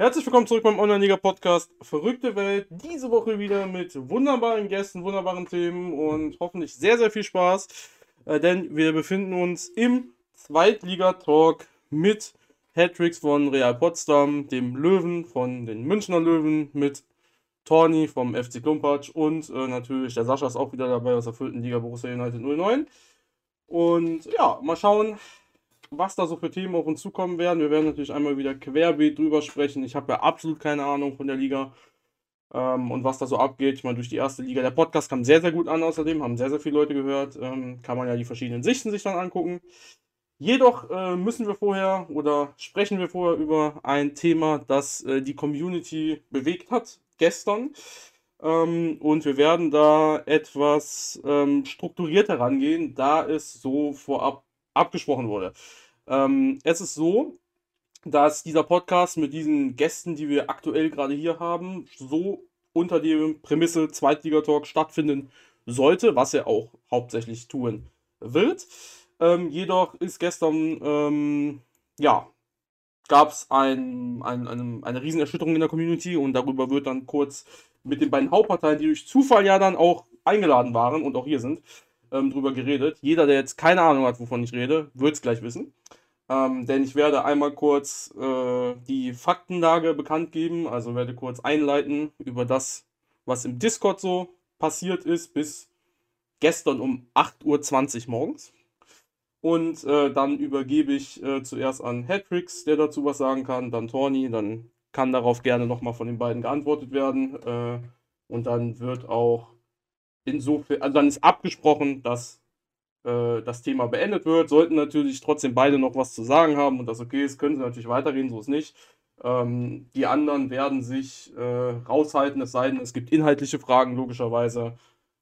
Herzlich willkommen zurück beim Online-Liga-Podcast Verrückte Welt. Diese Woche wieder mit wunderbaren Gästen, wunderbaren Themen und hoffentlich sehr, sehr viel Spaß. Äh, denn wir befinden uns im Zweitliga-Talk mit Hattricks von Real Potsdam, dem Löwen von den Münchner Löwen, mit Torni vom FC Klumpatsch und äh, natürlich der Sascha ist auch wieder dabei aus der vierten Liga Borussia United 09. Und ja, mal schauen, was da so für Themen auf uns zukommen werden. Wir werden natürlich einmal wieder querbeet drüber sprechen. Ich habe ja absolut keine Ahnung von der Liga ähm, und was da so abgeht. Ich meine, durch die erste Liga. Der Podcast kam sehr, sehr gut an außerdem, haben sehr, sehr viele Leute gehört. Ähm, kann man ja die verschiedenen Sichten sich dann angucken. Jedoch äh, müssen wir vorher oder sprechen wir vorher über ein Thema, das äh, die Community bewegt hat gestern. Ähm, und wir werden da etwas ähm, strukturierter rangehen, da es so vorab abgesprochen wurde. Ähm, es ist so, dass dieser Podcast mit diesen Gästen, die wir aktuell gerade hier haben, so unter der Prämisse Zweitliga-Talk stattfinden sollte, was er auch hauptsächlich tun wird. Ähm, jedoch ist gestern, ähm, ja, gab es ein, ein, ein, eine Riesenerschütterung in der Community und darüber wird dann kurz mit den beiden Hauptparteien, die durch Zufall ja dann auch eingeladen waren und auch hier sind, ähm, drüber geredet. Jeder, der jetzt keine Ahnung hat, wovon ich rede, wird es gleich wissen. Ähm, denn ich werde einmal kurz äh, die Faktenlage bekannt geben, also werde kurz einleiten über das, was im Discord so passiert ist, bis gestern um 8.20 Uhr morgens. Und äh, dann übergebe ich äh, zuerst an Hedrix, der dazu was sagen kann, dann Torni, dann kann darauf gerne nochmal von den beiden geantwortet werden. Äh, und dann wird auch insofern, also dann ist abgesprochen, dass äh, das Thema beendet wird. Sollten natürlich trotzdem beide noch was zu sagen haben und das okay ist, können sie natürlich weiterreden, so ist nicht. Ähm, die anderen werden sich äh, raushalten, es sei denn, es gibt inhaltliche Fragen, logischerweise.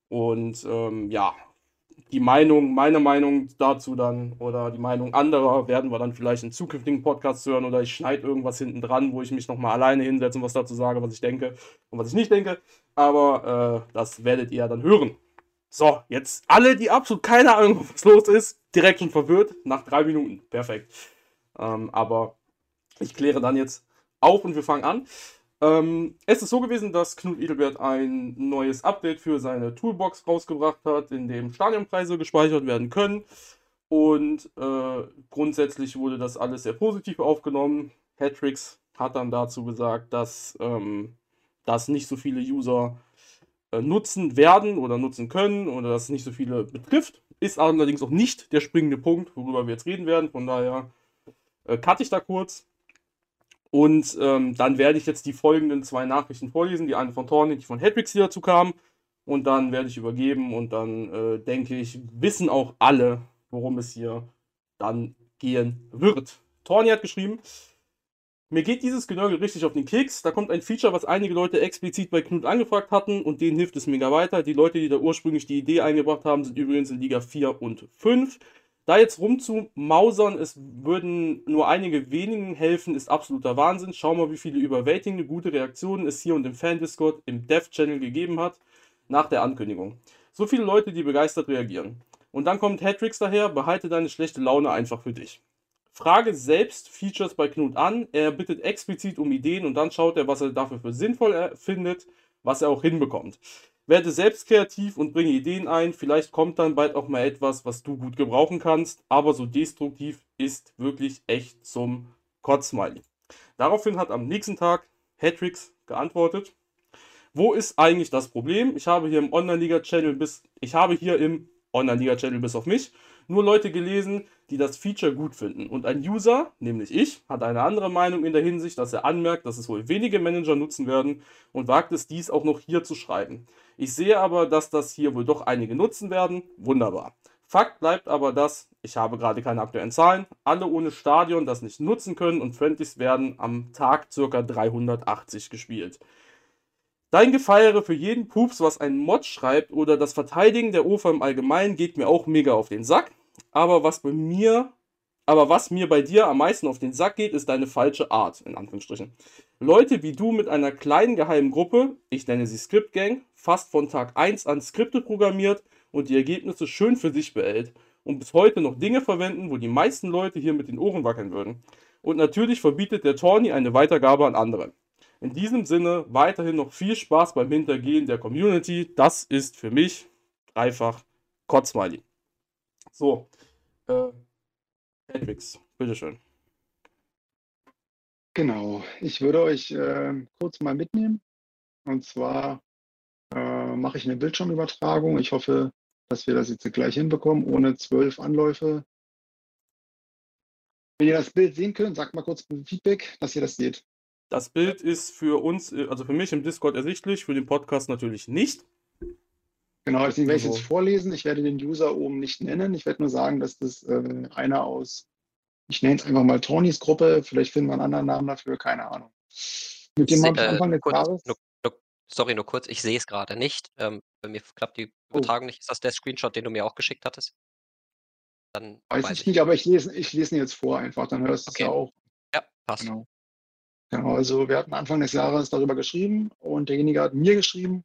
Und ähm, ja, die Meinung, meine Meinung dazu dann oder die Meinung anderer werden wir dann vielleicht in zukünftigen Podcasts hören oder ich schneide irgendwas hinten dran, wo ich mich nochmal alleine hinsetze und was dazu sage, was ich denke und was ich nicht denke. Aber äh, das werdet ihr dann hören. So, jetzt alle, die absolut keine Ahnung, was los ist, direkt schon verwirrt, nach drei Minuten. Perfekt. Ähm, aber ich kläre dann jetzt auf und wir fangen an. Ähm, es ist so gewesen, dass Knut Edelbert ein neues Update für seine Toolbox rausgebracht hat, in dem Stadionpreise gespeichert werden können. Und äh, grundsätzlich wurde das alles sehr positiv aufgenommen. Hatrix hat dann dazu gesagt, dass ähm, das nicht so viele User äh, nutzen werden oder nutzen können oder dass es nicht so viele betrifft. Ist allerdings auch nicht der springende Punkt, worüber wir jetzt reden werden. Von daher äh, cutte ich da kurz. Und ähm, dann werde ich jetzt die folgenden zwei Nachrichten vorlesen. Die eine von Thorny, die von Hedwig, die dazu kam. Und dann werde ich übergeben und dann äh, denke ich, wissen auch alle, worum es hier dann gehen wird. Thorny hat geschrieben, mir geht dieses Genörgel richtig auf den Keks. Da kommt ein Feature, was einige Leute explizit bei Knut angefragt hatten und denen hilft es mega weiter. Die Leute, die da ursprünglich die Idee eingebracht haben, sind übrigens in Liga 4 und 5. Da jetzt rumzumausern, es würden nur einige wenigen helfen, ist absoluter Wahnsinn. Schau mal, wie viele überwältigende gute Reaktionen es hier und im Fan-Discord im Dev-Channel gegeben hat nach der Ankündigung. So viele Leute, die begeistert reagieren. Und dann kommt Hatrix daher, behalte deine schlechte Laune einfach für dich. Frage selbst Features bei Knut an. Er bittet explizit um Ideen und dann schaut er, was er dafür für sinnvoll findet, was er auch hinbekommt. Werde selbst kreativ und bringe Ideen ein. Vielleicht kommt dann bald auch mal etwas, was du gut gebrauchen kannst. Aber so destruktiv ist wirklich echt zum Kotzsmiley. Daraufhin hat am nächsten Tag Hatrix geantwortet. Wo ist eigentlich das Problem? Ich habe hier im Online-Liga-Channel bis, ich habe hier im Online-Liga-Channel bis auf mich nur Leute gelesen, die das Feature gut finden. Und ein User, nämlich ich, hat eine andere Meinung in der Hinsicht, dass er anmerkt, dass es wohl wenige Manager nutzen werden und wagt es dies auch noch hier zu schreiben. Ich sehe aber, dass das hier wohl doch einige nutzen werden. Wunderbar. Fakt bleibt aber, dass, ich habe gerade keine aktuellen Zahlen, alle ohne Stadion das nicht nutzen können und Friendlies werden am Tag ca. 380 gespielt. Dein Gefeiere für jeden Pups, was ein Mod schreibt oder das Verteidigen der UFA im Allgemeinen geht mir auch mega auf den Sack. Aber was bei mir, aber was mir bei dir am meisten auf den Sack geht, ist deine falsche Art, in Anführungsstrichen. Leute wie du mit einer kleinen geheimen Gruppe, ich nenne sie Script Gang, fast von Tag 1 an Skripte programmiert und die Ergebnisse schön für sich behält und bis heute noch Dinge verwenden, wo die meisten Leute hier mit den Ohren wackeln würden. Und natürlich verbietet der Tawny eine Weitergabe an andere. In diesem Sinne weiterhin noch viel Spaß beim Hintergehen der Community. Das ist für mich dreifach Kotzmiley. So, äh, Hedwigs, bitteschön. Genau, ich würde euch äh, kurz mal mitnehmen. Und zwar äh, mache ich eine Bildschirmübertragung. Ich hoffe, dass wir das jetzt gleich hinbekommen, ohne zwölf Anläufe. Wenn ihr das Bild sehen könnt, sagt mal kurz Feedback, dass ihr das seht. Das Bild ist für uns, äh, also für mich im Discord ersichtlich, für den Podcast natürlich nicht. Genau, deswegen werde ich jetzt vorlesen. Ich werde den User oben nicht nennen. Ich werde nur sagen, dass das äh, einer aus, ich nenne es einfach mal Tonys Gruppe, vielleicht finden wir einen anderen Namen dafür, keine Ahnung. Mit dem habe ich Anfang des Jahres. Sorry, nur kurz, ich sehe es gerade nicht. Ähm, bei mir klappt die oh. Übertragung oh. nicht. Ist das der Screenshot, den du mir auch geschickt hattest? Dann weiß, weiß ich nicht, aber ich lese, ich lese ihn jetzt vor einfach, dann hörst du okay. es ja auch. Ja, passt. Genau. Genau, also wir hatten Anfang des Jahres darüber geschrieben und derjenige hat mir geschrieben,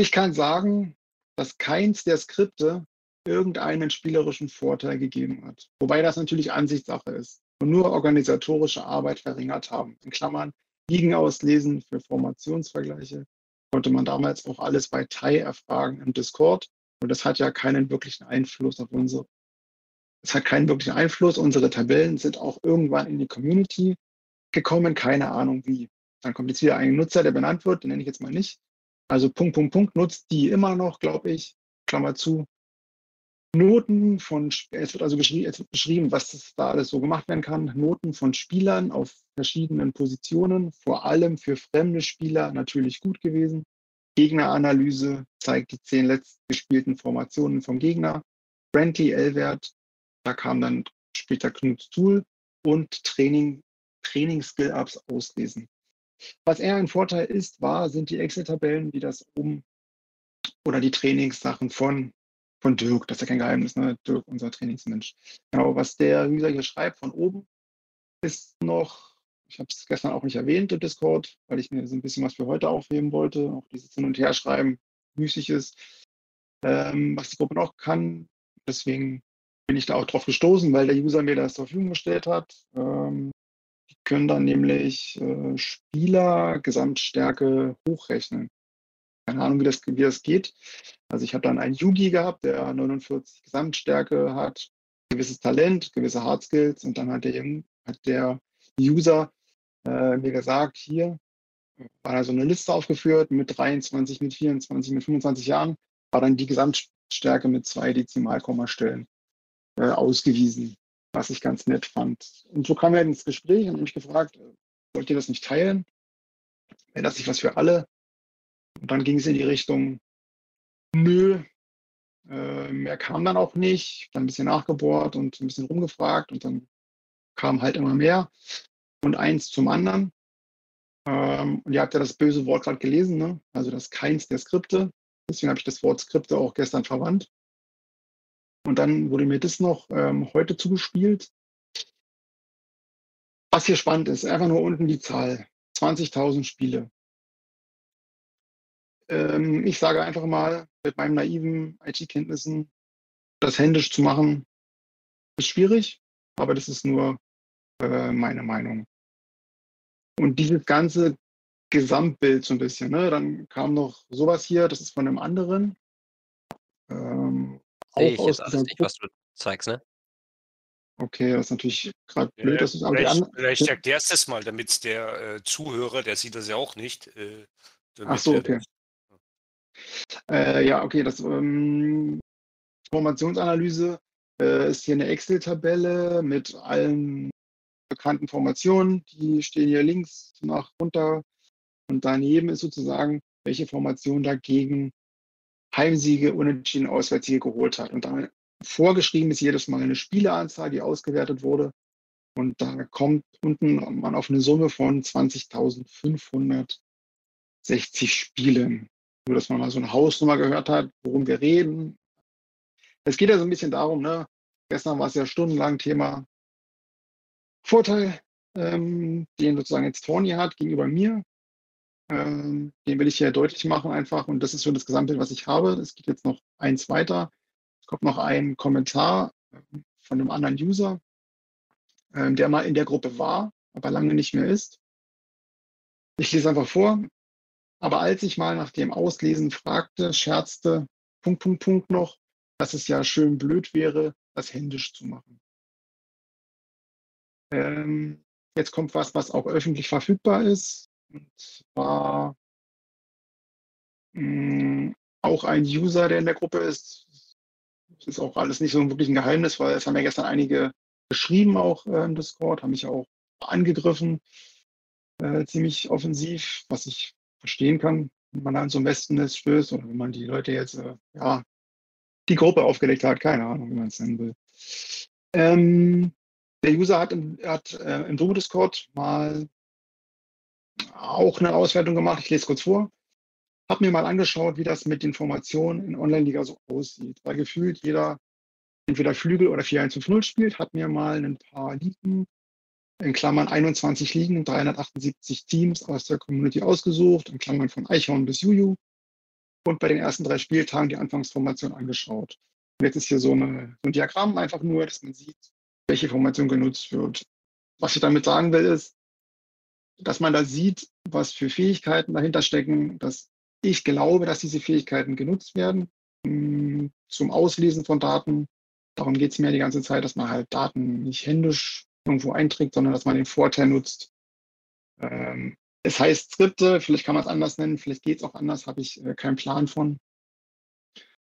ich kann sagen, dass keins der Skripte irgendeinen spielerischen Vorteil gegeben hat. Wobei das natürlich Ansichtssache ist und nur organisatorische Arbeit verringert haben. In Klammern, Liegen auslesen für Formationsvergleiche konnte man damals auch alles bei Tai erfragen im Discord. Und das hat ja keinen wirklichen Einfluss auf unsere, es hat keinen wirklichen Einfluss. Unsere Tabellen sind auch irgendwann in die Community gekommen, keine Ahnung wie. Dann kommt jetzt wieder ein Nutzer, der benannt wird, den nenne ich jetzt mal nicht. Also Punkt, Punkt, Punkt nutzt die immer noch, glaube ich, Klammer zu. Noten von, es wird also beschrieben, es wird beschrieben, was da alles so gemacht werden kann. Noten von Spielern auf verschiedenen Positionen, vor allem für fremde Spieler natürlich gut gewesen. Gegneranalyse zeigt die zehn letztgespielten Formationen vom Gegner. Friendly L-Wert, da kam dann später Knuts Tool und Training, Training Skill-Ups auslesen. Was eher ein Vorteil ist, war, sind die Excel-Tabellen, die das oben oder die Trainingssachen von, von Dirk, das ist ja kein Geheimnis, ne? Dirk, unser Trainingsmensch. Genau, was der User hier schreibt von oben, ist noch, ich habe es gestern auch nicht erwähnt im Discord, weil ich mir so ein bisschen was für heute aufheben wollte, auch dieses Hin- und Herschreiben müßig ist, ähm, was die Gruppe noch kann. Deswegen bin ich da auch drauf gestoßen, weil der User mir das zur Verfügung gestellt hat. Ähm, können dann nämlich äh, Spieler Gesamtstärke hochrechnen. Keine Ahnung, wie das, wie das geht. Also ich habe dann einen Yugi gehabt, der 49 Gesamtstärke hat, gewisses Talent, gewisse Hard Skills und dann hat der, hat der User äh, mir gesagt, hier war da so eine Liste aufgeführt mit 23, mit 24, mit 25 Jahren, war dann die Gesamtstärke mit zwei Dezimalkommastellen äh, ausgewiesen was ich ganz nett fand. Und so kam er ins Gespräch und mich gefragt, wollt ihr das nicht teilen? Wäre das nicht was für alle? Und dann ging es in die Richtung, nö, äh, mehr kam dann auch nicht. Dann ein bisschen nachgebohrt und ein bisschen rumgefragt und dann kam halt immer mehr und eins zum anderen. Ähm, und ihr habt ja das böse Wort gerade gelesen, ne? also das keins der Skripte. Deswegen habe ich das Wort Skripte auch gestern verwandt. Und dann wurde mir das noch ähm, heute zugespielt. Was hier spannend ist, einfach nur unten die Zahl. 20.000 Spiele. Ähm, ich sage einfach mal, mit meinen naiven IT-Kenntnissen, das händisch zu machen, ist schwierig, aber das ist nur äh, meine Meinung. Und dieses ganze Gesamtbild so ein bisschen, ne? dann kam noch sowas hier, das ist von einem anderen. Ähm, Sehe ich jetzt alles nicht, was du zeigst, ne? Okay, das ist natürlich gerade blöd. Ja, das ist vielleicht, vielleicht erklärst du es mal, damit der äh, Zuhörer, der sieht das ja auch nicht. Äh, Ach so, okay. Äh, ja, okay, das ähm, Formationsanalyse äh, ist hier eine Excel-Tabelle mit allen bekannten Formationen. Die stehen hier links nach runter und daneben ist sozusagen, welche Formation dagegen Heimsiege, Unentschieden, Auswärtssiege geholt hat. Und dann vorgeschrieben ist jedes Mal eine Spieleanzahl, die ausgewertet wurde. Und da kommt unten man auf eine Summe von 20.560 Spielen. Nur, dass man mal so eine Hausnummer gehört hat, worum wir reden. Es geht ja so ein bisschen darum, ne? Gestern war es ja stundenlang Thema Vorteil, ähm, den sozusagen jetzt Tony hat gegenüber mir. Ähm, den will ich hier deutlich machen einfach. Und das ist schon das Gesamtbild, was ich habe. Es geht jetzt noch eins weiter. Es kommt noch ein Kommentar ähm, von einem anderen User. äh, der mal in der Gruppe war, aber lange nicht mehr ist. Ich lese einfach vor. Aber als ich mal nach dem Auslesen fragte, scherzte, Punkt, Punkt, Punkt noch, dass es ja schön blöd wäre, das händisch zu machen. Ähm, jetzt kommt was, was auch öffentlich verfügbar ist. Und zwar mh, mm, auch ein User, der in der Gruppe ist. Das ist auch alles nicht so wirklich ein Geheimnis, weil es haben ja gestern einige geschrieben auch äh, im Discord, haben mich auch angegriffen, äh, ziemlich offensiv, was ich verstehen kann, wenn man an so ein Westennest stößt oder wenn man die Leute jetzt, äh, ja, die Gruppe aufgelegt hat, keine Ahnung, wie man es nennen will. Ähm, der User hat im, hat, äh, im Duo-Discord mal auch eine Auswertung gemacht. Ich lese kurz vor. Habe mir mal angeschaut, wie das mit Informationen in Online-Liga so aussieht. Weil gefühlt jeder entweder Flügel oder 4-1-5-0 spielt, hat mir mal ein paar Ligen, in Klammern 21 Ligen, 378 Teams aus der Community ausgesucht, in Klammern von Eichhorn bis Juju und bei den ersten drei Spieltagen die Anfangsformation angeschaut. Und jetzt ist hier so, eine, so ein Diagramm einfach nur, dass man sieht, welche Formation genutzt wird. Was ich damit sagen will, ist, dass man da sieht, was für Fähigkeiten dahinter stecken, dass ich glaube, dass diese Fähigkeiten genutzt werden mm, zum Auslesen von Daten. Darum geht es mir die ganze Zeit, dass man halt Daten nicht händisch irgendwo einträgt, sondern dass man den Vorteil nutzt. Ähm, es heißt Skripte, vielleicht kann man es anders nennen, vielleicht geht es auch anders, habe ich äh, keinen Plan von.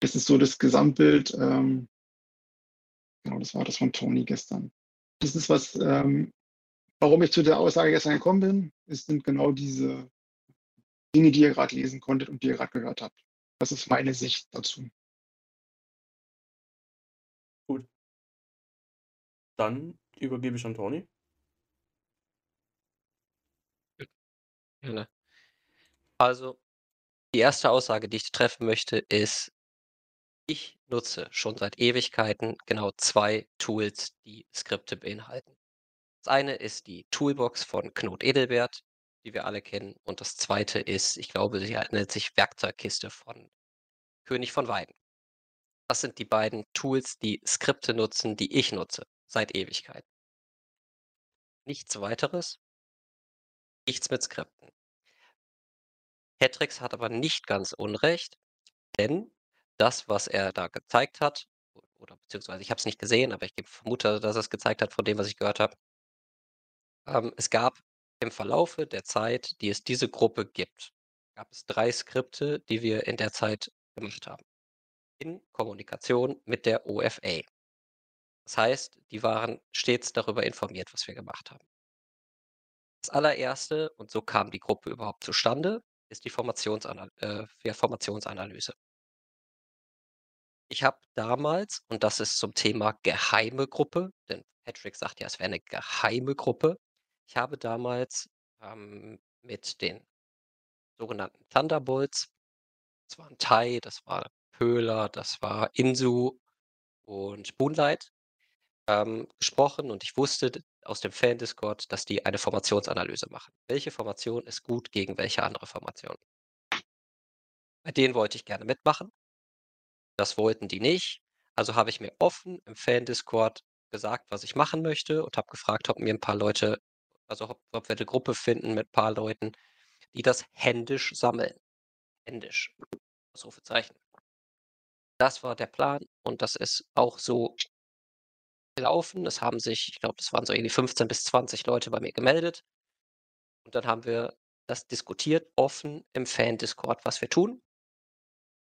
Das ist so das Gesamtbild. Ähm, genau, das war das von Tony gestern. Das ist was, ähm, warum ich zu der Aussage gestern gekommen bin, es sind genau diese Dinge, die ihr gerade lesen konntet und die ihr gerade gehört habt. Das ist meine Sicht dazu. Gut. Dann übergebe ich an Toni. Gerne. Also, die erste Aussage, die ich treffen möchte, ist, ich nutze schon seit Ewigkeiten genau zwei Tools, die Skripte beinhalten. Das eine ist die Toolbox von Knut Edelbert, die wir alle kennen. Und das zweite ist, ich glaube, sie nennt sich Werkzeugkiste von König von Weiden. Das sind die beiden Tools, die Skripte nutzen, die ich nutze seit Ewigkeiten. Nichts weiteres, nichts mit Skripten. Patrix hat aber nicht ganz unrecht, denn das, was er da gezeigt hat, oder beziehungsweise ich habe es nicht gesehen, aber ich vermute, dass er es gezeigt hat von dem, was ich gehört habe. Ähm, es gab im Verlaufe der Zeit, die es diese Gruppe gibt, gab es drei Skripte, die wir in der Zeit gemacht haben. In Kommunikation mit der OFA. Das heißt, die waren stets darüber informiert, was wir gemacht haben. Das allererste, und so kam die Gruppe überhaupt zustande, ist die Formationsana äh, Formationsanalyse. Ich habe damals, und das ist zum Thema geheime Gruppe, denn Patrick sagt ja, es wäre eine geheime Gruppe. Ich habe damals ähm, mit den sogenannten Thunderbolts, das waren Tai, das war Pöhler, das war Insu und Moonlight, ähm, gesprochen und ich wusste aus dem Fan-Discord, dass die eine Formationsanalyse machen. Welche Formation ist gut gegen welche andere Formation? Bei denen wollte ich gerne mitmachen. Das wollten die nicht. Also habe ich mir offen im Fan-Discord gesagt, was ich machen möchte und habe gefragt, ob mir ein paar Leute, also ob, ob wir eine Gruppe finden mit ein paar Leuten, die das händisch sammeln. Händisch. Ausrufezeichen. Das war der Plan und das ist auch so gelaufen. Es haben sich, ich glaube, das waren so irgendwie 15 bis 20 Leute bei mir gemeldet. Und dann haben wir das diskutiert, offen im Fan-Discord, was wir tun.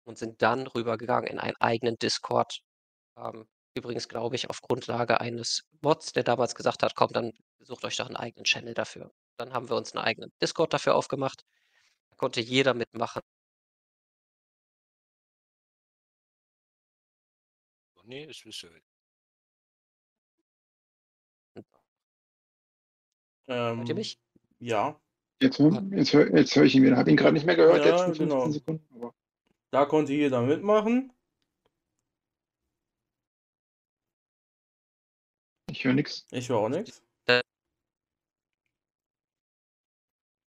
Und sind dann rübergegangen in einen eigenen Discord. Ähm, übrigens, glaube ich, auf Grundlage eines Mods, der damals gesagt hat, komm, dann sucht euch doch einen eigenen Channel dafür. Dann haben wir uns einen eigenen Discord dafür aufgemacht. Da konnte jeder mitmachen. Nee, es ist Ähm, Hört ihr mich? Ja. Jetzt, jetzt, jetzt höre ich ihn wieder. Habe ihn gerade nicht mehr gehört, ja, jetzt genau. Sekunden. Aber... Da konnte jeder mitmachen. Ich höre nichts. Ich höre auch nichts.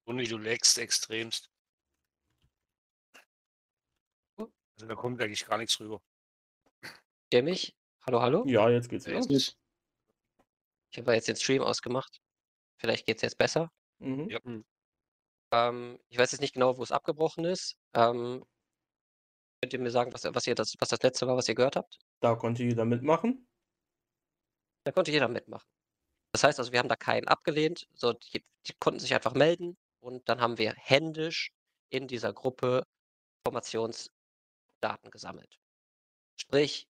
Und wie du leckst extremst. Also da kommt eigentlich gar nichts rüber. Der mich? Hallo, hallo? Ja, jetzt geht's. Jetzt. Ich habe jetzt den Stream ausgemacht. Vielleicht geht es jetzt besser. Mhm. Ja. Ähm, ich weiß jetzt nicht genau, wo es abgebrochen ist. Ähm, könnt ihr mir sagen, was, was, ihr das, was das letzte war, was ihr gehört habt? Da konnte jeder mitmachen. Da konnte jeder mitmachen. Das heißt also, wir haben da keinen abgelehnt. So, die, die konnten sich einfach melden und dann haben wir händisch in dieser Gruppe Formationsdaten gesammelt. Sprich,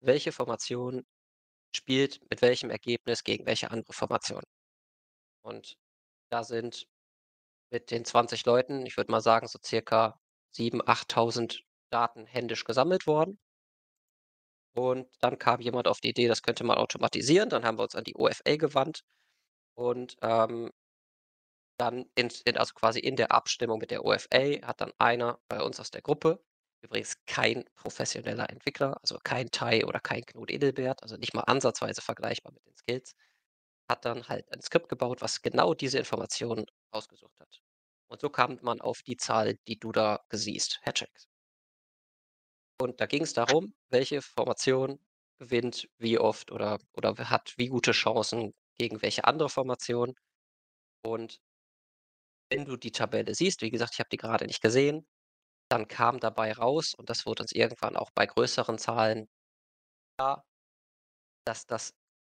welche Formation spielt mit welchem Ergebnis gegen welche andere Formation. Und da sind mit den 20 Leuten, ich würde mal sagen, so circa 7.000, 8.000 Daten händisch gesammelt worden. Und dann kam jemand auf die Idee, das könnte man automatisieren. Dann haben wir uns an die OFA gewandt und ähm, dann in, in, also quasi in der Abstimmung mit der OFA hat dann einer bei uns aus der Gruppe, übrigens kein professioneller Entwickler, also kein Tai oder kein Knut Edelbert, also nicht mal ansatzweise vergleichbar mit den Skills, hat dann halt ein Skript gebaut, was genau diese Informationen ausgesucht hat. Und so kam man auf die Zahl, die du da siehst, Hatchacks. Und da ging es darum, welche Formation gewinnt wie oft oder, oder hat wie gute Chancen gegen welche andere Formation. Und wenn du die Tabelle siehst, wie gesagt, ich habe die gerade nicht gesehen, dann kam dabei raus, und das wurde uns irgendwann auch bei größeren Zahlen klar, dass das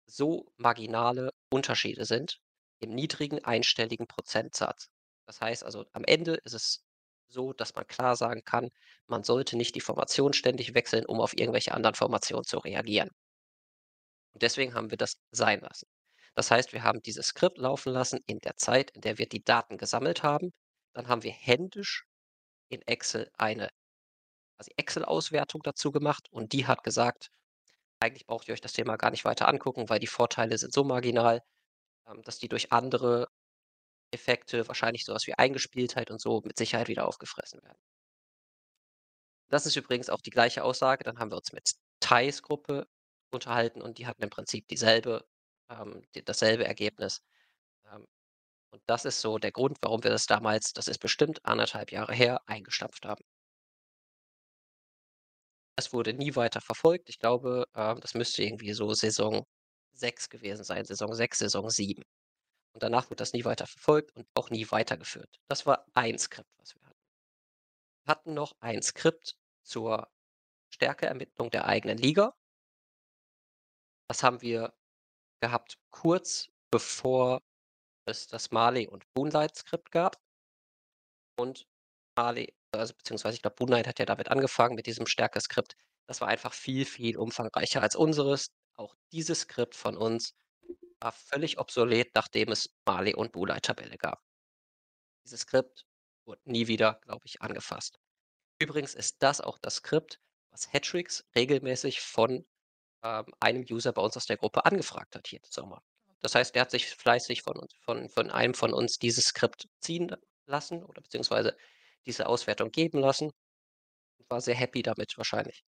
so marginale Unterschiede sind im niedrigen einstelligen Prozentsatz. Das heißt also, am Ende ist es so, dass man klar sagen kann, man sollte nicht die Formation ständig wechseln, um auf irgendwelche anderen Formationen zu reagieren. Und deswegen haben wir das sein lassen. Das heißt, wir haben dieses Skript laufen lassen in der Zeit, in der wir die Daten gesammelt haben. Dann haben wir händisch in Excel eine quasi Excel-Auswertung dazu gemacht und die hat gesagt, eigentlich braucht ihr euch das Thema gar nicht weiter angucken, weil die Vorteile sind so marginal, ähm, dass die durch andere Effekte, wahrscheinlich sowas wie Eingespieltheit und so, mit Sicherheit wieder aufgefressen werden. Das ist übrigens auch die gleiche Aussage. Dann haben wir uns mit Thais Gruppe unterhalten und die hatten im Prinzip dieselbe, ähm, die, dasselbe Ergebnis. Ähm, und das ist so der Grund, warum wir das damals, das ist bestimmt anderthalb Jahre her, eingestampft haben. Das wurde nie weiter verfolgt. Ich glaube, ähm, das müsste irgendwie so Saison 6 gewesen sein, Saison 6, Saison 7. Und danach wurde das nie weiter verfolgt und auch nie weitergeführt. Das war ein Skript, was wir hatten. Wir hatten noch ein Skript zur Stärkeermittlung der eigenen Liga. Das haben wir gehabt kurz bevor es das Marley und Moonlight-Skript gab. Und Marley, also beziehungsweise ich glaube, Moonlight hat ja damit angefangen mit diesem Stärke-Skript. Das war einfach viel, viel umfangreicher als unseres. Auch dieses Skript von uns war völlig obsolet, nachdem es Marley und Moonlight-Tabelle gab. Dieses Skript wurde nie wieder, glaube ich, angefasst. Übrigens ist das auch das Skript, was Hattricks regelmäßig von ähm, einem User bei uns aus der Gruppe angefragt hat hier im Sommer. Das heißt, er hat sich fleißig von, von, von einem von uns dieses Skript ziehen lassen oder beziehungsweise diese Auswertung geben lassen und war sehr happy damit wahrscheinlich.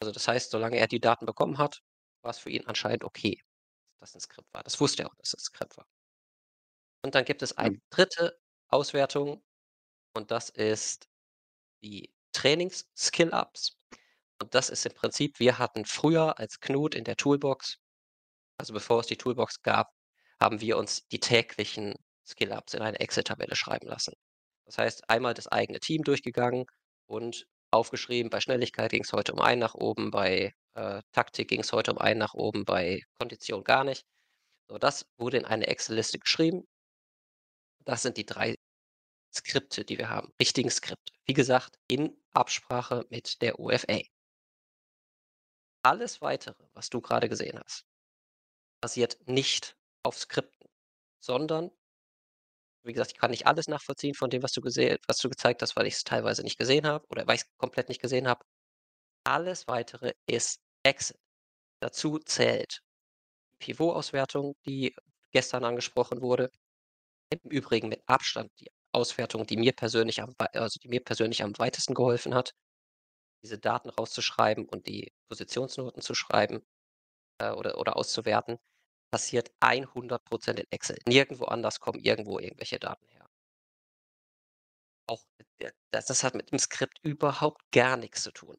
Also das heißt, solange er die Daten bekommen hat, war es für ihn anscheinend okay, das ein Skript war. Das wusste er auch, dass es das ein Skript war. Und dann gibt es eine dritte Auswertung und das ist die Trainings-Skill-Ups. Und das ist im Prinzip, wir hatten früher als Knut in der Toolbox, also bevor es die Toolbox gab, haben wir uns die täglichen Skill-Ups in eine Excel-Tabelle schreiben lassen. Das heißt, einmal das eigene Team durchgegangen und aufgeschrieben, bei Schnelligkeit ging es heute um einen nach oben, bei äh, Taktik ging es heute um einen nach oben, bei Kondition gar nicht. So, das wurde in eine Excel-Liste geschrieben. Das sind die drei Skripte, die wir haben, richtigen Skripte. Wie gesagt, in Absprache mit der UFA. Alles weitere, was du gerade gesehen hast, basiert nicht auf Skripten, sondern, wie gesagt, ich kann nicht alles nachvollziehen von dem, was du, gesehen, was du gezeigt hast, weil ich es teilweise nicht gesehen habe oder weil ich es komplett nicht gesehen habe. Alles weitere ist Excel. Dazu zählt die Pivot-Auswertung, die gestern angesprochen wurde. Im Übrigen mit Abstand die Auswertung, die mir persönlich am, also die mir persönlich am weitesten geholfen hat, diese Daten rauszuschreiben und die Positionsnoten zu schreiben äh, oder, oder auszuwerten, passiert 100% in Excel. Nirgendwo anders kommen irgendwo irgendwelche Daten her. Auch das, das hat mit dem Skript überhaupt gar nichts zu tun.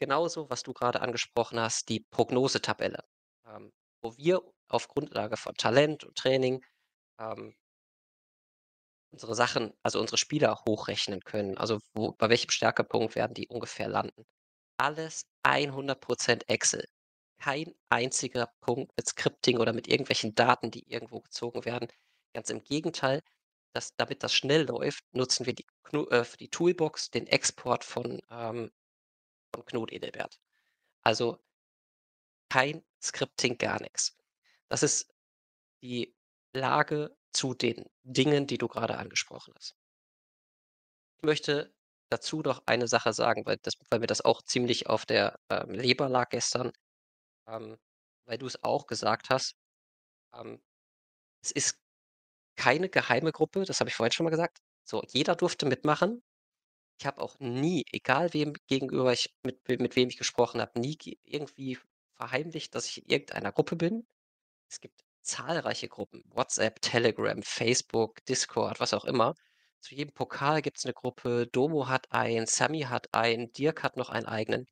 Genauso, was du gerade angesprochen hast, die Prognosetabelle, ähm, wo wir auf Grundlage von Talent und Training ähm unsere Sachen also unsere Spieler hochrechnen können. Also, wo bei welchem Stärkepunkt werden die ungefähr landen. Alles 100% Excel. Kein einziger Punkt mit Scripting oder mit irgendwelchen Daten, die irgendwo gezogen werden. Ganz im Gegenteil, das damit das schnell läuft, nutzen wir die äh, für die Toolbox den Export von, ähm von Knut Edelbert. Also kein Scripting, gar nix. Das ist die Lage zu den Dingen, die du grade angesprochen hast. Ich möchte dazu noch eine Sache sagen, weil das weil mir das auch ziemlich auf der, ähm, Leber lag gestern, ähm, weil du's auch gesagt hast. Ähm, es ist keine geheime Gruppe, das habe ich vorhin schon mal gesagt. So, jeder durfte mitmachen. Ich habe auch nie, egal wem gegenüber ich mit mit wem ich gesprochen habe, nie ge irgendwie verheimlicht, dass ich in irgendeiner Gruppe bin. Es gibt zahlreiche Gruppen, WhatsApp, Telegram, Facebook, Discord, was auch immer. Zu jedem Pokal gibt's 'ne Gruppe, Domo hat einen, Sammy hat einen, Dirk hat noch einen eigenen.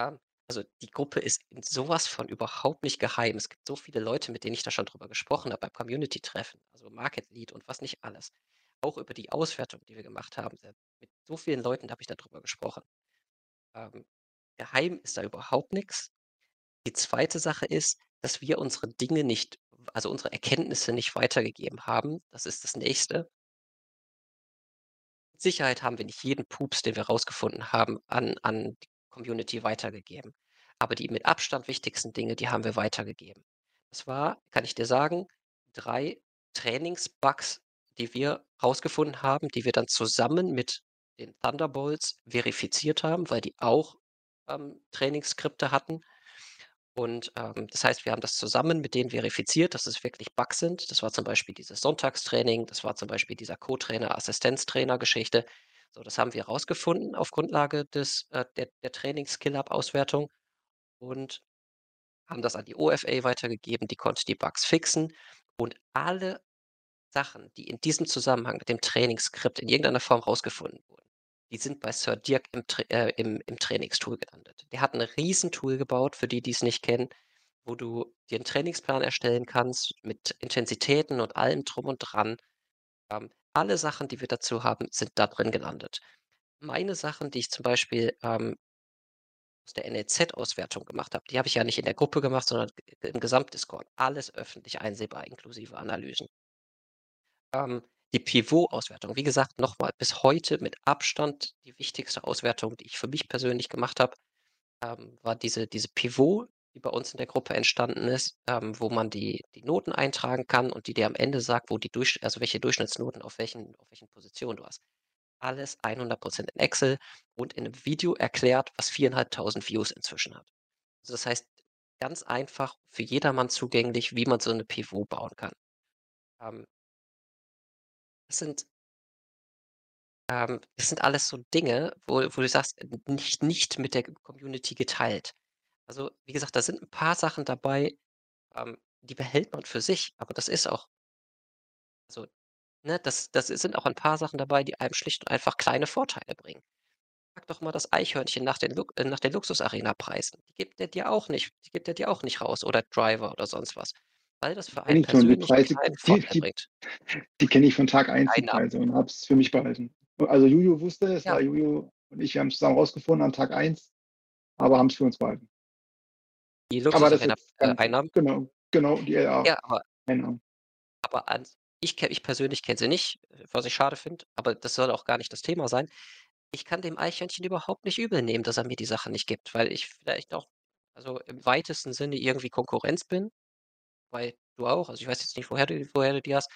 Ja, also die Gruppe ist in so was von überhaupt nicht geheim. Es gibt so viele Leute, mit denen ich da schon drüber gesprochen habe beim Community-Treffen, also Market Lead und was nicht alles. Auch über die Auswertung, die wir gemacht haben. Mit so vielen Leuten habe ich da drüber gesprochen. Ähm, geheim ist da überhaupt nix. Die 2. Sache ist, dass wir unsere Dinge nicht also unsere Erkenntnisse nicht weitergegeben haben. Das ist das Nächste. Mit Sicherheit haben wir nicht jeden Pups, den wir rausgefunden haben, an an die Community weitergegeben. Aber die mit Abstand wichtigsten Dinge, die haben wir weitergegeben. Das war, kann ich dir sagen, 3 Trainingsbugs, die wir rausgefunden haben, die wir dann zusammen mit den Thunderbolts verifiziert haben, weil die auch, ähm, Trainingsskripte hatten. Und, ähm, das heißt, wir haben das zusammen mit denen verifiziert, dass es wirklich Bugs sind. Das war zum Beispiel dieses Sonntagstraining, das war zum Beispiel dieser Co-Trainer Assistenztrainer-Geschichte. So, das haben wir rausgefunden auf Grundlage des äh, der der Trainings-Skill-Up-Auswertung und haben das an die OFA weitergegeben, die konnte die Bugs fixen. Und alle Sachen, die in diesem Zusammenhang mit dem Trainingsskript in irgendeiner Form rausgefunden wurden, die sind bei Sir Dirk im Tra äh, im im Trainingstool gelandet. Der hat 'n Riesentool gebaut, für die, die's nicht kennen, wo du dir 'n Trainingsplan erstellen kannst mit Intensitäten und allem drum und dran. Ähm, alle Sachen, die wir dazu haben, sind da drin gelandet. Meine Sachen, die ich zum Beispiel, ähm aus der NLZ-Auswertung gemacht habe, die habe ich ja nicht in der Gruppe gemacht, sondern im Gesamt-Discord. Alles öffentlich einsehbar inklusive Analysen. Ähm, die Pivot-Auswertung, wie gesagt, noch mal, bis heute mit Abstand die wichtigste Auswertung, die ich für mich persönlich gemacht habe, ähm, war diese diese Pivot, die bei uns in der Gruppe entstanden ist, ähm, wo man die die Noten eintragen kann und die dir am Ende sagt, wo die Durchsch also welche Durchschnittsnoten auf welchen auf welchen Positionen du hast. Alles 100% in Excel und in 'nem Video erklärt, was 4.500 Views inzwischen hat. Also, das heißt, ganz einfach für jedermann zugänglich, wie man so 'ne Pivot bauen kann. Ähm das sind ähm, das sind alles so Dinge, wo wo du sagst, n nicht nicht mit der Community geteilt. Also, wie gesagt, da sind 'n paar Sachen dabei, ähm, die behält man für sich, aber das ist auch also, ne, das das sind auch 'n paar Sachen dabei, die einem schlicht und einfach kleine Vorteile bringen. Frag doch mal das Eichhörnchen nach den äh, nach den Luxus-Arena-Preisen. Die gibt der dir auch nicht die gibt er dir auch nicht raus oder Driver oder sonst was, weil das für einen ich schon, die Preise, die die die kenne ich von Tag 1, die. Preise, und habe es für mich behalten. Also, Juju wusste es, Ja. weil Juju und ich, wir haben's zusammen rausgefunden an Tag 1, aber haben's für uns behalten. Die Aber das jetzt äh, Einnahmen? genau, genau, die Ja, aber aber ans ich ich persönlich kenne sie nicht, was ich schade finde, aber das soll auch gar nicht das Thema sein. Ich kann dem Eichhörnchen überhaupt nicht übel nehmen, dass er mir die Sachen nicht gibt, weil ich vielleicht auch, also im weitesten Sinne irgendwie Konkurrenz bin, weil du auch. Also, ich weiß jetzt nicht, woher du woher du die hast,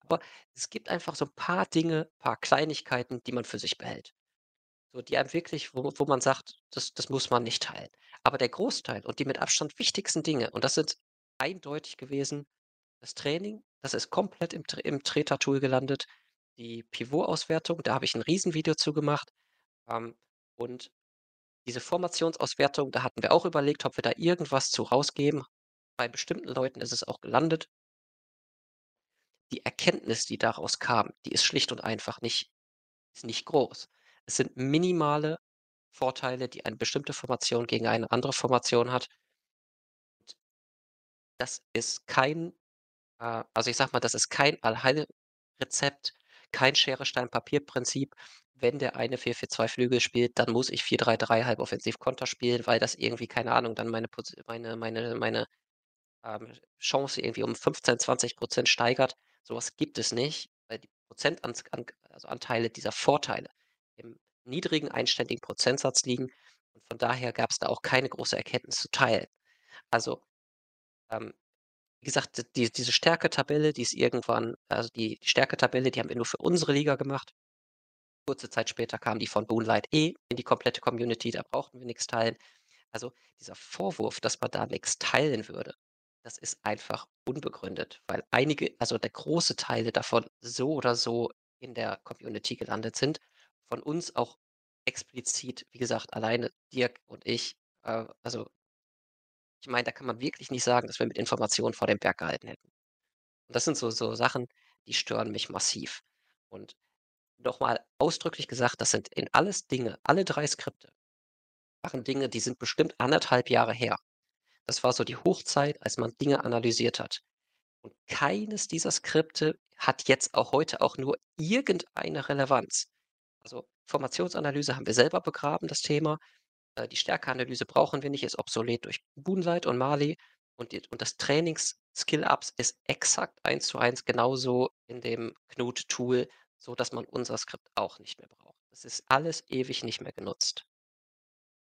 aber es gibt einfach so 'n paar Dinge, paar Kleinigkeiten, die man für sich behält. So, die einem wirklich wo wo man sagt, das das muss man nicht teilen. Aber der Großteil und die mit Abstand wichtigsten Dinge, und das sind eindeutig gewesen das Training, das ist komplett im Tre im Treter-Tool gelandet. Die Pivot-Auswertung, da habe ich 'n Riesenvideo zu gemacht. Ähm, und diese Formationsauswertung, da hatten wir auch überlegt, ob wir da irgendwas zu rausgeben. Bei bestimmten Leuten ist es auch gelandet. Die Erkenntnis, die daraus kam, die ist schlicht und einfach nicht ist nicht groß. Es sind minimale Vorteile, die eine bestimmte Formation gegen eine andere Formation hat. das ist kein äh, also ich sage mal, das ist kein Allheilrezept, kein Schere-Stein-Papier-Prinzip. Wenn der eine 4-4-2 Flügel spielt, dann muss ich 4-3-3 Halboffensiv-Konter spielen, weil das irgendwie, keine Ahnung, dann meine meine meine meine, ähm, Chance irgendwie um 15, 20% steigert. So was gibt es nicht, weil die Prozentans an also dieser Vorteile im niedrigen einstelligen Prozentsatz liegen und von daher gab's da auch keine große Erkenntnis zu teilen. Also, ähm, wie gesagt, die diese Stärketabelle, die ist irgendwann also die Stärketabelle, die haben wir nur für unsere Liga gemacht. Kurze Zeit später kam die von Boonlight eh in die komplette Community, da brauchten wir nix teilen. Also, dieser Vorwurf, dass man da nix teilen würde, das ist einfach unbegründet, weil einige also der große Teile davon so oder so in der Community gelandet sind. Von uns auch explizit, wie gesagt, alleine Dirk und ich, äh, also ich meine, da kann man wirklich nicht sagen, dass wir mit Informationen vor dem Berg gehalten hätten. Und das sind so so Sachen, die stören mich massiv. Und noch mal ausdrücklich gesagt, das sind in alles Dinge alle 3 Skripte waren Dinge, die sind bestimmt 1,5 Jahre her. Das war so die Hochzeit, als man Dinge analysiert hat. Und keines dieser Skripte hat jetzt auch heute auch nur irgendeine Relevanz. Also, Formationsanalyse haben wir selber begraben, das Thema. Äh, die Stärkeanalyse brauchen wir nicht, ist obsolet durch Moonlight und Mali. Und und das Trainings-Skill-Ups ist exakt 1:1 genauso in dem Knut-Tool, sodass man unser Skript auch nicht mehr braucht. Es ist alles ewig nicht mehr genutzt.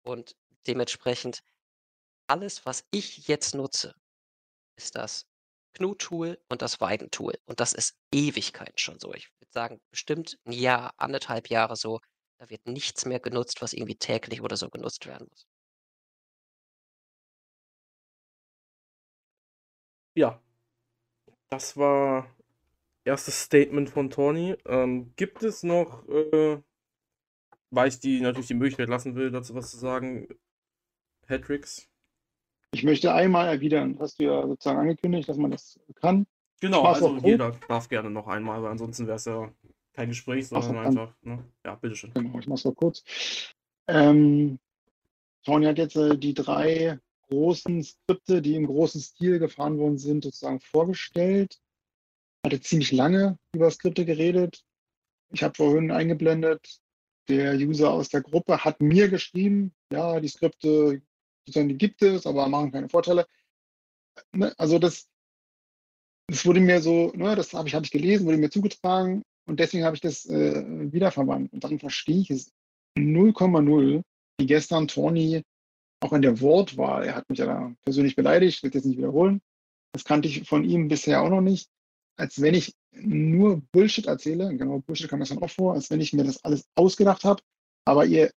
Und dementsprechend alles, was ich jetzt nutze, ist das Knut-Tool und das Weiden-Tool. Und das ist Ewigkeiten schon so. Ich würde sagen, bestimmt 'n Jahr, 1,5 Jahre so. Da wird nichts mehr genutzt, was irgendwie täglich oder so genutzt werden muss. Ja. Das war erstes Statement von Toni. Ähm, gibt es noch, äh weil ich die natürlich die Möglichkeit lassen will, dazu was zu sagen, Patricks? Ich möchte einmal erwidern, hast du ja sozusagen angekündigt, dass man das kann. Genau, Mach's also jeder darf gerne noch einmal, weil ansonsten wäre es ja kein Gespräch, sondern einfach, ne? Ja, bitteschön. Genau, ich mach's noch kurz. Ähm, Toni hat jetzt äh, die 3 großen Skripte, die im großen Stil gefahren worden sind, sozusagen vorgestellt. Hatte ziemlich lange über Skripte geredet. Ich habe vorhin eingeblendet, der User aus der Gruppe hat mir geschrieben, ja, die Skripte, sozusagen, die gibt es, aber machen keine Vorteile. Ne, also das das wurde mir so, ne, das habe ich habe ich gelesen, wurde mir zugetragen und deswegen habe ich das, äh, wiederverwandt. Und dann verstehe ich es 0,0, wie gestern Toni auch in der Wortwahl er hat mich ja da persönlich beleidigt, will ich jetzt nicht wiederholen. Das kannte ich von ihm bisher auch noch nicht. Als wenn ich nur Bullshit erzähle, genau, Bullshit kam das dann auch vor, als wenn ich mir das alles ausgedacht habe. Aber ihr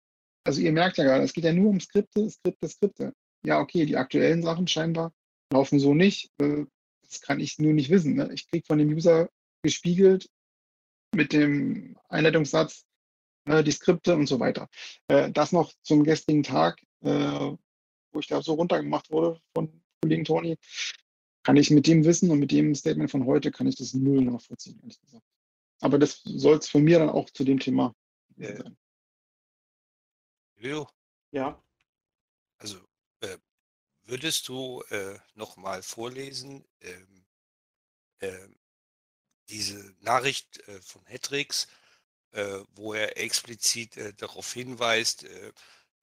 also ihr merkt ja gerade, es geht ja nur um Skripte, Skripte, Skripte. Ja, okay, die aktuellen Sachen scheinbar laufen so nicht. Äh, das kann ich nur nicht wissen, ne? Ich kriege von dem User gespiegelt mit dem Einleitungssatz, äh, die Skripte und so weiter. Äh, das noch zum gestrigen Tag, äh, wo ich da so runtergemacht wurde von Kollegen Toni, kann ich mit dem Wissen und mit dem Statement von heute kann ich das null nachvollziehen, ehrlich gesagt. Aber das soll es von mir dann auch zu dem Thema Äh sein. Jojo. Ja. Also, äh, würdest du, äh, noch mal vorlesen, ähm, ähm, diese Nachricht, äh, von Hattricks, äh, wo er explizit, äh, darauf hinweist, äh,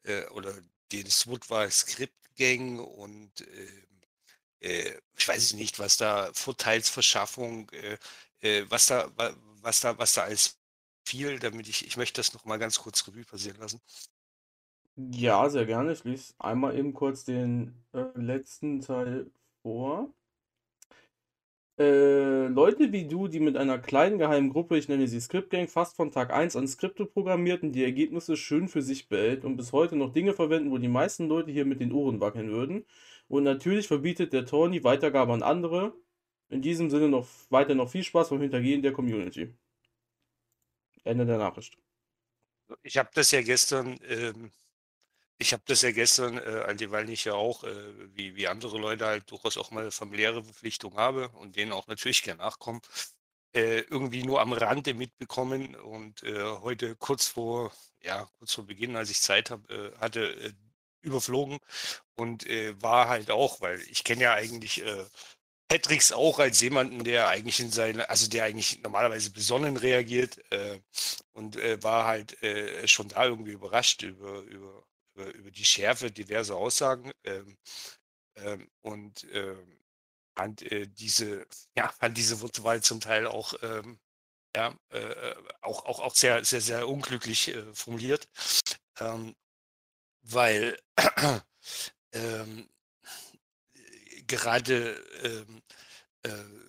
äh, oder den Woodward Script Gang und, ähm, äh, ich weiß nicht, was da Vorteilsverschaffung, äh, äh, was da wa was da was da alles fiel, damit ich ich möchte das noch mal ganz kurz Revue passieren lassen. Ja, sehr gerne. Ich lese einmal eben kurz den, äh, letzten Teil vor. Äh, Leute wie du, die mit einer kleinen geheimen Gruppe, ich nenne sie Script Gang, fast von Tag 1 an Skripte programmierten, die Ergebnisse schön für sich behält und bis heute noch Dinge verwenden, wo die meisten Leute hier mit den Ohren wackeln würden. Und natürlich verbietet der Tony Weitergabe an andere. In diesem Sinne noch weiter noch viel Spaß beim Hintergehen der Community. Ende der Nachricht. Ich habe das ja gestern, ähm ich habe das ja gestern, äh, dieweil ich ja auch, äh, wie wie andere Leute halt durchaus auch mal familiäre Verpflichtungen habe und denen auch natürlich gern nachkomme, äh, irgendwie nur am Rande mitbekommen. Und, äh, heute kurz vor ja, kurz vor Beginn, als ich Zeit habe äh, hatte, äh, überflogen und äh, war halt auch, weil ich kenne ja eigentlich Patricks auch als jemanden, der eigentlich in seine, also der eigentlich normalerweise besonnen reagiert äh, und äh, war halt äh, schon da irgendwie überrascht über, über, über, die Schärfe diverser Aussagen ähm, ähm, und ähm, fand äh, diese, ja, fand diese Wortwahl zum Teil auch ähm, ja, äh, auch, auch, auch sehr, sehr, sehr unglücklich äh, formuliert, ähm, weil ähm, gerade äh,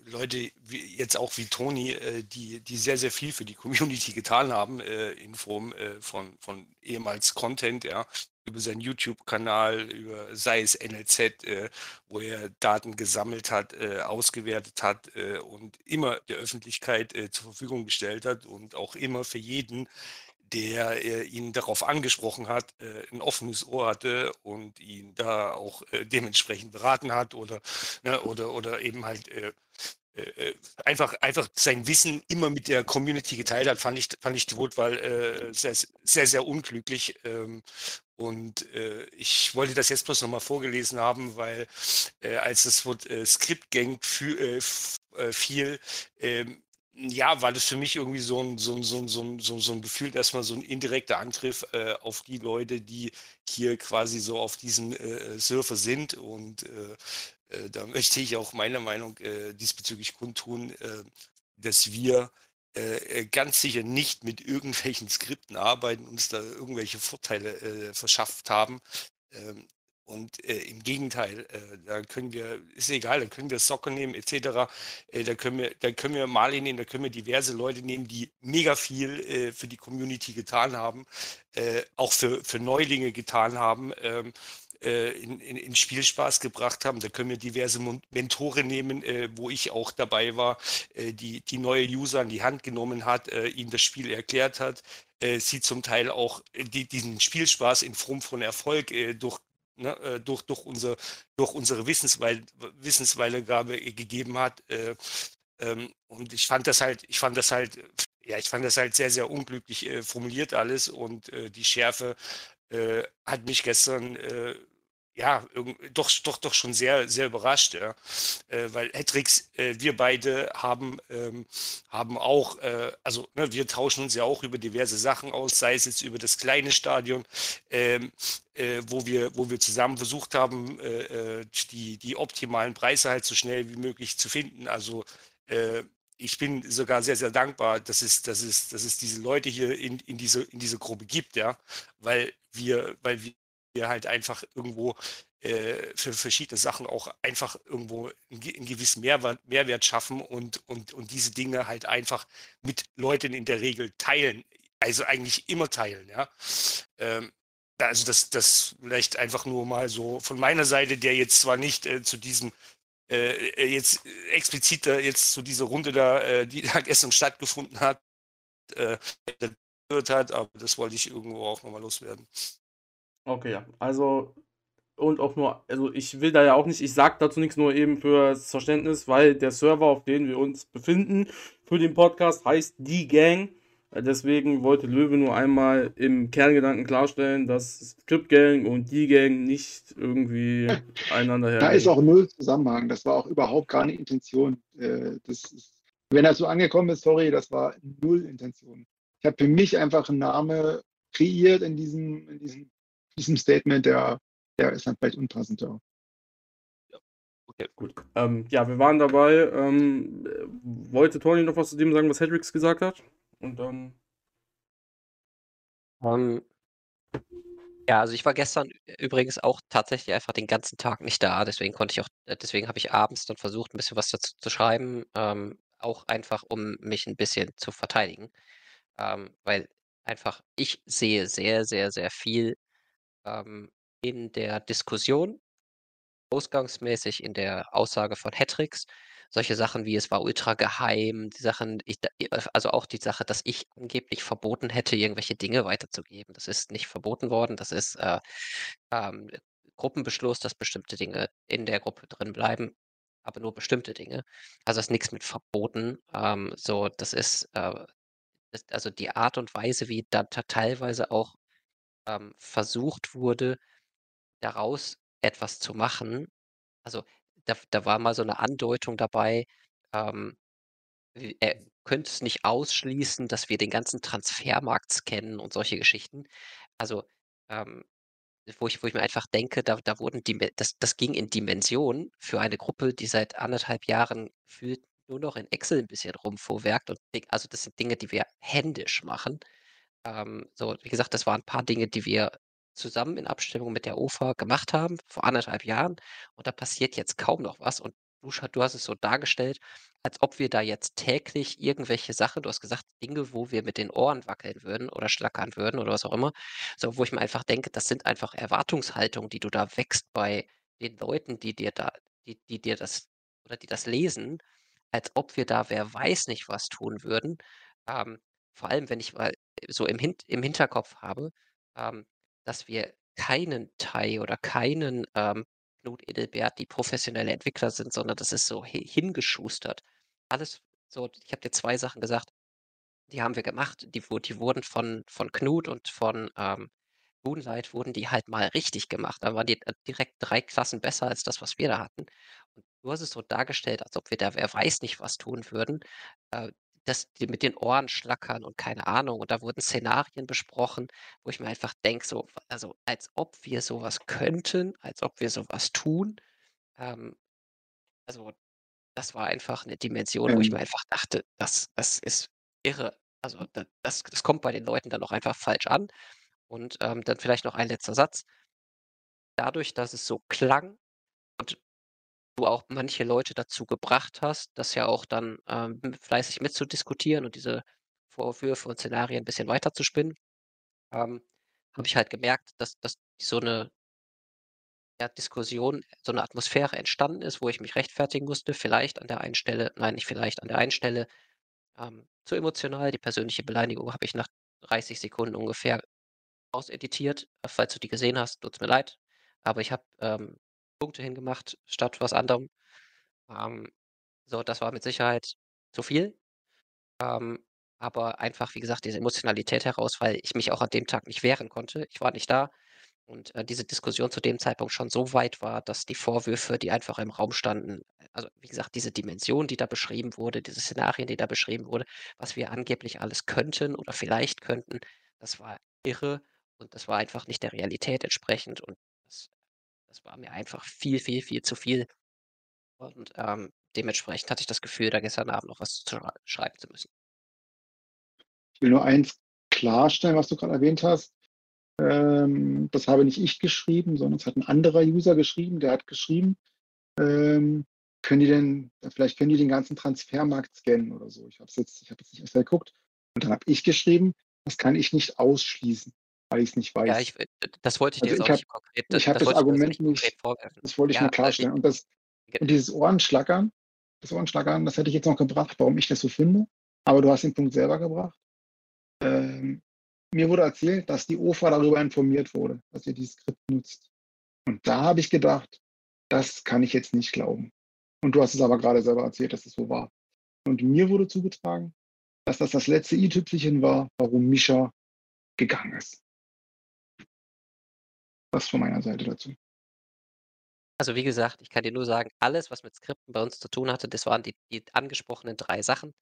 Leute wie, jetzt auch wie Toni, äh, die, die sehr, sehr viel für die Community getan haben, äh, in Form äh, von, von ehemals Content, ja, über seinen YouTube-Kanal, über sei es NLZ, äh, wo er Daten gesammelt hat, äh, ausgewertet hat äh, und immer der Öffentlichkeit äh, zur Verfügung gestellt hat und auch immer für jeden, der äh, ihn darauf angesprochen hat, äh, ein offenes Ohr hatte und ihn da auch dementsprechend beraten hat oder, ne, oder, oder eben halt einfach, einfach sein Wissen immer mit der Community geteilt hat, fand ich, fand ich die Wortwahl äh, sehr, sehr, sehr unglücklich. Ähm, und äh, ich wollte das jetzt bloß nochmal vorgelesen haben, weil äh, als das Wort äh, Script Gang äh, fiel, ähm, ja, war das für mich irgendwie so ein, so ein, so ein, so ein, so ein Gefühl, erstmal so ein indirekter Angriff äh, auf die Leute, die hier quasi so auf diesem äh, Surfer sind. Und äh, äh da möchte ich auch meine Meinung äh, diesbezüglich kundtun, äh, dass wir ganz sicher nicht mit irgendwelchen Skripten arbeiten, uns da irgendwelche Vorteile verschafft haben. Ähm, und äh, im Gegenteil, äh, da können wir, ist egal, da können wir Soccer nehmen, etc. Äh, da, können wir, da können wir Mali nehmen, da können wir diverse Leute nehmen, die mega viel äh, für die Community getan haben, äh, auch für, für Neulinge getan haben. Ähm, äh, in, in, in, Spielspaß gebracht haben. Da können wir diverse Mentoren nehmen, äh, wo ich auch dabei war, äh, die, die neue User an die Hand genommen hat, äh, ihnen das Spiel erklärt hat, sie zum Teil auch die, diesen Spielspaß in Form von Erfolg durch ne, äh, durch, durch, unser, durch unsere Wissensweil, gegeben hat. Äh, ähm, und ich fand das halt, ich fand das halt, ja, ich fand das halt sehr, sehr unglücklich äh, formuliert alles und äh, die Schärfe äh, hat mich gestern äh, ja, doch, doch, doch schon sehr, sehr überrascht, ja. Äh, weil Hedrix, äh, wir beide haben, ähm, haben auch, äh, also ne, wir tauschen uns ja auch über diverse Sachen aus, sei es jetzt über das kleine Stadion, ähm, äh, wo, wir, wo wir zusammen versucht haben, äh, äh, die, die optimalen Preise halt so schnell wie möglich zu finden. Also ich bin sogar sehr, sehr dankbar, dass es, dass es, dass es diese Leute hier in, in, diese, in diese Gruppe gibt, ja, weil wir, weil wir wir halt einfach irgendwo äh, für verschiedene Sachen auch einfach irgendwo einen, gewissen Mehrwert, Mehrwert schaffen und, und, und diese Dinge halt einfach mit Leuten in der Regel teilen. Also eigentlich immer teilen, ja. Ähm, also das, das vielleicht einfach nur mal so von meiner Seite, der jetzt zwar nicht äh, zu diesem äh, äh jetzt explizit jetzt zu dieser Runde da, äh, die da gestern stattgefunden hat, äh, hat, aber das wollte ich irgendwo auch nochmal loswerden. Okay, ja. Also, und auch nur, also ich will da ja auch nicht, ich sag dazu nichts nur eben fürs Verständnis, weil der Server, auf dem wir uns befinden, für den Podcast heißt Die Gang. Deswegen wollte Löwe nur einmal im Kerngedanken klarstellen, dass Script Gang und Die Gang nicht irgendwie einander her. Da ist auch null Zusammenhang. Das war auch überhaupt keine Intention. Äh, das ist, wenn er so angekommen ist, sorry, das war null Intention. Ich habe für mich einfach einen Namen kreiert in diesem, in diesem diesem Statement, der, der ist dann vielleicht unpassend. Ja. Okay, gut. Ähm, ja, wir waren dabei. Ähm, wollte Tony noch was zu dem sagen, was Hedrix gesagt hat? Und dann. Um, ähm, ja, also ich war gestern übrigens auch tatsächlich einfach den ganzen Tag nicht da. Deswegen konnte ich auch, äh, deswegen habe ich abends dann versucht, ein bisschen was dazu zu schreiben. Ähm, auch einfach, um mich ein bisschen zu verteidigen. Ähm, weil einfach ich sehe sehr, sehr, sehr viel ähm, in der Diskussion, ausgangsmäßig in der Aussage von Hattricks, solche Sachen wie es war ultra geheim, die Sachen, ich, also auch die Sache, dass ich angeblich verboten hätte, irgendwelche Dinge weiterzugeben. Das ist nicht verboten worden, das ist äh, ähm, Gruppenbeschluss, dass bestimmte Dinge in der Gruppe drin bleiben, aber nur bestimmte Dinge. Also ist nichts mit verboten. Ähm, so, das ist äh, das, also die Art und Weise, wie dann teilweise auch ähm, versucht wurde, daraus etwas zu machen also, da da war mal so 'ne Andeutung dabei, ähm, er könnte es nicht ausschließen, dass wir den ganzen Transfermarkt scannen und solche Geschichten. Also, ähm, wo ich wo ich mir einfach denke, da da wurden Dim das das ging in Dimensionen für eine Gruppe, die seit 1 1/2 Jahren gefühlt nur noch in Excel 'n bisschen rumfuhrwerkt und also, das sind Dinge, die wir händisch machen. Ähm, so, wie gesagt, das waren 'n paar Dinge, die wir zusammen in Abstimmung mit der OFA gemacht haben vor 1 1/2 Jahren und da passiert jetzt kaum noch was und du du hast es so dargestellt, als ob wir da jetzt täglich irgendwelche Sachen du hast gesagt, Dinge, wo wir mit den Ohren wackeln würden oder schlackern würden oder was auch immer. So, wo ich mir einfach denke, das sind einfach Erwartungshaltungen, die du da wächst bei den Leuten, die dir da die die dir das oder die das lesen, als ob wir da wer weiß nicht was tun würden. Ähm, vor allem, wenn ich mal so im Hin im Hinterkopf habe, ähm, dass wir keinen Tai oder keinen, ähm, Knut Edelbert, die professionelle Entwickler sind, sondern das ist so hi hingeschustert. Alles so ich habe dir 2 Sachen gesagt, die haben wir gemacht. Die die wurden von von Knut und von, ähm, Moonlight wurden die halt mal richtig gemacht. Da waren die, äh, direkt 3 Klassen besser als das, was wir da hatten. Und du hast es so dargestellt, als ob wir da wer weiß nicht was tun würden, äh, dass die mit den Ohren schlackern und keine Ahnung. Und da wurden Szenarien besprochen, wo ich mir einfach denke, so also, als ob wir so was könnten, als ob wir so was tun. Ähm, also, das war einfach 'ne Dimension, wo ich mir Ähm. einfach dachte: „Das das ist irre.“ Also, da das das kommt bei den Leuten dann auch einfach falsch an. Und, ähm, dann vielleicht noch ein letzter Satz. Dadurch, dass es so klang und du auch manche Leute dazu gebracht hast, das ja auch dann, ähm, fleißig mitzudiskutieren und diese Vorwürfe und Szenarien bisschen weiter zu spinnen, ähm, habe ich halt gemerkt, dass dass so 'ne ja, Diskussion, so 'ne Atmosphäre entstanden ist, wo ich mich rechtfertigen musste, vielleicht an der einen Stelle nein, nicht vielleicht, an der einen Stelle, ähm, zu emotional. Die persönliche Beleidigung habe ich nach 30 Sekunden ungefähr rauseditiert. Äh, falls du die gesehen hast, tut's mir leid. Aber ich habe, ähm, Punkte hingemacht statt was anderem. Ähm, so, das war mit Sicherheit zu viel. Ähm, aber einfach, wie gesagt, diese Emotionalität heraus, weil ich mich auch an dem Tag nicht wehren konnte. Ich war nicht da und, äh, diese Diskussion zu dem Zeitpunkt schon so weit war, dass die Vorwürfe, die einfach im Raum standen also, wie gesagt, diese Dimension, die da beschrieben wurde, diese Szenarien, die da beschrieben wurde, was wir angeblich alles könnten oder vielleicht könnten, das war irre und das war einfach nicht der Realität entsprechend und das war mir einfach viel, viel, viel zu viel. Und, ähm, dementsprechend hatte ich das Gefühl, da gestern Abend noch was zu schrei schreiben zu müssen. Ich will nur eins klarstellen, was du grad erwähnt hast. Ähm, das habe nicht ich geschrieben, sondern es hat 'n anderer User geschrieben. Der hat geschrieben, ähm: „Können die denn vielleicht können die den ganzen Transfermarkt scannen oder so.“ Ich habe es jetzt ich habe jetzt nicht extra geguckt. Und dann habe ich geschrieben: „Das kann ich nicht ausschließen, weil ich's nicht Ja, weiß.“ ich w d das wollte ich dir Also, jetzt auch ich habe nicht konkret ich habe das das ich Argument nicht nicht vorwerfen. das wollte ich Ja, nur ich klarstellen. Und das und dieses Ohrenschlackern das Ohrenschlackern, das hätte ich jetzt noch gebracht, warum ich das so finde. Aber du hast den Punkt selber gebracht. Ähm, mir wurde erzählt, dass die OFA darüber informiert wurde, dass ihr dieses Skript nutzt. Und da habe ich gedacht: „Das kann ich jetzt nicht glauben.“ Und du hast es aber grade selber erzählt, dass es so war. Und mir wurde zugetragen, dass das das letzte i-Tüpfelchen war, warum Mischa gegangen ist. Das von meiner Seite dazu. Also, wie gesagt, ich kann dir nur sagen, alles, was mit Skripten bei uns zu tun hatte, das waren die die angesprochenen 3 Sachen.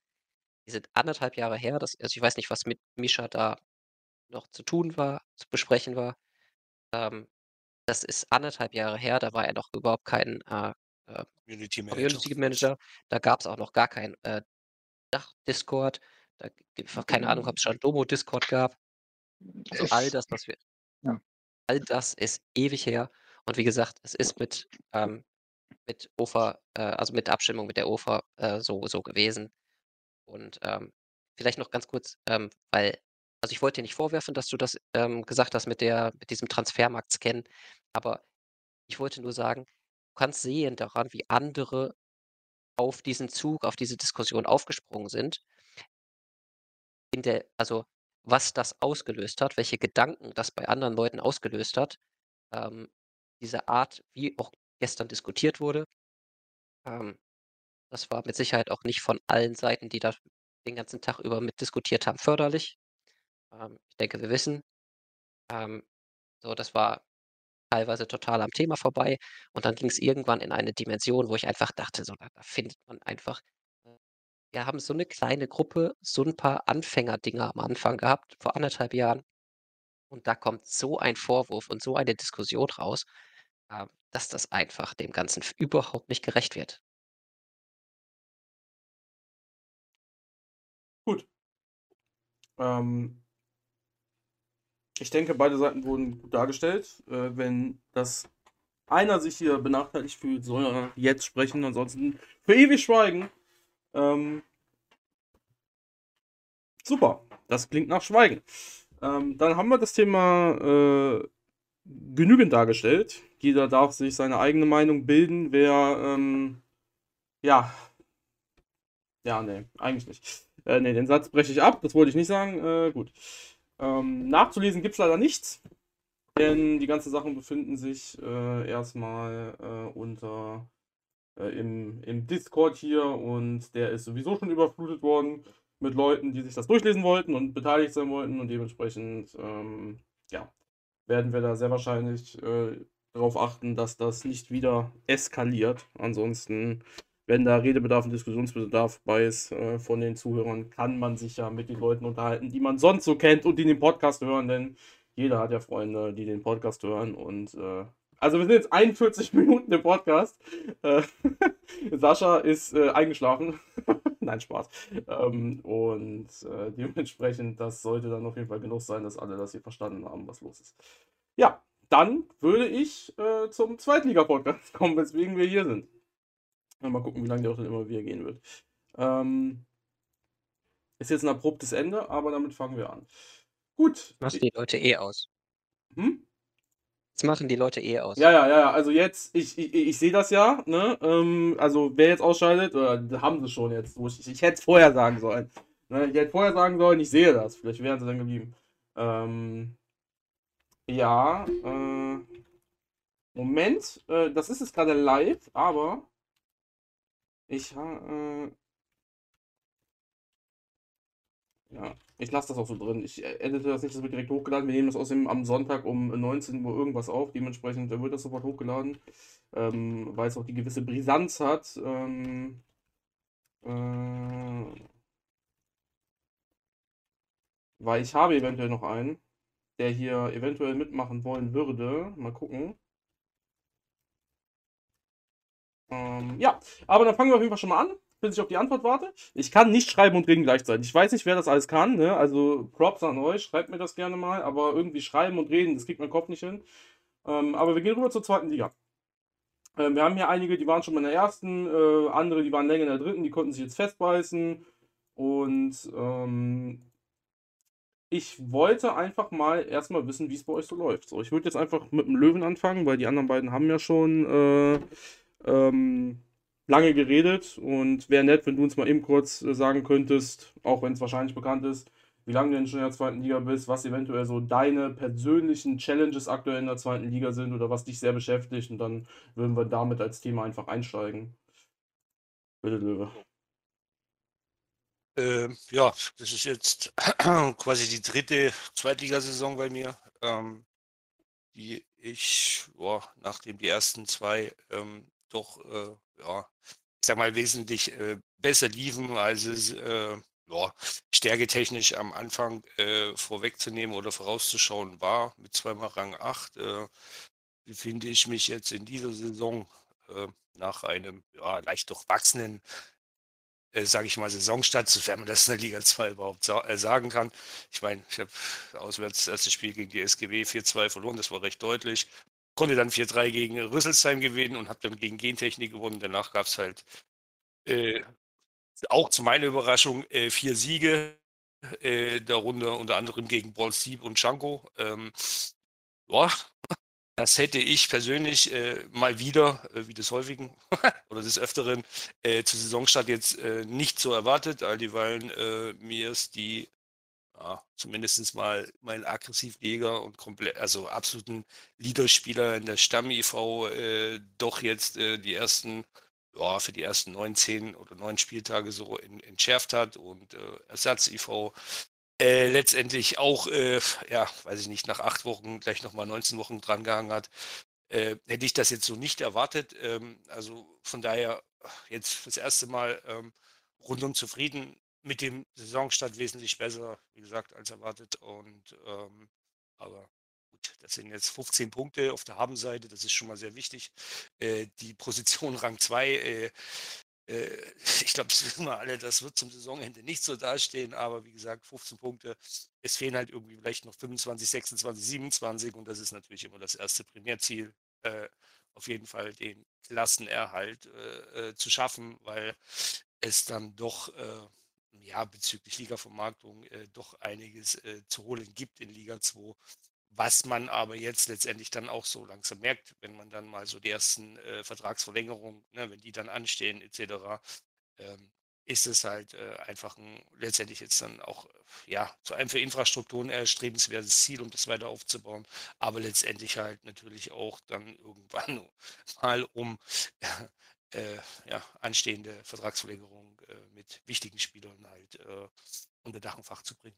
Die sind 1 1/2 Jahre her. Das also, ich weiß nicht, was mit Mischa da noch zu tun war zu besprechen war. Ähm, das ist 1 1/2 Jahre her, da war er noch überhaupt kein, äh, äh, Community Manager. Community Manager. Da gab's auch noch gar kein, äh, Dach-Discord. Da keine Ahnung, ob's schon Domo-Discord gab. Also, all Es das, was wir ja. All das ist ewig her. Und wie gesagt, es ist mit, ähm mit OFA, äh also, mit Abstimmung mit der OFA, äh, so so gewesen. Und, ähm, vielleicht noch ganz kurz, ähm, weil also, ich wollte dir nicht vorwerfen, dass du das, ähm, gesagt hast mit der mit diesem Transfermarkt-Scannen, aber ich wollte nur sagen, du kannst sehen daran, wie andere auf diesen Zug, auf diese Diskussion aufgesprungen sind in der also, was das ausgelöst hat, welche Gedanken das bei anderen Leuten ausgelöst hat. Ähm, diese Art, wie auch gestern diskutiert wurde. Ähm, das war mit Sicherheit auch nicht von allen Seiten, die da den ganzen Tag über mitdiskutiert haben, förderlich. Ähm, ich denke, wir wissen. Ähm, so, das war teilweise total am Thema vorbei. Und dann ging es irgendwann in eine Dimension, wo ich einfach dachte, so, da, da findet man einfach. Wir haben so eine kleine Gruppe, so ein paar Anfängerdinger am Anfang gehabt, vor anderthalb Jahren. Und da kommt so ein Vorwurf und so eine Diskussion raus, äh, dass das einfach dem Ganzen überhaupt nicht gerecht wird. Gut. Ähm, ich denke, beide Seiten wurden gut dargestellt. Äh, wenn das einer sich hier benachteiligt fühlt, soll er jetzt sprechen, ansonsten für ewig schweigen. Ähm, super, das klingt nach Schweigen. Ähm, dann haben wir das Thema äh, genügend dargestellt. Jeder darf sich seine eigene Meinung bilden, wer, ähm, ja, ja, nee, eigentlich nicht. Äh, nee, den Satz breche ich ab, das wollte ich nicht sagen. Äh, gut. Ähm, nachzulesen gibt es leider nichts, denn die ganzen Sachen befinden sich äh, erstmal äh, unter äh, im, im Discord hier und der ist sowieso schon überflutet worden mit Leuten, die sich das durchlesen wollten und beteiligt sein wollten und dementsprechend, ähm, ja, werden wir da sehr wahrscheinlich äh, darauf achten, dass das nicht wieder eskaliert. Ansonsten, wenn da Redebedarf und Diskussionsbedarf bei ist äh, von den Zuhörern, kann man sich ja mit den Leuten unterhalten, die man sonst so kennt und die den Podcast hören, denn jeder hat ja Freunde, die den Podcast hören und äh, also wir sind jetzt 41 Minuten im Podcast. Äh, Sascha ist äh, eingeschlafen. Nein, Spaß. Ähm, und äh, dementsprechend, das sollte dann auf jeden Fall genug sein, dass alle das hier verstanden haben, was los ist. Ja, dann würde ich äh, zum Zweitliga-Podcast kommen, weswegen wir hier sind. Mal gucken, wie lange der auch dann immer wieder gehen wird. Ähm, ist jetzt ein abruptes Ende, aber damit fangen wir an. Gut. Machen die Leute eh aus. Hm? Das machen die Leute eh aus. Ja, ja, ja. Also jetzt, ich, ich, ich sehe das ja, ne? Ähm, also wer jetzt ausschaltet, oder haben sie schon jetzt. Wo ich, ich hätte es vorher sagen sollen. Ne? Ich hätte vorher sagen sollen, ich sehe das. Vielleicht wären sie dann geblieben. Ähm, ja, äh, Moment, äh, das ist jetzt gerade live, aber ich ha, äh, ja, ich lasse das auch so drin. Ich äh, edite das nicht, das wird direkt hochgeladen. Wir nehmen das außerdem am Sonntag um 19 Uhr irgendwas auf. Dementsprechend wird das sofort hochgeladen, ähm, weil es auch die gewisse Brisanz hat. Ähm, äh, weil ich habe eventuell noch einen, der hier eventuell mitmachen wollen würde. Mal gucken. Ähm, ja, aber dann fangen wir auf jeden Fall schon mal an, bis ich auf die Antwort warte. Ich kann nicht schreiben und reden gleichzeitig. Ich weiß nicht, wer das alles kann. Ne? Also Props an euch, schreibt mir das gerne mal. Aber irgendwie schreiben und reden, das kriegt mein Kopf nicht hin. Ähm, aber wir gehen rüber zur zweiten Liga. Ähm, wir haben hier einige, die waren schon mal in der ersten, äh, andere, die waren länger in der dritten, die konnten sich jetzt festbeißen. Und ähm, ich wollte einfach mal erstmal wissen, wie es bei euch so läuft. So, ich würde jetzt einfach mit dem Löwen anfangen, weil die anderen beiden haben ja schon äh, ähm, lange geredet und wäre nett, wenn du uns mal eben kurz äh, sagen könntest, auch wenn es wahrscheinlich bekannt ist, wie lange du denn schon in der zweiten Liga bist, was eventuell so deine persönlichen Challenges aktuell in der zweiten Liga sind oder was dich sehr beschäftigt und dann würden wir damit als Thema einfach einsteigen. Bitte, Löwe. Ähm, ja, das ist jetzt quasi die dritte Zweitligasaison bei mir, ähm, die ich, boah, nachdem die ersten zwei ähm, doch, äh, ja, ich sag mal, wesentlich äh, besser liefen, als es äh, ja, stärketechnisch am Anfang äh, vorwegzunehmen oder vorauszuschauen war. Mit zweimal Rang 8 äh, befinde ich mich jetzt in dieser Saison äh, nach einem ja, leicht durchwachsenen äh, sage ich mal, Saisonstart, sofern man das in der Liga 2 überhaupt sa sagen kann. Ich meine, ich habe auswärts das erste Spiel gegen die SGW 4-2 verloren, das war recht deutlich. Konnte dann 4-3 gegen Rüsselsheim gewinnen und habe dann gegen Gentechnik gewonnen. Danach gab es halt äh, auch zu meiner Überraschung äh, vier Siege, äh, darunter unter anderem gegen Ball Steep und Chanko. Ähm, ja, das hätte ich persönlich äh, mal wieder, äh, wie des häufigen oder des Öfteren, äh, zu Saisonstart jetzt äh, nicht so erwartet, all dieweil äh, mir ist die ja, zumindest mal mein Aggressivjäger und komplett, also absoluten Leaderspieler in der Stamm-IV äh, doch jetzt äh, die ersten, ja, für die ersten neun, zehn oder neun Spieltage so in, entschärft hat und äh, Ersatz-IV äh, letztendlich auch, äh, ja, weiß ich nicht, nach acht Wochen gleich nochmal 19 Wochen drangehangen hat, äh, hätte ich das jetzt so nicht erwartet. Ähm, also von daher jetzt das erste Mal ähm, rundum zufrieden mit dem Saisonstart wesentlich besser, wie gesagt, als erwartet. Und ähm, aber gut, das sind jetzt 15 Punkte auf der Habenseite, das ist schon mal sehr wichtig. Äh, die Position Rang 2, äh, äh, ich glaube, das wissen wir alle, das wird zum Saisonende nicht so dastehen, aber wie gesagt, 15 Punkte. Es fehlen halt irgendwie vielleicht noch 25, 26, 27 und das ist natürlich immer das erste Primärziel. Äh, auf jeden Fall den Klassenerhalt äh, äh, zu schaffen, weil es dann doch ja bezüglich Ligavermarktung äh, doch einiges äh, zu holen gibt in Liga 2 was man aber jetzt letztendlich dann auch so langsam merkt, wenn man dann mal so die ersten äh, Vertragsverlängerungen, ne, wenn die dann anstehen, etc., ähm, ist es halt äh, einfach ein, letztendlich jetzt dann auch, ja, zu einem für Infrastrukturen erstrebenswertes Ziel, um das weiter aufzubauen, aber letztendlich halt natürlich auch dann irgendwann mal um äh, ja, anstehende Vertragsverlängerungen mit wichtigen Spielern halt äh, unter Dach und Fach zu bringen.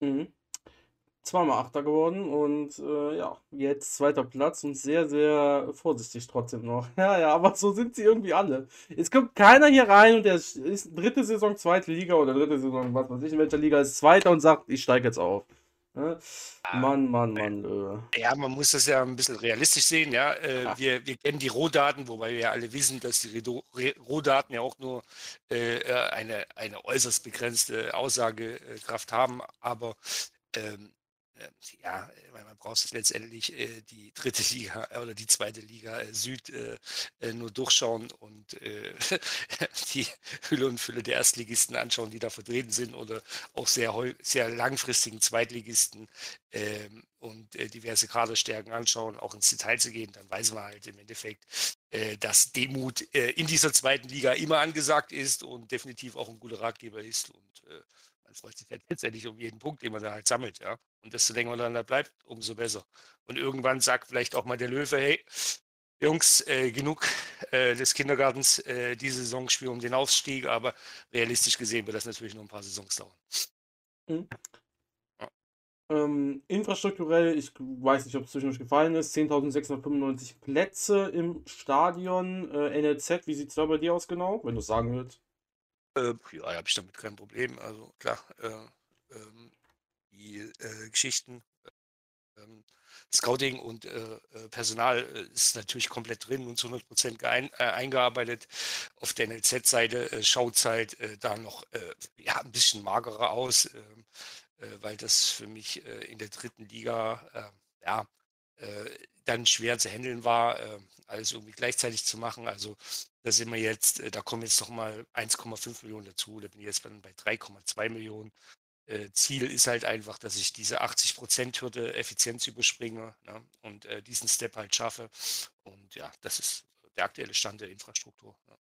Mhm zweimal Achter geworden und äh, ja, jetzt zweiter Platz und sehr, sehr vorsichtig trotzdem noch. Ja, ja, aber so sind sie irgendwie alle. Es kommt keiner hier rein und der ist dritte Saison zweite Liga oder dritte Saison, was weiß ich, in welcher Liga ist zweiter und sagt, ich steige jetzt auf. Ja? Mann, Mann, Mann. Äh. Ja, man muss das ja ein bisschen realistisch sehen. Ja? Äh, wir, wir kennen die Rohdaten, wobei wir ja alle wissen, dass die Rohdaten ja auch nur äh, äh, eine, eine äußerst begrenzte Aussagekraft haben. Aber ähm, ja, weil man braucht letztendlich äh, die dritte Liga äh, oder die zweite Liga äh, Süd äh, äh nur durchschauen und äh, die Hülle und Fülle der Erstligisten anschauen, die da vertreten sind oder auch sehr, sehr langfristigen Zweitligisten ähm, und diverse Kaderstärken anschauen, auch ins Detail zu gehen, dann weiß man halt im Endeffekt, dass Demut in dieser zweiten Liga immer angesagt ist und definitiv auch ein guter Ratgeber ist und man freut sich halt letztendlich um jeden Punkt, den man da halt sammelt, ja. Und desto länger man dann da bleibt, umso besser. Und irgendwann sagt vielleicht auch mal der Löwe, hey, Jungs, äh, genug äh, des Kindergartens, äh, diese Saison spielen um den Aufstieg, aber realistisch gesehen wird das natürlich noch ein paar Saisons dauern. Mhm. Ähm, infrastrukturell, ich weiß nicht, ob es zwischendurch gefallen ist, 10.695 Plätze im Stadion. Äh, NLZ, wie sieht es da bei dir aus genau, wenn du es sagen willst? Äh, ja, habe ich damit kein Problem. Also klar, äh, ähm, die äh, Geschichten, ähm, Scouting und äh, äh, Personal äh, ist natürlich komplett drin und zu 100 Prozent eingearbeitet. Auf der NLZ-Seite schaut es halt da noch ja, ein bisschen magerer aus, ähm, weil das für mich in der dritten Liga ja, dann schwer zu handeln war, alles irgendwie gleichzeitig zu machen. Also da sind wir jetzt, da kommen jetzt noch mal 1,5 Millionen dazu. Da bin ich jetzt bei 3,2 Millionen. Äh, Ziel ist halt einfach, dass ich diese 80%-Hürde Effizienz überspringe ne, und äh, diesen Step halt schaffe. Und ja, das ist der aktuelle Stand der Infrastruktur. Ne.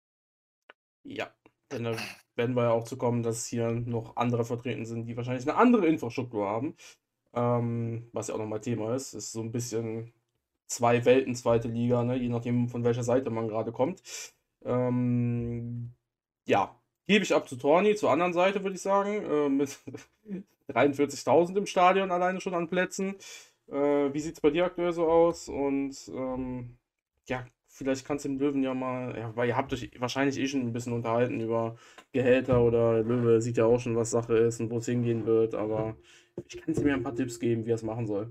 Ja, denn da werden wir ja auch zu kommen, dass hier noch andere vertreten sind, die wahrscheinlich eine andere Infrastruktur haben. Ähm, was ja auch nochmal Thema ist. Ist so ein bisschen zwei Welten, zweite Liga, ne? je nachdem, von welcher Seite man gerade kommt. Ähm, ja, Gebe ich ab zu Torni, zur anderen Seite würde ich sagen, äh, mit 43.000 im Stadion alleine schon an Plätzen. Äh, wie sieht es bei dir aktuell so aus? Und ähm, ja, vielleicht kannst du den Löwen ja mal, ja, weil ihr habt euch wahrscheinlich eh schon ein bisschen unterhalten über Gehälter oder Löwe sieht ja auch schon, was Sache ist und wo es hingehen wird, aber ich kann dir mir ein paar Tipps geben, wie er es machen soll.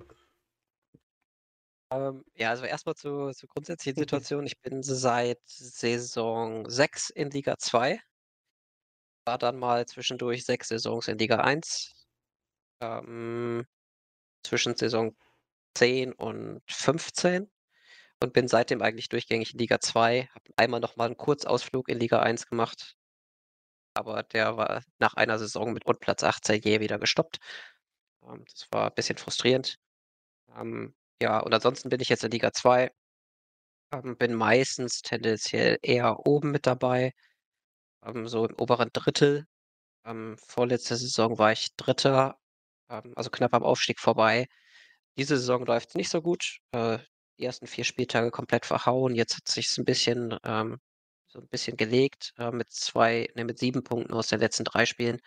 Ähm, ja, also erstmal zur, zur grundsätzlichen Situation. Ich bin seit Saison 6 in Liga 2 war dann mal zwischendurch sechs Saisons in Liga 1. Ähm, zwischen Saison 10 und 15 und bin seitdem eigentlich durchgängig in Liga 2. Habe einmal noch mal 'n Kurzausflug in Liga 1 gemacht, aber der war nach einer Saison mit und Platz 18 jäh wieder gestoppt. Ähm, das war ein bisschen frustrierend. Ja, und ansonsten bin ich jetzt in Liga 2. Ähm, bin meistens tendenziell eher oben mit dabei ähm, so im oberen Drittel. Ähm, vorletzte Saison war ich Dritter, ähm, also knapp am Aufstieg vorbei. Diese Saison läuft nicht so gut. Äh, die ersten vier Spieltage komplett verhauen. Jetzt hat sich's 'n bisschen ähm, so ein bisschen gelegt, äh, mit zwei ne, mit sieben Punkten aus den letzten drei Spielen.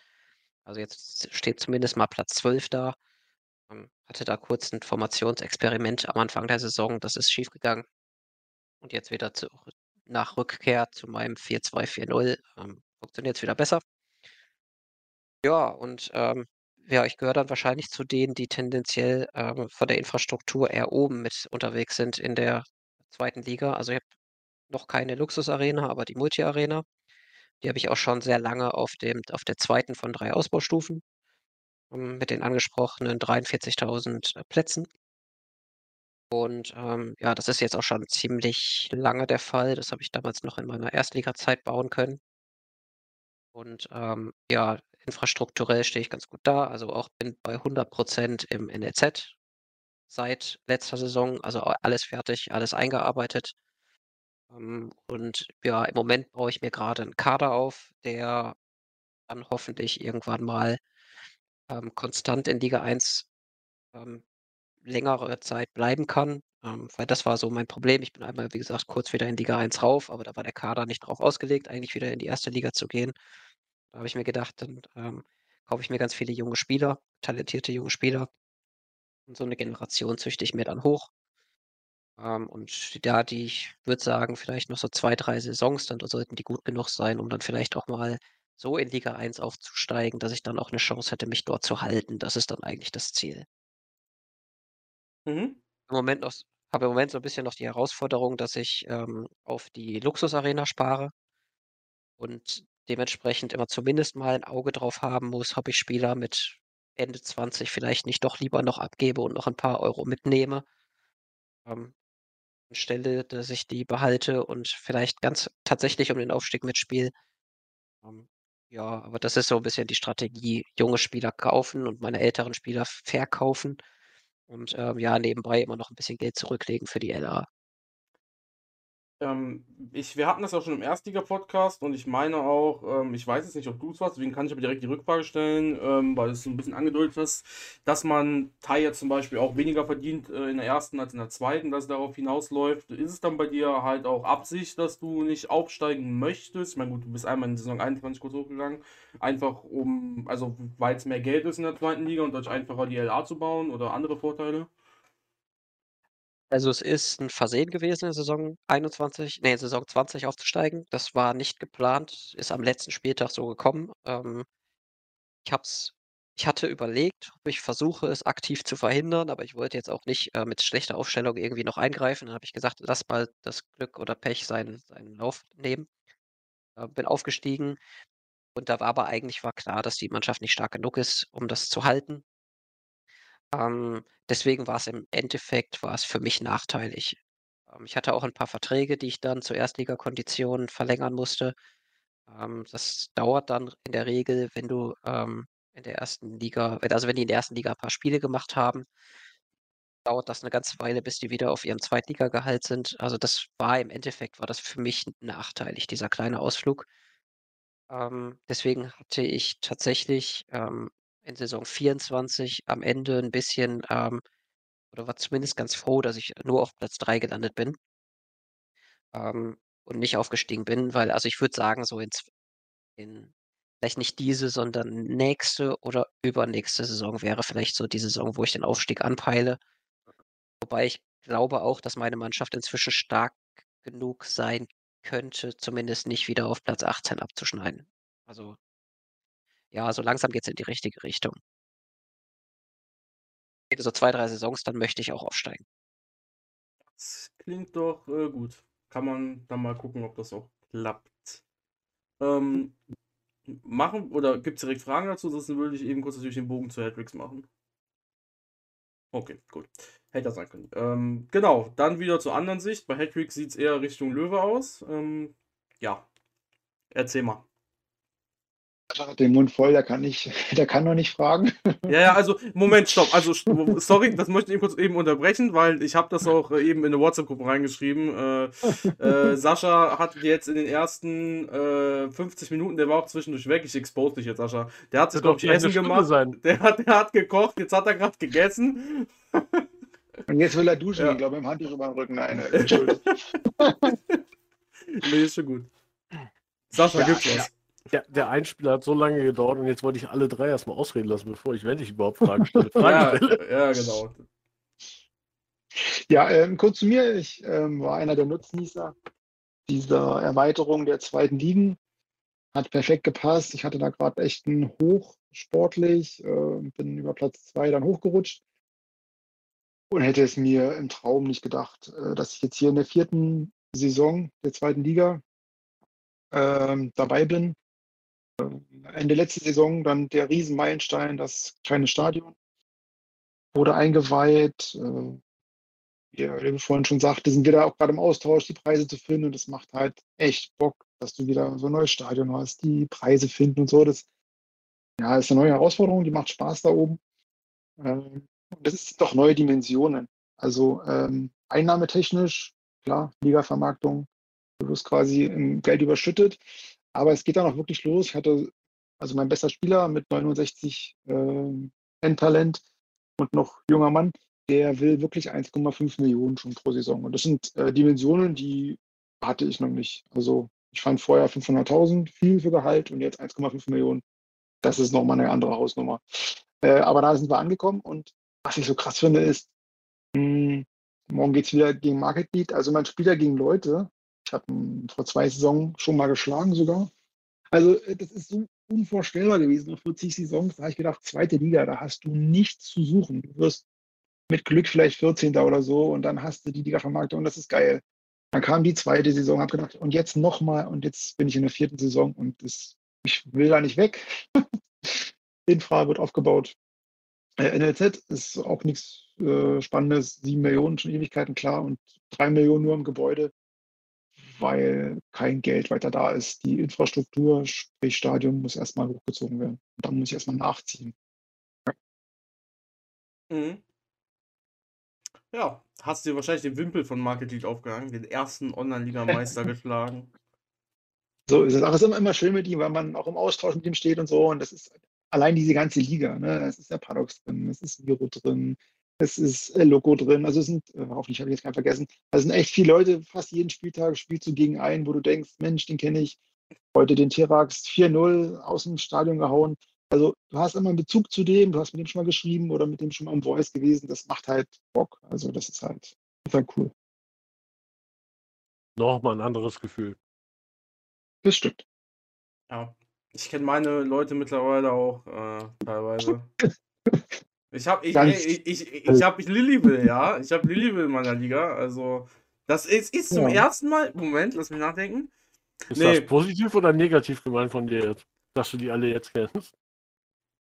Also jetzt steht zumindest mal Platz 12 da. Ähm, hatte da kurz ein Formationsexperiment am Anfang der Saison, das ist schiefgegangen. Und jetzt wieder zu, nach Rückkehr zu meinem 4-2-4-0 ähm, funktioniert es wieder besser. Ja, und ähm, ja, ich gehöre dann wahrscheinlich zu denen, die tendenziell ähm, von der Infrastruktur eher oben mit unterwegs sind in der zweiten Liga. Also ich habe noch keine Luxusarena, aber die Multi-Arena. Die habe ich auch schon sehr lange auf dem auf der zweiten von drei Ausbaustufen, mit den angesprochenen 43.000 äh, Plätzen. Und, ähm, ja, das ist jetzt auch schon ziemlich lange der Fall. Das habe ich damals noch in meiner Erstligazeit bauen können. Und, ähm, ja, infrastrukturell stehe ich ganz gut da. Also auch bin bei 100% im NLZ seit letzter Saison. Also alles fertig, alles eingearbeitet. Ähm, und ja, im Moment baue ich mir gerade einen Kader auf, der dann hoffentlich irgendwann mal, ähm, konstant in Liga 1, ähm, längere Zeit bleiben kann. Ähm, weil das war so mein Problem. Ich bin einmal, wie gesagt, kurz wieder in Liga 1 rauf, aber da war der Kader nicht drauf ausgelegt, eigentlich wieder in die erste Liga zu gehen. Da habe ich mir gedacht, dann, ähm, kaufe ich mir ganz viele junge Spieler, talentierte junge Spieler. Und so eine Generation züchte ich mir dann hoch. Ähm, und ja, die ich würde sagen, vielleicht noch so 2, 3 Saisons, dann sollten die gut genug sein, um dann vielleicht auch mal so in Liga 1 aufzusteigen, dass ich dann auch eine Chance hätte, mich dort zu halten. Das ist dann eigentlich das Ziel. Mhm. Im Moment noch habe im Moment so ein bisschen noch die Herausforderung, dass ich, ähm, auf die Luxusarena spare und dementsprechend immer zumindest mal ein Auge drauf haben muss, ob ich Spieler mit Ende 20 vielleicht nicht doch lieber noch abgebe und noch ein paar Euro mitnehme. Ähm, anstelle, dass ich die behalte und vielleicht ganz tatsächlich um den Aufstieg mitspiele. Ähm, ja, aber das ist so ein bisschen die Strategie, junge Spieler kaufen und meine älteren Spieler verkaufen und, ähm, ja, nebenbei immer noch ein bisschen Geld zurücklegen für die LA. Ähm, ich, wir hatten das ja schon im Erstliga-Podcast und ich meine auch, ähm, ich weiß jetzt nicht, ob du es warst, deswegen kann ich aber direkt die Rückfrage stellen, ähm, weil es so ein bisschen angedeutet hast, dass man Tai jetzt zum Beispiel auch weniger verdient äh, in der ersten als in der zweiten, dass es darauf hinausläuft. Ist es dann bei dir halt auch Absicht, dass du nicht aufsteigen möchtest? Ich meine, gut, du bist einmal in Saison 21 kurz hochgegangen, einfach um, also weil es mehr Geld ist in der zweiten Liga und dadurch einfacher die LA zu bauen oder andere Vorteile? Also, es ist 'n Versehen gewesen, in Saison 21 ne, Saison 20 aufzusteigen. Das war nicht geplant, ist am letzten Spieltag so gekommen. Ähm, ich habe es ich hatte überlegt, ob ich versuche, es aktiv zu verhindern, aber ich wollte jetzt auch nicht, äh, mit schlechter Aufstellung irgendwie noch eingreifen. Dann habe ich gesagt: „Lass mal das Glück oder Pech seinen seinen Lauf nehmen.“ Äh, bin aufgestiegen und da war aber eigentlich war klar, dass die Mannschaft nicht stark genug ist, um das zu halten. Ähm, deswegen war es im Endeffekt war es für mich nachteilig. Ähm, ich hatte auch ein paar Verträge, die ich dann zu Erstligakonditionen verlängern musste. Ähm, das dauert dann in der Regel, wenn du, ähm, in der ersten Liga also, wenn die in der ersten Liga ein paar Spiele gemacht haben, dauert das eine ganze Weile, bis die wieder auf ihrem Zweitligagehalt sind. Also, das war im Endeffekt war das für mich nachteilig, dieser kleine Ausflug. Ähm, deswegen hatte ich tatsächlich, ähm, in Saison 24 am Ende ein bisschen, ähm oder war zumindest ganz froh, dass ich nur auf Platz 3 gelandet bin, ähm, und nicht aufgestiegen bin, weil also, ich würde sagen, so in in vielleicht nicht diese, sondern nächste oder übernächste Saison wäre vielleicht so die Saison, wo ich den Aufstieg anpeile. Wobei ich glaube auch, dass meine Mannschaft inzwischen stark genug sein könnte, zumindest nicht wieder auf Platz 18 abzuschneiden. Also, ja, so langsam geht's in die richtige Richtung. So 2 3 Saisons, dann möchte ich auch aufsteigen. Das klingt doch äh, gut. Kann man dann mal gucken, ob das auch klappt. Ähm, machen oder gibt es direkt Fragen dazu? Sonst würde ich eben kurz natürlich den Bogen zu Hedrix machen. Okay, gut. Hätte das sein können. Ähm, genau, dann wieder zur anderen Sicht. Bei Hedrix sieht es eher Richtung Löwe aus. Ähm, ja, erzähl mal. Sascha hat den Mund voll, der kann nicht, der kann noch nicht fragen. Ja, ja, also Moment, stopp. Also sorry, das möchte ich eben kurz eben unterbrechen, weil ich habe das auch äh, eben in eine WhatsApp-Gruppe reingeschrieben. Äh, äh, Sascha hat jetzt in den ersten äh, 50 Minuten, der war auch zwischendurch weg. Ich expose dich jetzt, Sascha. Der hat sich, doch Essen Stunde gemacht. sein. Der hat, der hat gekocht, jetzt hat er gerade gegessen. Und jetzt will er duschen, Ja. ich glaube, im Handtuch über den Rücken. Nein, Entschuldigung. Nee, ist schon gut. Sascha, Ja, gibt's ja. Der, der Einspieler hat so lange gedauert und jetzt wollte ich alle drei erstmal ausreden lassen, bevor ich, wenn ich überhaupt Fragen stelle, Fragen Ja, stelle. ja, genau. Ja, ähm, kurz zu mir. Ich ähm, war einer der Nutznießer dieser Erweiterung der zweiten Ligen. Hat perfekt gepasst. Ich hatte da gerade echt einen Hoch sportlich, äh, bin über Platz zwei dann hochgerutscht und hätte es mir im Traum nicht gedacht, äh, dass ich jetzt hier in der vierten Saison der zweiten Liga ähm, dabei bin. Ähm, Ende letzte Saison dann der Riesenmeilenstein, das kleine Stadion wurde eingeweiht. Äh, wie ihr vorhin schon sagte, sind wir da auch gerade im Austausch, die Preise zu finden. Und das macht halt echt Bock, dass du wieder so ein neues Stadion hast, die Preise finden und so. Das ja, ist eine neue Herausforderung, die macht Spaß da oben. Ähm, und das ist doch neue Dimensionen. Also ähm, einnahmetechnisch, klar, Liga-Vermarktung, du wirst quasi im Geld überschüttet. Aber es geht dann auch wirklich los. Ich hatte also mein bester Spieler mit 69 äh, Endtalent und noch junger Mann, der will wirklich 1,5 Millionen schon pro Saison. Und das sind äh, Dimensionen, die hatte ich noch nicht. Also ich fand vorher 500.000 viel für Gehalt und jetzt 1,5 Millionen. Das ist nochmal eine andere Hausnummer. Äh, aber da sind wir angekommen und was ich so krass finde ist, mh, morgen geht es wieder gegen Market Lead. Also man spielt ja gegen Leute. Ich habe vor zwei Saison schon mal geschlagen sogar. Also äh, das ist so unvorstellbar gewesen. Nach 40 Saisons, habe ich gedacht, zweite Liga, da hast du nichts zu suchen. Du wirst mit Glück vielleicht 14. oder so und dann hast du die Liga-Vermarktung und das ist geil. Dann kam die zweite Saison, habe gedacht, und jetzt nochmal und jetzt bin ich in der vierten Saison und das, ich will da nicht weg. Infra wird aufgebaut. Äh, NLZ ist auch nichts äh, Spannendes, sieben Millionen schon Ewigkeiten klar und drei Millionen nur im Gebäude, weil kein Geld weiter da ist. Die Infrastruktur, sprich Stadion, muss erstmal hochgezogen werden. Und dann muss ich erstmal nachziehen. Mhm. Ja, hast dir wahrscheinlich den Wimpel von Market League aufgehangen, den ersten Online-Liga-Meister geschlagen. So ist es. Es ist immer, immer schön mit ihm, weil man auch im Austausch mit ihm steht und so. Und das ist allein diese ganze Liga. Ne? Es ist der Paradox drin, es ist Miro drin, es ist äh, Loco drin. Also es sind, äh, hoffentlich habe ich jetzt keinen vergessen, also es sind echt viele Leute, fast jeden Spieltag spielst du gegen einen, wo du denkst, Mensch, den kenne ich. Heute den Tirax 4-0 aus dem Stadion gehauen. Also du hast immer einen Bezug zu dem, du hast mit dem schon mal geschrieben oder mit dem schon mal im Voice gewesen. Das macht halt Bock. Also das ist halt, halt cool. Nochmal ein anderes Gefühl. Das stimmt. Ja, ich kenne meine Leute mittlerweile auch äh, teilweise. Ich habe ich, ich, ich, ich, ich hab Lillyville, ja. Ich habe Lillyville in meiner Liga. Also, das ist, ist zum Ja. ersten Mal. Moment, lass mich nachdenken. Ist Nee. das positiv oder negativ gemeint von dir jetzt, dass du die alle jetzt kennst?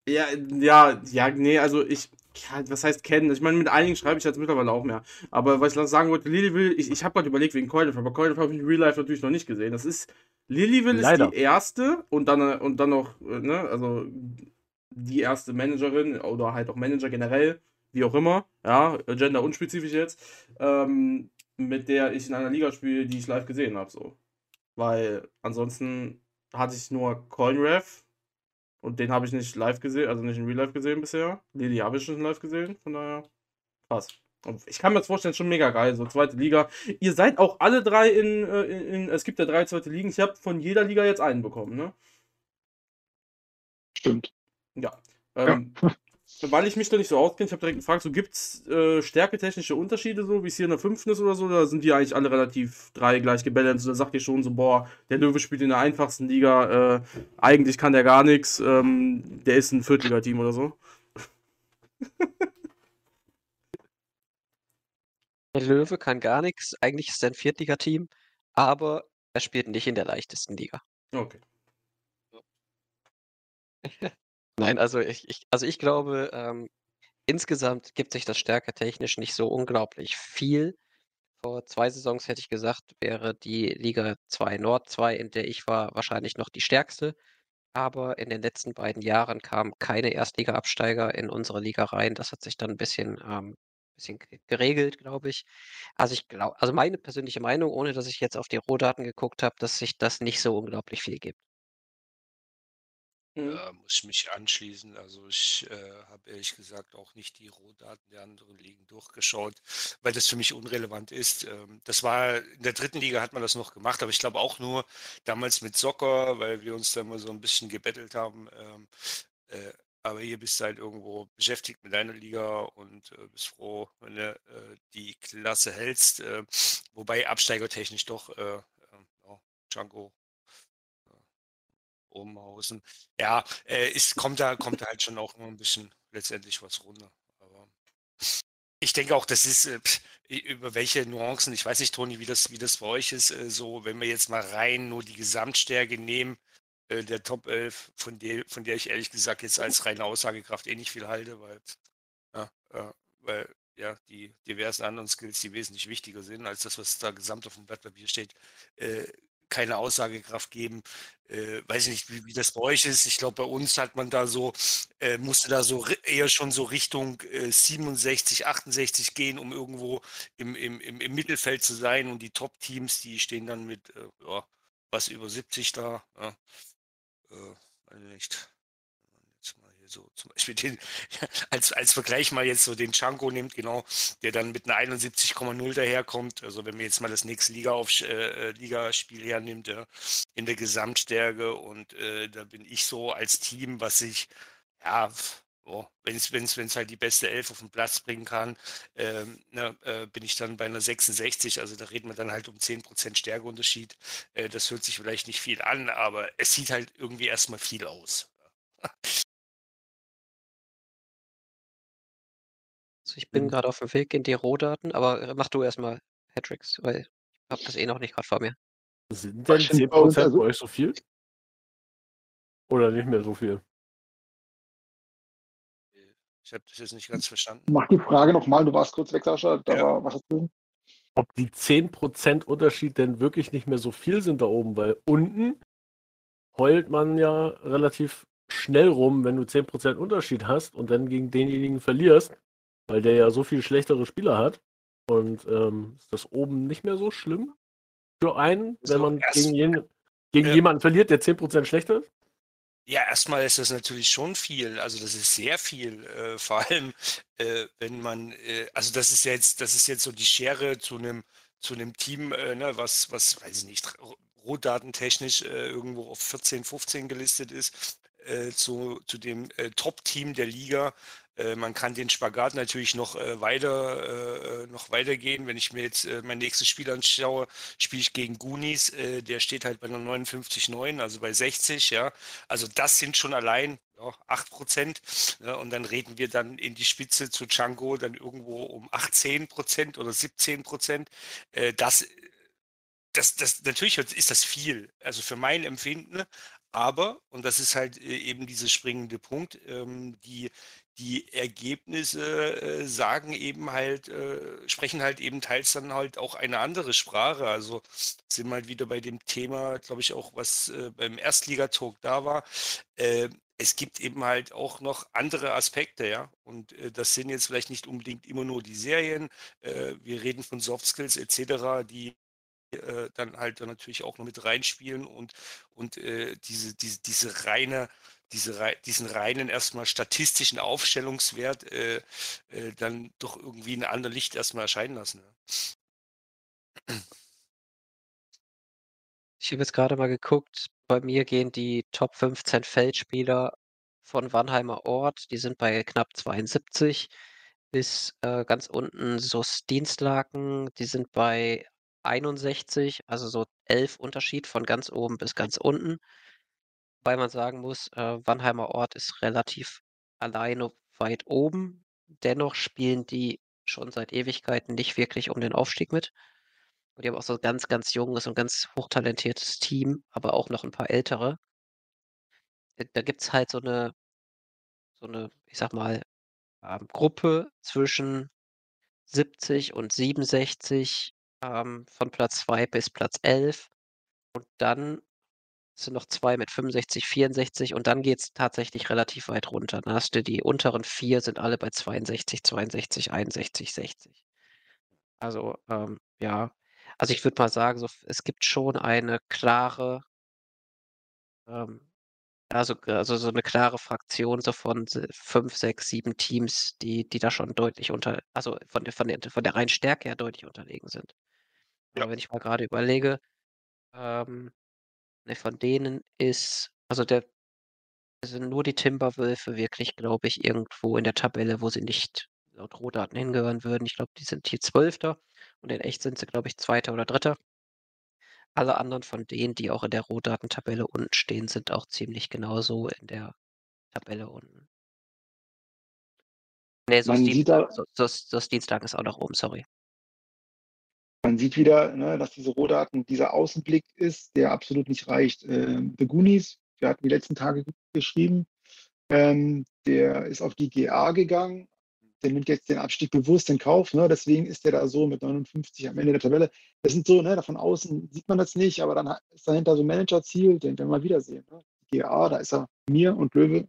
Ja, ja, ja, nee, also ich. Ja, was heißt kennen? Ich meine, mit einigen schreibe ich jetzt mittlerweile auch mehr. Aber was ich sagen wollte, Lillyville, ich, ich habe gerade überlegt wegen Coilif, aber Coilif habe ich in Real Life natürlich noch nicht gesehen. Das ist. Lillyville ist die erste und dann, äh, und dann noch, äh, ne, also die erste Managerin oder halt auch Manager generell, wie auch immer, ja, gender unspezifisch jetzt, ähm, mit der ich in einer Liga spiele, die ich live gesehen habe, so. Weil ansonsten hatte ich nur CoinRef und den habe ich nicht live gesehen, also nicht in Real Life gesehen bisher. Lili habe ich schon live gesehen, von daher krass. Und ich kann mir das vorstellen, schon mega geil, so zweite Liga. Ihr seid auch alle drei in, äh, in, in es gibt ja drei zweite Ligen. Ich habe von jeder Liga jetzt einen bekommen, ne? Stimmt. Ja. Ähm, Weil ich mich da nicht so auskenne, ich habe direkt gefragt, so gibt es äh, stärketechnische Unterschiede, so wie es hier in der fünften ist oder so, oder sind die eigentlich alle relativ drei gleich gebalanced? Oder sagt ihr schon so, boah, der Löwe spielt in der einfachsten Liga, äh, eigentlich kann der gar nichts, ähm, der ist ein Viertliga-Team oder so? Der Löwe kann gar nichts. Eigentlich ist er ein Viertligateam, aber er spielt nicht in der leichtesten Liga. Okay. Nein, also ich, ich, also ich glaube, ähm, insgesamt gibt sich das stärketechnisch nicht so unglaublich viel. Vor zwei Saisons hätte ich gesagt, wäre die Liga 2 Nord 2, in der ich war, wahrscheinlich noch die stärkste. Aber in den letzten beiden Jahren kamen keine Erstliga-Absteiger in unsere Liga rein. Das hat sich dann ein bisschen, ähm, bisschen ge- geregelt, glaube ich. Also ich glaube, also meine persönliche Meinung, ohne dass ich jetzt auf die Rohdaten geguckt habe, dass sich das nicht so unglaublich viel gibt. Mhm. Da muss ich mich anschließen. Also ich äh, habe ehrlich gesagt auch nicht die Rohdaten der anderen Ligen durchgeschaut, weil das für mich unrelevant ist. Ähm, das war in der dritten Liga hat man das noch gemacht, aber ich glaube auch nur damals mit Soccer, weil wir uns da mal so ein bisschen gebettelt haben. Ähm, äh, aber hier bist du halt irgendwo beschäftigt mit deiner Liga und äh, bist froh, wenn du äh, die Klasse hältst. Äh, wobei absteigertechnisch doch äh, äh, ja, Django Obenhausen. Ja, äh, es kommt da, kommt da halt schon auch nur ein bisschen letztendlich was runter. Aber ich denke auch, das ist, äh, über welche Nuancen, ich weiß nicht, Toni, wie das, wie das bei euch ist, äh, so, wenn wir jetzt mal rein nur die Gesamtstärke nehmen, äh, der Top 11, von der, von der ich ehrlich gesagt jetzt als reine Aussagekraft eh nicht viel halte, weil, ja, äh, weil ja, die diversen anderen Skills, die wesentlich wichtiger sind als das, was da gesamt auf dem Blatt Papier steht, äh, keine Aussagekraft geben. Äh, weiß ich nicht, wie, wie das bei euch ist. Ich glaube, bei uns hat man da so, äh, musste da so eher schon so Richtung äh, 67, 68 gehen, um irgendwo im, im, im, Mittelfeld zu sein. Und die Top-Teams, die stehen dann mit äh, ja, was über 70 da. Ja. Äh, nicht. Wenn man Jetzt mal hier so zum Beispiel den, als, als Vergleich mal jetzt so den Chanko nimmt, genau, der dann mit einer 71,0 daherkommt. Also wenn man jetzt mal das nächste Liga auf, äh, Ligaspiel hernimmt, ja, in der Gesamtstärke und äh, da bin ich so als Team, was ich, ja, oh, wenn es wenn's, wenn's halt die beste Elf auf den Platz bringen kann, ähm, ne, äh, bin ich dann bei einer 66. Also da reden wir dann halt um 10% Stärkeunterschied. Äh, das hört sich vielleicht nicht viel an, aber es sieht halt irgendwie erstmal viel aus. Also ich bin Mhm. gerade auf dem Weg in die Rohdaten, aber äh, mach du erstmal Hattricks, weil ich habe das eh noch nicht gerade vor mir. Sind denn ich find 10% bei uns, bei also- euch so viel? Oder nicht mehr so viel? Ich habe das jetzt nicht ganz verstanden. Mach die Frage nochmal, du warst kurz weg, Sascha. Da Ja. war was drin. Ob die 10% Unterschied denn wirklich nicht mehr so viel sind da oben, weil unten heult man ja relativ schnell rum, wenn du 10% Unterschied hast und dann gegen denjenigen verlierst, weil der ja so viel schlechtere Spieler hat. Und ähm, ist das oben nicht mehr so schlimm für einen, wenn man gegen, jeden, gegen Ja. jemanden verliert, der 10% schlechter ist? Ja, erstmal ist das natürlich schon viel. Also das ist sehr viel. Äh, vor allem, äh, wenn man, äh, also das ist jetzt, das ist jetzt so die Schere zu einem zu einem Team, äh, ne, was, was, weiß ich nicht, rohdatentechnisch äh, irgendwo auf 14, 15 gelistet ist, äh, zu, zu dem Top-Team der Liga. Äh, man kann den Spagat natürlich noch äh, weiter, äh, noch weitergehen. Wenn ich mir jetzt mein nächstes Spiel anschaue, spiele ich gegen Goonies, der steht halt bei einer 59,9, also bei 60, ja. Also das sind schon allein ja, 8 Prozent. Ne? Und dann reden wir dann in die Spitze zu Django dann irgendwo um 18 Prozent oder 17 Prozent. Das, das, das, natürlich ist das viel, also für mein Empfinden. Aber, und das ist halt eben dieser springende Punkt, ähm, die, die Ergebnisse äh, sagen eben halt, äh, sprechen halt eben teils dann halt auch eine andere Sprache. Also sind wir halt wieder bei dem Thema, glaube ich, auch was äh, beim Erstligatalk da war. Äh, es gibt eben halt auch noch andere Aspekte, ja. Und äh, das sind jetzt vielleicht nicht unbedingt immer nur die Serien. Äh, wir reden von Soft Skills etc., die äh, dann halt dann natürlich auch noch mit reinspielen und, und diese, diese, diese reine, diese, diesen reinen erstmal statistischen Aufstellungswert äh, äh, dann doch irgendwie in anderem Licht erstmal erscheinen lassen. Ja. Ich habe jetzt gerade mal geguckt, bei mir gehen die Top 15 Feldspieler von Wannheimer Ort, die sind bei knapp 72 bis äh, ganz unten SUS Dienstlaken, die sind bei 61, also so 11 Unterschied von ganz oben bis ganz unten. Wobei man sagen muss, äh, Wannheimer Ort ist relativ alleine weit oben. Dennoch spielen die schon seit Ewigkeiten nicht wirklich um den Aufstieg mit. Und die haben auch so 'n ganz, ganz junges und ganz hochtalentiertes Team, aber auch noch 'n paar ältere. Da gibt's halt so 'ne so 'ne, ich sage mal, ähm, Gruppe zwischen 70 und 67, ähm, von Platz 2 bis Platz 11. Und dann sind noch 2 mit 65, 64 und dann geht's tatsächlich relativ weit runter. Dann hast du die unteren 4 sind alle bei 62, 62, 61, 60. Also, ähm, ja. Also, ich würde mal sagen, so es gibt schon eine klare ähm, Also, also so eine klare Fraktion so von se 5, 6, 7 Teams, die die da schon deutlich unter also von der von der von der reinen Stärke her deutlich unterlegen sind. Aber Ja. wenn ich mal gerade überlege, ähm, ne, von denen ist also der sind nur die Timberwölfe wirklich, glaube ich, irgendwo in der Tabelle, wo sie nicht laut Rohdaten hingehören würden. Ich glaube, die sind hier Zwölfter und in echt sind sie, glaube ich, Zweiter oder Dritter. Alle anderen von denen, die auch in der Rohdatentabelle unten stehen, sind auch ziemlich genauso in der Tabelle unten. Ne, sieht da Dienstag SuS SuS SuS Dienstag ist auch noch oben, sorry. Man sieht wieder, ne, dass diese Rohdaten dieser Außenblick ist, der absolut nicht reicht. Ähm, The Goonies, wir hatten die letzten Tage geschrieben, ähm, der ist auf die GA gegangen. Der nimmt jetzt den Abstieg bewusst in Kauf. Ne? Deswegen ist der da so mit 59 am Ende der Tabelle. Das sind so, ne, von außen sieht man das nicht, aber dann ist dahinter so ein Managerziel, den wir mal wiedersehen. Ne? GA, da ist er mir und Löwe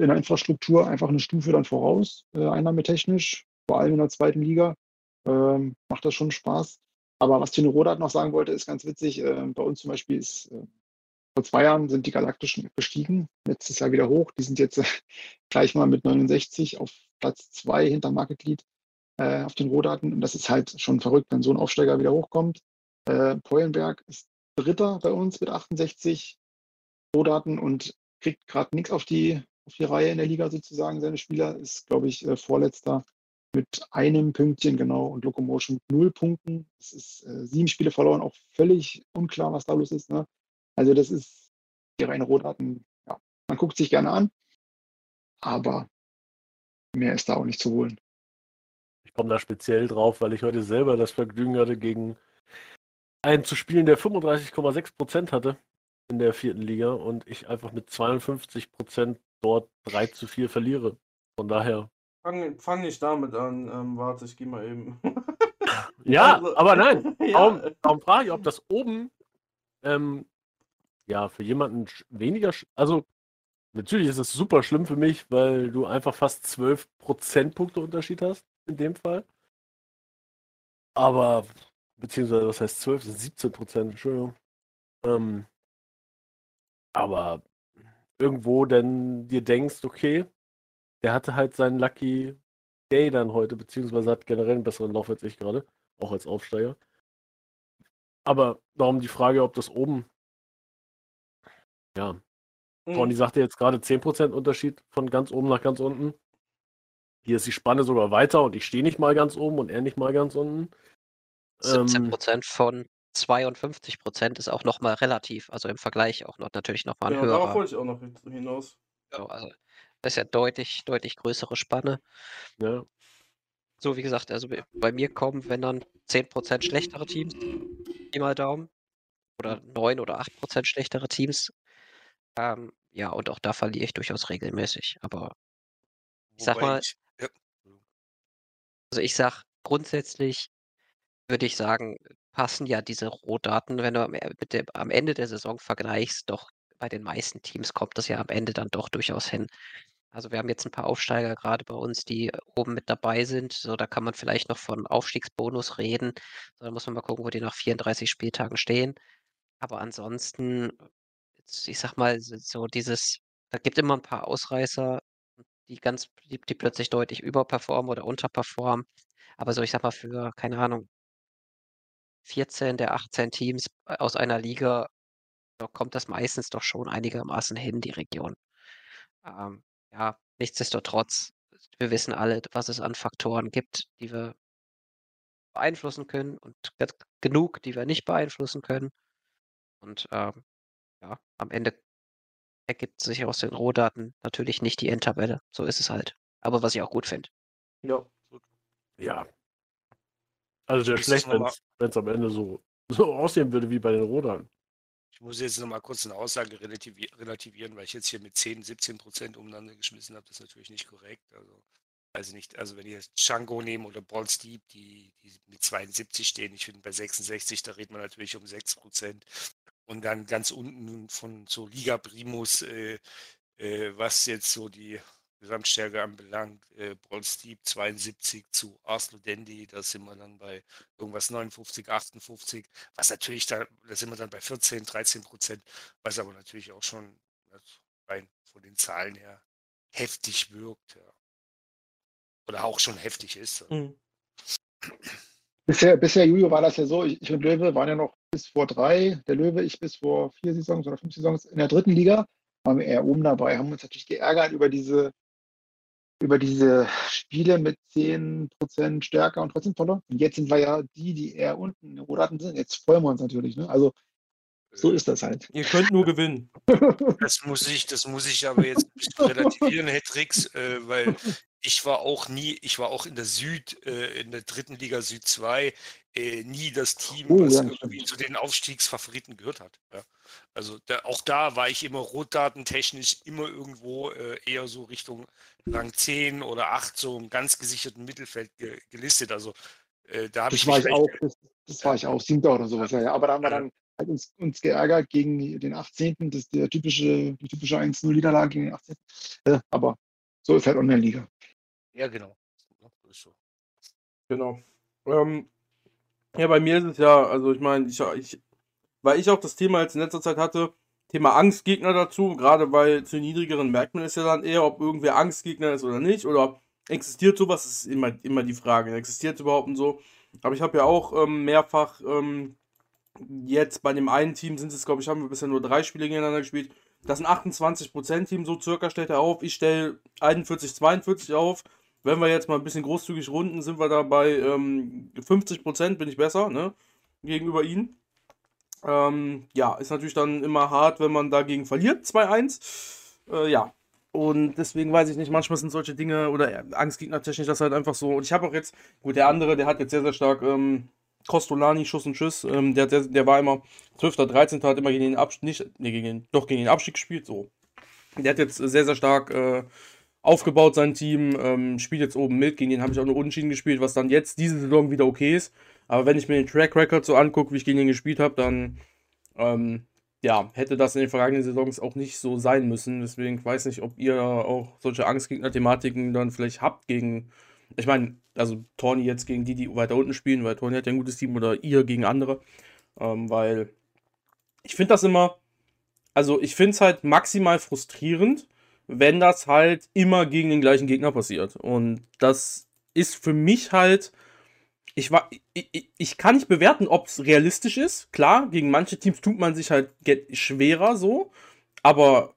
in der Infrastruktur einfach eine Stufe dann voraus, äh, einnahmetechnisch, vor allem in der zweiten Liga. Ähm, macht das schon Spaß. Aber was Tino Rodat noch sagen wollte, ist ganz witzig. Äh, bei uns zum Beispiel ist äh, vor zwei Jahren sind die Galaktischen gestiegen, letztes Jahr wieder hoch. Die sind jetzt äh, gleich mal mit 69 auf Platz zwei hinter Market Lead äh, auf den Rohdaten. Und das ist halt schon verrückt, wenn so ein Aufsteiger wieder hochkommt. Äh, Peulenberg ist Dritter bei uns mit 68 Rohdaten und kriegt gerade nichts auf die, auf die Reihe in der Liga sozusagen. Seine Spieler ist, glaube ich, äh, Vorletzter mit einem Pünktchen, genau, und Locomotion mit null Punkten. Es ist äh, sieben Spiele verloren, auch völlig unklar, was da los ist. Ne? Also das ist die reine Rohdaten, ja, man guckt sich gerne an, aber mehr ist da auch nicht zu holen. Ich komme da speziell drauf, weil ich heute selber das Vergnügen hatte, gegen einen zu spielen, der 35,6% hatte in der vierten Liga und ich einfach mit 52% dort 3 zu 4 verliere. Von daher. Fang, fang nicht damit an. Ähm, warte, ich gehe mal eben. Ja, Also- aber nein, Ja. darum, darum frage ich, ob das oben ähm, ja für jemanden weniger, also natürlich ist es super schlimm für mich, weil du einfach fast 12 Prozentpunkte Unterschied hast in dem Fall. Aber, beziehungsweise, was heißt 12? Das sind 17 Prozent, Entschuldigung. Ähm, aber irgendwo dann dir denkst, okay, der hatte halt seinen Lucky Day dann heute, beziehungsweise hat generell einen besseren Lauf als ich gerade, auch als Aufsteiger. Aber darum die Frage, ob das oben, ja, Mhm. Tony sagte jetzt gerade 10% Unterschied von ganz oben nach ganz unten. Hier ist die Spanne sogar weiter und ich stehe nicht mal ganz oben und er nicht mal ganz unten. 17 Ähm, Prozent von 52 Prozent ist auch noch mal relativ, also im Vergleich auch noch natürlich noch mal ein Genau, darauf wollte ich auch noch hinaus. Ja, also das ist ja deutlich, deutlich größere Spanne. ja, So wie gesagt, also bei mir kommen, wenn dann 10% schlechtere Teams, mal Daumen, oder 9 oder 8% schlechtere Teams. Ähm, ja, und auch da verliere ich durchaus regelmäßig. Aber Ich sag mal- ja, also ich sag grundsätzlich würde ich sagen, passen ja diese Rohdaten, wenn du am, mit dem, am Ende der Saison vergleichst, doch bei den meisten Teams kommt das ja am Ende dann doch durchaus hin. Also wir haben jetzt ein paar Aufsteiger gerade bei uns, die oben mit dabei sind. So, da kann man vielleicht noch von Aufstiegsbonus reden. So, da muss man mal gucken, wo die nach 34 Spieltagen stehen. Aber ansonsten, ich sag mal, so- so dieses, da gibt immer ein paar Ausreißer, die ganz, die, die plötzlich deutlich überperformen oder unterperformen. Aber so, ich sag mal, für, keine Ahnung, 14 der 18 Teams äh, aus einer Liga, da kommt das meistens doch schon einigermaßen hin, die Region. Ähm, ja, nichtsdestotrotz, wir wissen alle, was es an Faktoren gibt, die wir beeinflussen können und ge- genug, die wir nicht beeinflussen können. Und ähm, ja, am Ende ergibt sich aus den Rohdaten natürlich nicht die Endtabelle. So ist es halt. Aber was ich auch gut finde. Ja. ja. Also der schlecht, wenn es am Ende so, so aussehen würde wie bei den Rodern. Ich muss jetzt noch mal kurz eine Aussage relativi relativieren, weil ich jetzt hier mit 10, 17 Prozent umeinander geschmissen habe. Das ist natürlich nicht korrekt. Also, also nicht, also wenn ihr jetzt Django nehmen oder Ball Steep, die, die mit 72 stehen, ich finde bei 66, da redet man natürlich um 6 Prozent. Und dann ganz unten von so Liga Primus, äh, äh, was jetzt so die Gesamtstärke anbelangt, äh, Steep 72 zu Arsenal Dandy, da sind wir dann bei irgendwas 59, 58, was natürlich da, da sind wir dann bei 14, 13 Prozent, was aber natürlich auch schon, das rein von den Zahlen her heftig wirkt. Ja. Oder auch schon heftig ist. Mhm. Bisher, bisher, Julio, war das ja so, ich, ich und Löwe waren ja noch bis vor drei, der Löwe, ich bis vor vier Saisons oder fünf Saisons in der dritten Liga, waren wir eher oben dabei, haben uns natürlich geärgert über diese, über diese Spiele mit 10% stärker und trotzdem verloren. Und jetzt sind wir ja die, die eher unten in den Rodaten sind. Jetzt freuen wir uns natürlich. Ne? Also so ist das halt. Ihr könnt nur gewinnen. Das muss ich, das muss ich aber jetzt ein bisschen relativieren, Hedrix, äh, weil ich war auch nie, ich war auch in der Süd, äh, in der dritten Liga Süd 2, äh, nie das Team, Oh, was ja, irgendwie zu den Aufstiegsfavoriten gehört hat. Ja. Also da, auch da war ich immer rotdatentechnisch immer irgendwo äh, eher so Richtung Rang 10 oder 8, so im ganz gesicherten Mittelfeld ge gelistet. Also äh, da habe Das ich war ich auch, das, das war ich auch, siebter oder sowas, ja, ja. Aber da haben wir dann halt uns, uns geärgert gegen den 18. Das ist der typische, die typische 1-0-Niederlage gegen den 18. Äh, aber so ist halt Online-Liga. Ja, genau. So. Genau. Ähm, ja, bei mir ist es ja, also ich meine, ich, ich, weil ich auch das Thema jetzt in letzter Zeit hatte, Thema Angstgegner dazu, gerade weil zu niedrigeren merkt man es ja dann eher, ob irgendwer Angstgegner ist oder nicht, oder existiert sowas, ist immer, immer die Frage, existiert überhaupt und so. Aber ich habe ja auch ähm, mehrfach ähm, jetzt bei dem einen Team sind es, glaube ich, haben wir bisher nur drei Spiele gegeneinander gespielt. Das ein 28%-Team, so circa stellt er auf. Ich stelle 41, 42 auf. Wenn wir jetzt mal ein bisschen großzügig runden, sind wir da bei ähm, 50% bin ich besser, ne? Gegenüber ihnen. Ähm, ja, ist natürlich dann immer hart, wenn man dagegen verliert, 2-1. Äh, ja. Und deswegen weiß ich nicht, manchmal sind solche Dinge oder Angstgegner technisch das halt einfach so. Und ich habe auch jetzt, gut, der andere, der hat jetzt sehr, sehr stark ähm, Costolani, Schuss und Schuss. Ähm, der, der, der war immer 12., 13., hat immer gegen den Abstieg, nicht, nee, gegen den, doch gegen den Abstieg gespielt, so. Der hat jetzt sehr, sehr stark äh, aufgebaut, sein Team, ähm, spielt jetzt oben mit. Gegen den habe ich auch nur Unentschieden gespielt, was dann jetzt diese Saison wieder okay ist. Aber wenn ich mir den Track Record so angucke, wie ich gegen den gespielt habe, dann ähm, ja, hätte das in den vergangenen Saisons auch nicht so sein müssen. Deswegen weiß nicht, ob ihr auch solche Angstgegner-Thematiken dann vielleicht habt gegen. Ich meine, also Tony jetzt gegen die, die weiter unten spielen, weil Tony hat ja ein gutes Team oder ihr gegen andere. Ähm, weil ich finde das immer. Also ich finde es halt maximal frustrierend, wenn das halt immer gegen den gleichen Gegner passiert. Und das ist für mich halt. Ich, war, ich, ich, ich kann nicht bewerten, ob es realistisch ist. Klar, gegen manche Teams tut man sich halt schwerer so. Aber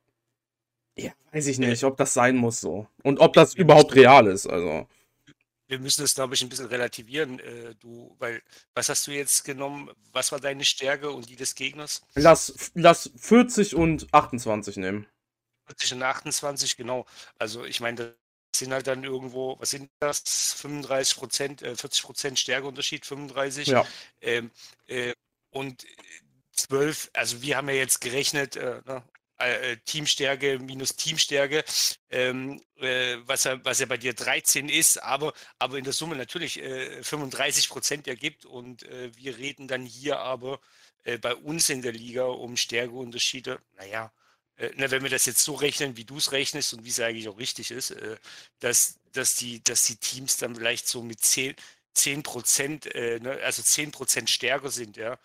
ja, weiß ich nicht, ob das sein muss so. Und ob das überhaupt real ist. Also. wir müssen es, glaube ich, ein bisschen relativieren. Äh, du, weil, was hast du jetzt genommen? Was war deine Stärke und die des Gegners? Lass, lass 40 und 28 nehmen. 40 und 28, genau. Also ich meine, sind halt dann irgendwo, was sind das? 35 Prozent, äh, 40 Prozent Stärkeunterschied, 35. Ja. Ähm, äh, und 12, also wir haben ja jetzt gerechnet, äh, ne, äh, Teamstärke minus Teamstärke, ähm, äh, was, ja, was ja bei dir 13 ist, aber, aber in der Summe natürlich äh, 35 Prozent ergibt und äh, wir reden dann hier aber äh, bei uns in der Liga um Stärkeunterschiede, naja, äh, na, wenn wir das jetzt so rechnen, wie du es rechnest und wie es eigentlich auch richtig ist, äh, dass, dass, die, dass die Teams dann vielleicht so mit 10, 10 Prozent, äh, ne, also 10 Prozent stärker sind, ja.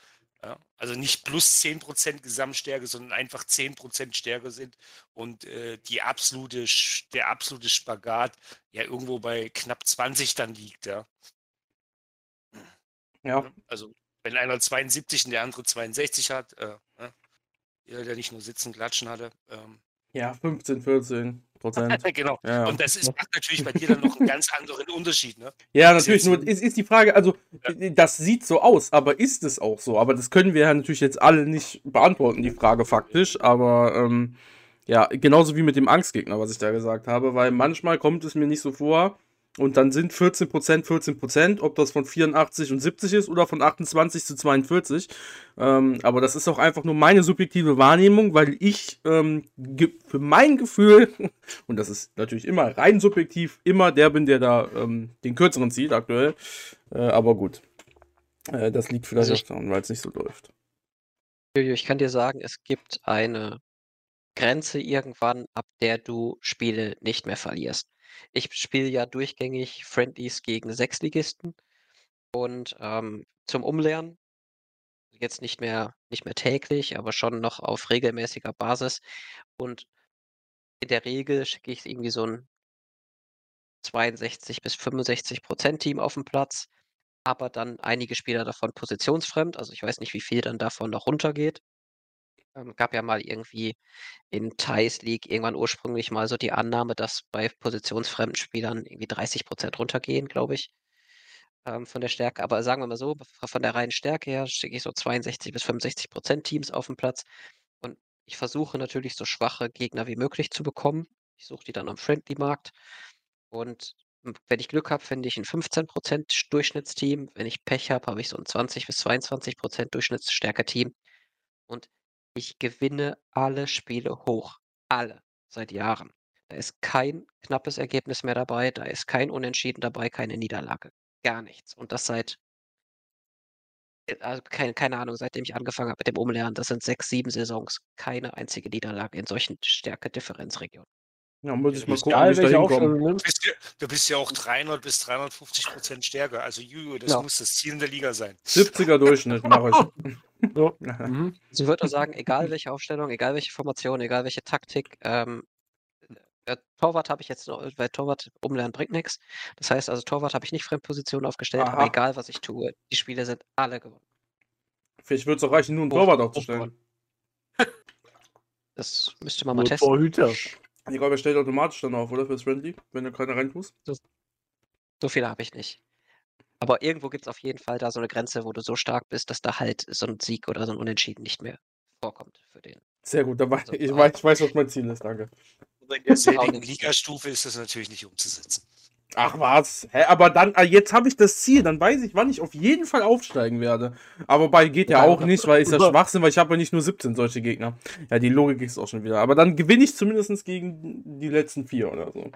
ja. Also nicht plus 10 Prozent Gesamtstärke, sondern einfach 10 Prozent stärker sind und äh, die absolute, der absolute Spagat ja irgendwo bei knapp 20 dann liegt, ja. Ja. Also wenn einer 72 und der andere 62 hat, äh, ne? Der nicht nur sitzen, klatschen hatte. Ähm, Ja, 15, 14 Prozent. genau. Ja. Und das ist, macht natürlich bei dir dann noch einen ganz anderen Unterschied. Ne? Ja, natürlich, nur ist, ist die Frage, also das sieht so aus, aber ist es auch so? Aber das können wir ja natürlich jetzt alle nicht beantworten, die Frage faktisch, aber ähm, ja, genauso wie mit dem Angstgegner, was ich da gesagt habe, weil manchmal kommt es mir nicht so vor und dann sind 14% 14%, ob das von 84 und 70 ist oder von 28 zu 42. Ähm, aber das ist auch einfach nur meine subjektive Wahrnehmung, weil ich ähm, für mein Gefühl, und das ist natürlich immer rein subjektiv, immer der bin, der da ähm, den kürzeren zieht aktuell. Äh, aber gut. Äh, das liegt vielleicht Also ich- auch daran, weil es nicht so läuft. Jojo, ich kann dir sagen, es gibt eine Grenze irgendwann, ab der du Spiele nicht mehr verlierst. Ich spiele ja durchgängig Friendlies gegen Sechsligisten und ähm, zum Umlernen, jetzt nicht mehr, nicht mehr täglich, aber schon noch auf regelmäßiger Basis. Und in der Regel schicke ich irgendwie so ein 62 bis 65% Team auf den Platz, aber dann einige Spieler davon positionsfremd. Also, ich weiß nicht, wie viel dann davon noch runtergeht. Ähm, gab ja mal irgendwie in Thais League irgendwann ursprünglich mal so die Annahme, dass bei positionsfremden Spielern irgendwie 30% runtergehen, glaube ich, ähm, von der Stärke. Aber sagen wir mal so, von der reinen Stärke her schicke ich so 62 bis 65% Teams auf den Platz und ich versuche natürlich so schwache Gegner wie möglich zu bekommen. Ich suche die dann am Friendly-Markt und wenn ich Glück habe, finde ich ein 15% Durchschnittsteam. Wenn ich Pech habe, habe ich so ein 20 bis 22% Durchschnittsstärke-Team und ich gewinne alle Spiele hoch. Alle. Seit Jahren. Da ist kein knappes Ergebnis mehr dabei, da ist kein Unentschieden dabei, keine Niederlage. Gar nichts. Und das seit äh, also keine keine Ahnung, seitdem ich angefangen habe mit dem Umlernen, das sind 6, 7 Saisons. Keine einzige Niederlage in solchen Stärke-Differenzregionen. Ja, muss ich mal gucken, Egal, wie ich da welche hinkomme. Aufstellung du bist, ja, du bist ja auch 300 bis 350 Prozent stärker. Also Juju, das Ja. muss das Ziel in der Liga sein. 70er Durchschnitt mache ich. So. Mhm. Also ich würde sagen, egal welche Aufstellung, egal welche Formation, egal welche Taktik, ähm, äh, Torwart habe ich jetzt noch, weil Torwart umlernen bringt nichts. Das heißt also, Torwart habe ich nicht Fremdposition aufgestellt, aber Aha. egal was ich tue, die Spiele sind alle gewonnen. Vielleicht wird es auch reichen, nur einen Torwart aufzustellen. Das müsste man mal Nur testen. Torhüter. Ich glaube, er stellt automatisch dann auf, oder? Fürs Friendly, wenn du keiner reintust. So viele habe ich nicht. Aber irgendwo gibt es auf jeden Fall da so eine Grenze, wo du so stark bist, dass da halt so ein Sieg oder so ein Unentschieden nicht mehr vorkommt für den. Sehr gut, da weiß, Also, ich, weiß, ich weiß, was mein Ziel ist, danke. In der Ligastufe ist das natürlich nicht umzusetzen. Ach was, hä, aber dann, ah, jetzt habe ich das Ziel, dann weiß ich, wann ich auf jeden Fall aufsteigen werde. Aber bei geht ja Ja, auch nicht, weil ist ja Schwachsinn, weil ich habe ja nicht nur 17 solche Gegner. Ja, die Logik ist auch schon wieder. Aber dann gewinne ich zumindest gegen die letzten vier oder so.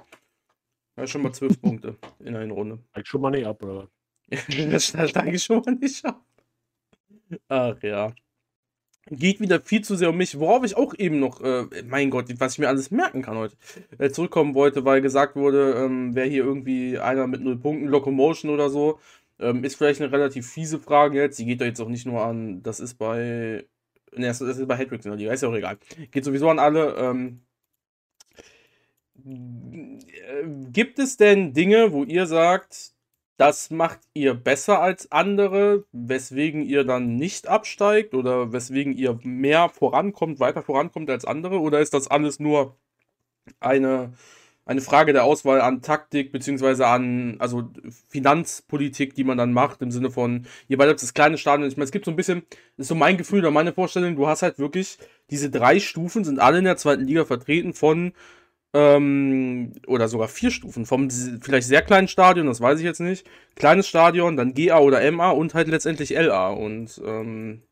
Ja, schon mal zwölf Punkte in einer Runde. Steigt schon mal nicht ab, oder? das steige ich schon mal nicht ab. Ach ja. Geht wieder viel zu sehr um mich, worauf ich auch eben noch, äh, mein Gott, was ich mir alles merken kann heute, äh, zurückkommen wollte, weil gesagt wurde, ähm, wer hier irgendwie einer mit null Punkten, Locomotion oder so, ähm, ist vielleicht eine relativ fiese Frage jetzt. Die geht doch jetzt auch nicht nur an, das ist bei, ne, das ist bei Hedrix in der Liga, ist ja auch egal. Geht sowieso an alle. Ähm, äh, gibt es denn Dinge, wo ihr sagt, das macht ihr besser als andere, weswegen ihr dann nicht absteigt oder weswegen ihr mehr vorankommt, weiter vorankommt als andere? Oder ist das alles nur eine, eine Frage der Auswahl an Taktik beziehungsweise an also Finanzpolitik, die man dann macht, im Sinne von, ihr beide habt das kleine Stadion. Ich meine, es gibt so ein bisschen, das ist so mein Gefühl oder meine Vorstellung, du hast halt wirklich, diese drei Stufen sind alle in der zweiten Liga vertreten von ähm, oder sogar vier Stufen. Vom vielleicht sehr kleinen Stadion, das weiß ich jetzt nicht. Kleines Stadion, dann GA oder MA und halt letztendlich LA. Und ähm,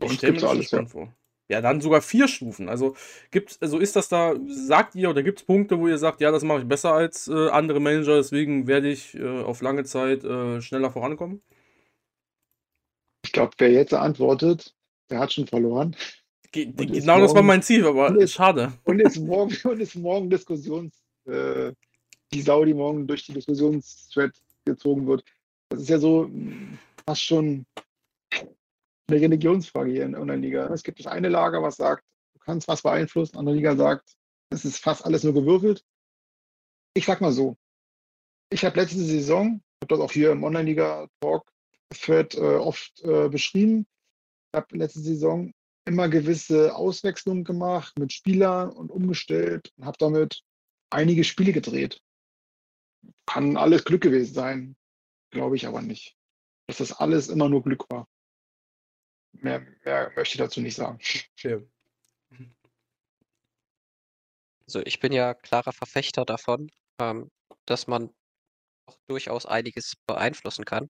ich mir gibt's alles, spannend vor. Ja, dann sogar vier Stufen. Also gibt's, also ist das da, sagt ihr oder gibt es Punkte, wo ihr sagt, ja, das mache ich besser als äh, andere Manager, deswegen werde ich äh, auf lange Zeit äh, schneller vorankommen? Ich glaube, wer jetzt antwortet, der hat schon verloren. Ge Und genau das war mein Ziel, aber ist- schade. Und ist morgen, und ist morgen Diskussions, äh, die Sau, die morgen durch die Diskussionsthread gezogen wird. Das ist ja so fast schon eine Religionsfrage hier in der Liga. Es gibt das eine Lager, was sagt, du kannst was beeinflussen, andere Liga sagt, es ist fast alles nur gewürfelt. Ich sag mal so, ich habe letzte Saison, ich habe das auch hier im Online-Liga-Talk-Thread äh, oft äh, beschrieben, ich habe letzte Saison immer gewisse Auswechslungen gemacht mit Spielern und umgestellt und habe damit einige Spiele gedreht. Kann alles Glück gewesen sein, glaube ich aber nicht. Dass das alles immer nur Glück war. Mehr, mehr möchte ich dazu nicht sagen. Okay. Also ich bin ja klarer Verfechter davon, ähm, dass man auch durchaus einiges beeinflussen kann.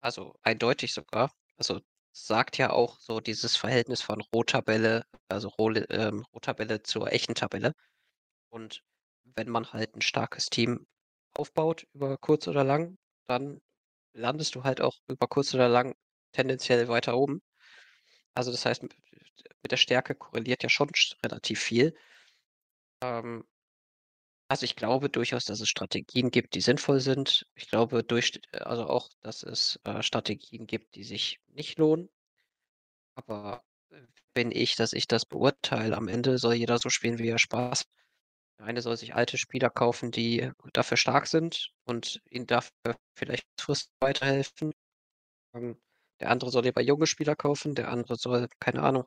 Also eindeutig sogar. Also sagt ja auch so dieses Verhältnis von Rohtabelle, also Rohle, ähm, Rohtabelle zur echten Tabelle. Und wenn man halt ein starkes Team aufbaut über kurz oder lang, dann landest du halt auch über kurz oder lang tendenziell weiter oben. Also das heißt, mit der Stärke korreliert ja schon sch- relativ viel. Ähm, also ich glaube durchaus, dass es Strategien gibt, die sinnvoll sind. Ich glaube durch, also auch, dass es äh, Strategien gibt, die sich nicht lohnen. Aber bin ich, dass ich das beurteile. Am Ende soll jeder so spielen, wie er Spaß Der eine soll sich alte Spieler kaufen, die dafür stark sind und ihnen dafür vielleicht kurzfristig weiterhelfen. Ähm, der andere soll lieber junge Spieler kaufen, der andere soll, keine Ahnung,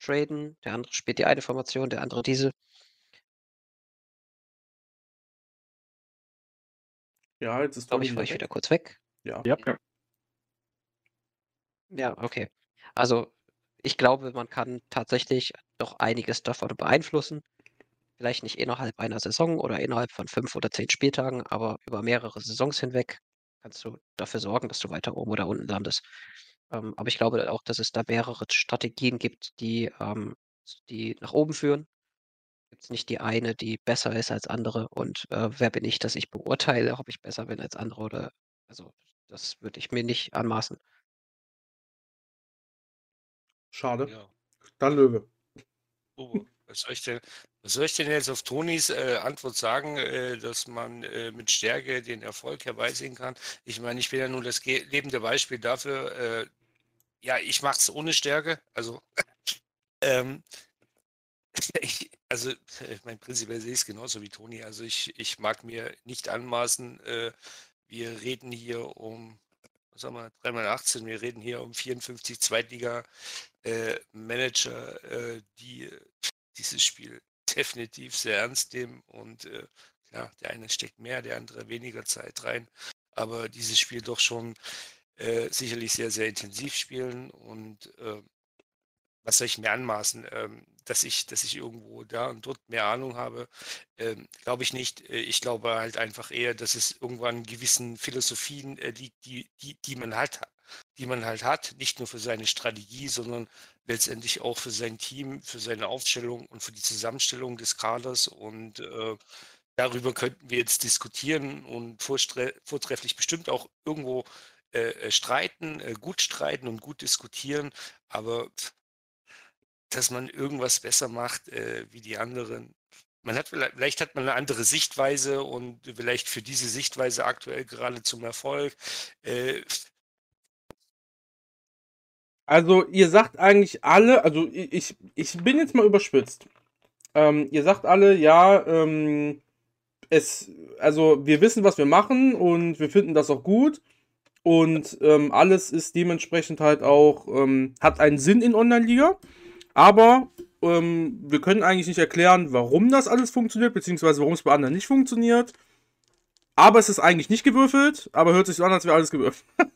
traden, der andere spielt die eine Formation, der andere diese. Ja, jetzt ist Glaube ich, war ich wieder kurz weg. Ja. Ja. Ja, okay. Also, ich glaube, man kann tatsächlich doch einiges davon beeinflussen. Vielleicht nicht innerhalb einer Saison oder innerhalb von fünf oder zehn Spieltagen, aber über mehrere Saisons hinweg kannst du dafür sorgen, dass du weiter oben oder unten landest. Ähm, aber ich glaube auch, dass es da mehrere Strategien gibt, die, ähm, die nach oben führen. Gibt es nicht die eine, die besser ist als andere und äh, wer bin ich, dass ich beurteile, ob ich besser bin als andere oder also das würde ich mir nicht anmaßen. Schade. Ja. Dann Löwe. Oh, was soll ich denn, was soll ich denn jetzt auf Tonis äh, Antwort sagen, äh, dass man äh, mit Stärke den Erfolg herbeisehen kann? Ich meine, ich bin ja nun das lebende Beispiel dafür. Äh, ja, ich mache es ohne Stärke. Also, ähm, ich, also, ich mein, prinzipiell sehe ich es genauso wie Toni. Also, ich, ich mag mir nicht anmaßen, äh, wir reden hier um, was haben wir, 3x18, wir reden hier um 54 Zweitliga äh, äh, die äh, dieses Spiel definitiv sehr ernst nehmen und äh, klar, der eine steckt mehr, der andere weniger Zeit rein, aber dieses Spiel doch schon äh, sicherlich sehr, sehr intensiv spielen und äh, was soll ich mir anmaßen, ähm, dass ich, dass ich irgendwo da und dort mehr Ahnung habe, ähm, glaube ich nicht. Äh, Ich glaube halt einfach eher, dass es irgendwann gewissen Philosophien äh, liegt, die, die, die man halt, die man halt hat, nicht nur für seine Strategie, sondern letztendlich auch für sein Team, für seine Aufstellung und für die Zusammenstellung des Kaders. Und äh, darüber könnten wir jetzt diskutieren und vortrefflich bestimmt auch irgendwo äh, äh, streiten, äh, gut streiten und gut diskutieren, aber dass man irgendwas besser macht äh, wie die anderen. Man hat vielleicht, vielleicht hat man eine andere Sichtweise und vielleicht für diese Sichtweise aktuell gerade zum Erfolg. Äh, Also, ihr sagt eigentlich alle, also ich, ich bin jetzt mal überspitzt. Ähm, ihr sagt alle, ja, ähm, es, also wir wissen, was wir machen und wir finden das auch gut. Und ähm, alles ist dementsprechend halt auch, ähm, hat einen Sinn in Online-Liga. Aber ähm, wir können eigentlich nicht erklären, warum das alles funktioniert, beziehungsweise warum es bei anderen nicht funktioniert. Aber es ist eigentlich nicht gewürfelt, aber hört sich so an, als wäre alles gewürfelt.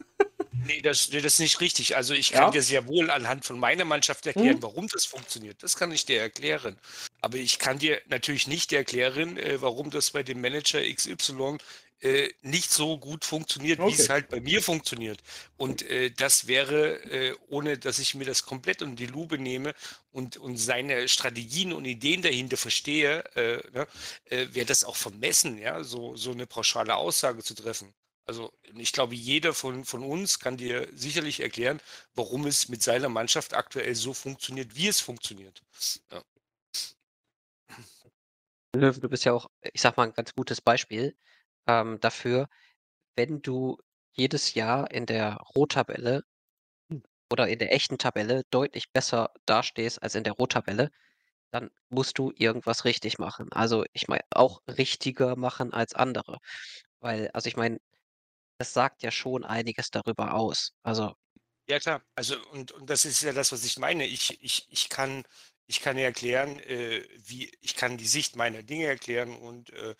nee, das, nee, das ist nicht richtig. Also ich Ja? kann dir sehr wohl anhand von meiner Mannschaft erklären, Mhm. warum das funktioniert. Das kann ich dir erklären. Aber ich kann dir natürlich nicht erklären, äh, warum das bei dem Manager XY äh, nicht so gut funktioniert, wie es Okay. halt bei mir funktioniert. Und äh, das wäre, äh, ohne dass ich mir das komplett unter die Lupe nehme und, und seine Strategien und Ideen dahinter verstehe, äh, ne, äh, wäre das auch vermessen, ja, so, so eine pauschale Aussage zu treffen. Also ich glaube, jeder von, von uns kann dir sicherlich erklären, warum es mit seiner Mannschaft aktuell so funktioniert, wie es funktioniert. Ja. Löwe, du bist ja auch, ich sag mal, ein ganz gutes Beispiel ähm, dafür, wenn du jedes Jahr in der Rottabelle oder in der echten Tabelle deutlich besser dastehst als in der Rottabelle, dann musst du irgendwas richtig machen. Also ich meine, auch richtiger machen als andere. Weil, also ich meine, das sagt ja schon einiges darüber aus. Also, Ja, klar. Also, und, und das ist ja das, was ich meine. Ich, ich, ich kann, ich kann erklären, äh, wie, ich kann die Sicht meiner Dinge erklären und äh,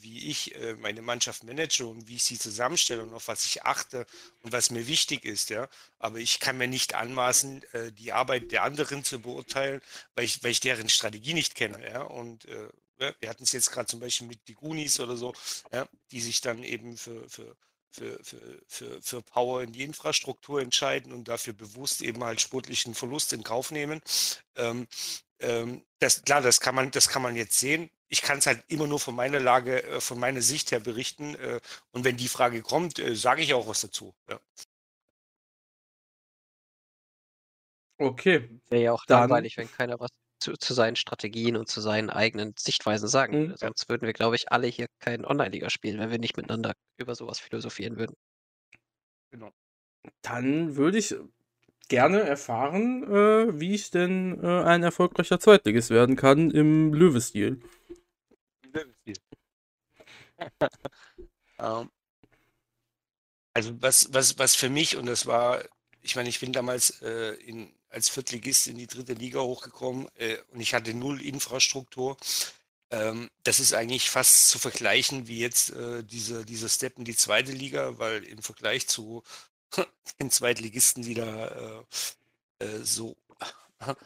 wie ich äh, meine Mannschaft manage und wie ich sie zusammenstelle und auf was ich achte und was mir wichtig ist, ja. Aber ich kann mir nicht anmaßen, äh, die Arbeit der anderen zu beurteilen, weil ich, weil ich deren Strategie nicht kenne, ja. Und äh, wir hatten es jetzt gerade zum Beispiel mit die Goonies oder so, ja, die sich dann eben für, für für, für, für, für Power in die Infrastruktur entscheiden und dafür bewusst eben halt sportlichen Verlust in Kauf nehmen. Ähm, ähm, das, klar, das kann man, das kann man jetzt sehen. Ich kann es halt immer nur von meiner Lage, äh, von meiner Sicht her berichten. Äh, und wenn die Frage kommt, äh, sage ich auch was dazu. Ja. Okay. wäre ja auch Dann- langweilig, wenn keiner was zu, zu seinen Strategien und zu seinen eigenen Sichtweisen sagen Mhm. würde. Sonst würden wir, glaube ich, alle hier kein Online-Liga spielen, wenn wir nicht miteinander über sowas philosophieren würden. Dann würde ich gerne erfahren, äh, wie ich denn äh, ein erfolgreicher Zweitligist werden kann im Löwestil. ähm, also was, was, was für mich, und das war, ich meine, ich bin damals äh, in, als Viertligist in die dritte Liga hochgekommen äh, und ich hatte null Infrastruktur. Ähm, das ist eigentlich fast zu vergleichen wie jetzt äh, diese, diese Step in die zweite Liga, weil im Vergleich zu den Zweitligisten, die da äh, äh so,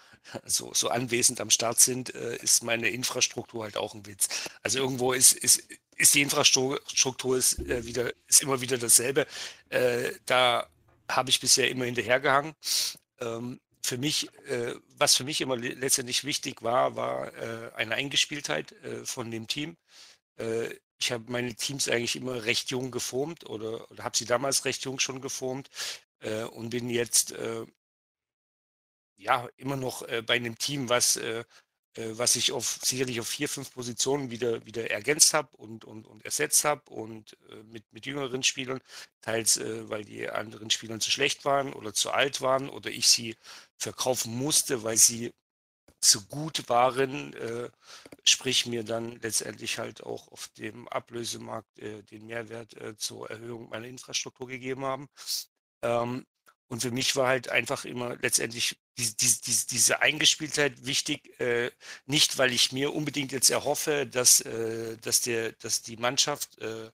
so, so anwesend am Start sind, äh, ist meine Infrastruktur halt auch ein Witz. Also irgendwo ist, ist, ist die Infrastruktur ist, äh, wieder, ist immer wieder dasselbe. Äh, da habe ich bisher immer hinterhergehangen. Ähm, für mich, äh, was für mich immer letztendlich wichtig war, war eine Eingespieltheit von dem Team. Äh, ich habe meine Teams eigentlich immer recht jung geformt oder, oder habe sie damals recht jung schon geformt äh, und bin jetzt äh, ja immer noch bei einem Team, was äh, was ich auf, sicherlich auf vier, fünf Positionen wieder, wieder ergänzt habe und, und, und ersetzt habe und äh, mit, mit jüngeren Spielern, teils äh, weil die anderen Spielern zu schlecht waren oder zu alt waren oder ich sie verkaufen musste, weil sie zu gut waren, äh, sprich mir dann letztendlich halt auch auf dem Ablösemarkt äh, den Mehrwert äh, zur Erhöhung meiner Infrastruktur gegeben haben. Ähm, und für mich war halt einfach immer letztendlich die, die, die, diese Eingespieltheit wichtig, äh, nicht weil ich mir unbedingt jetzt erhoffe, dass, äh, dass, der, dass die Mannschaft äh,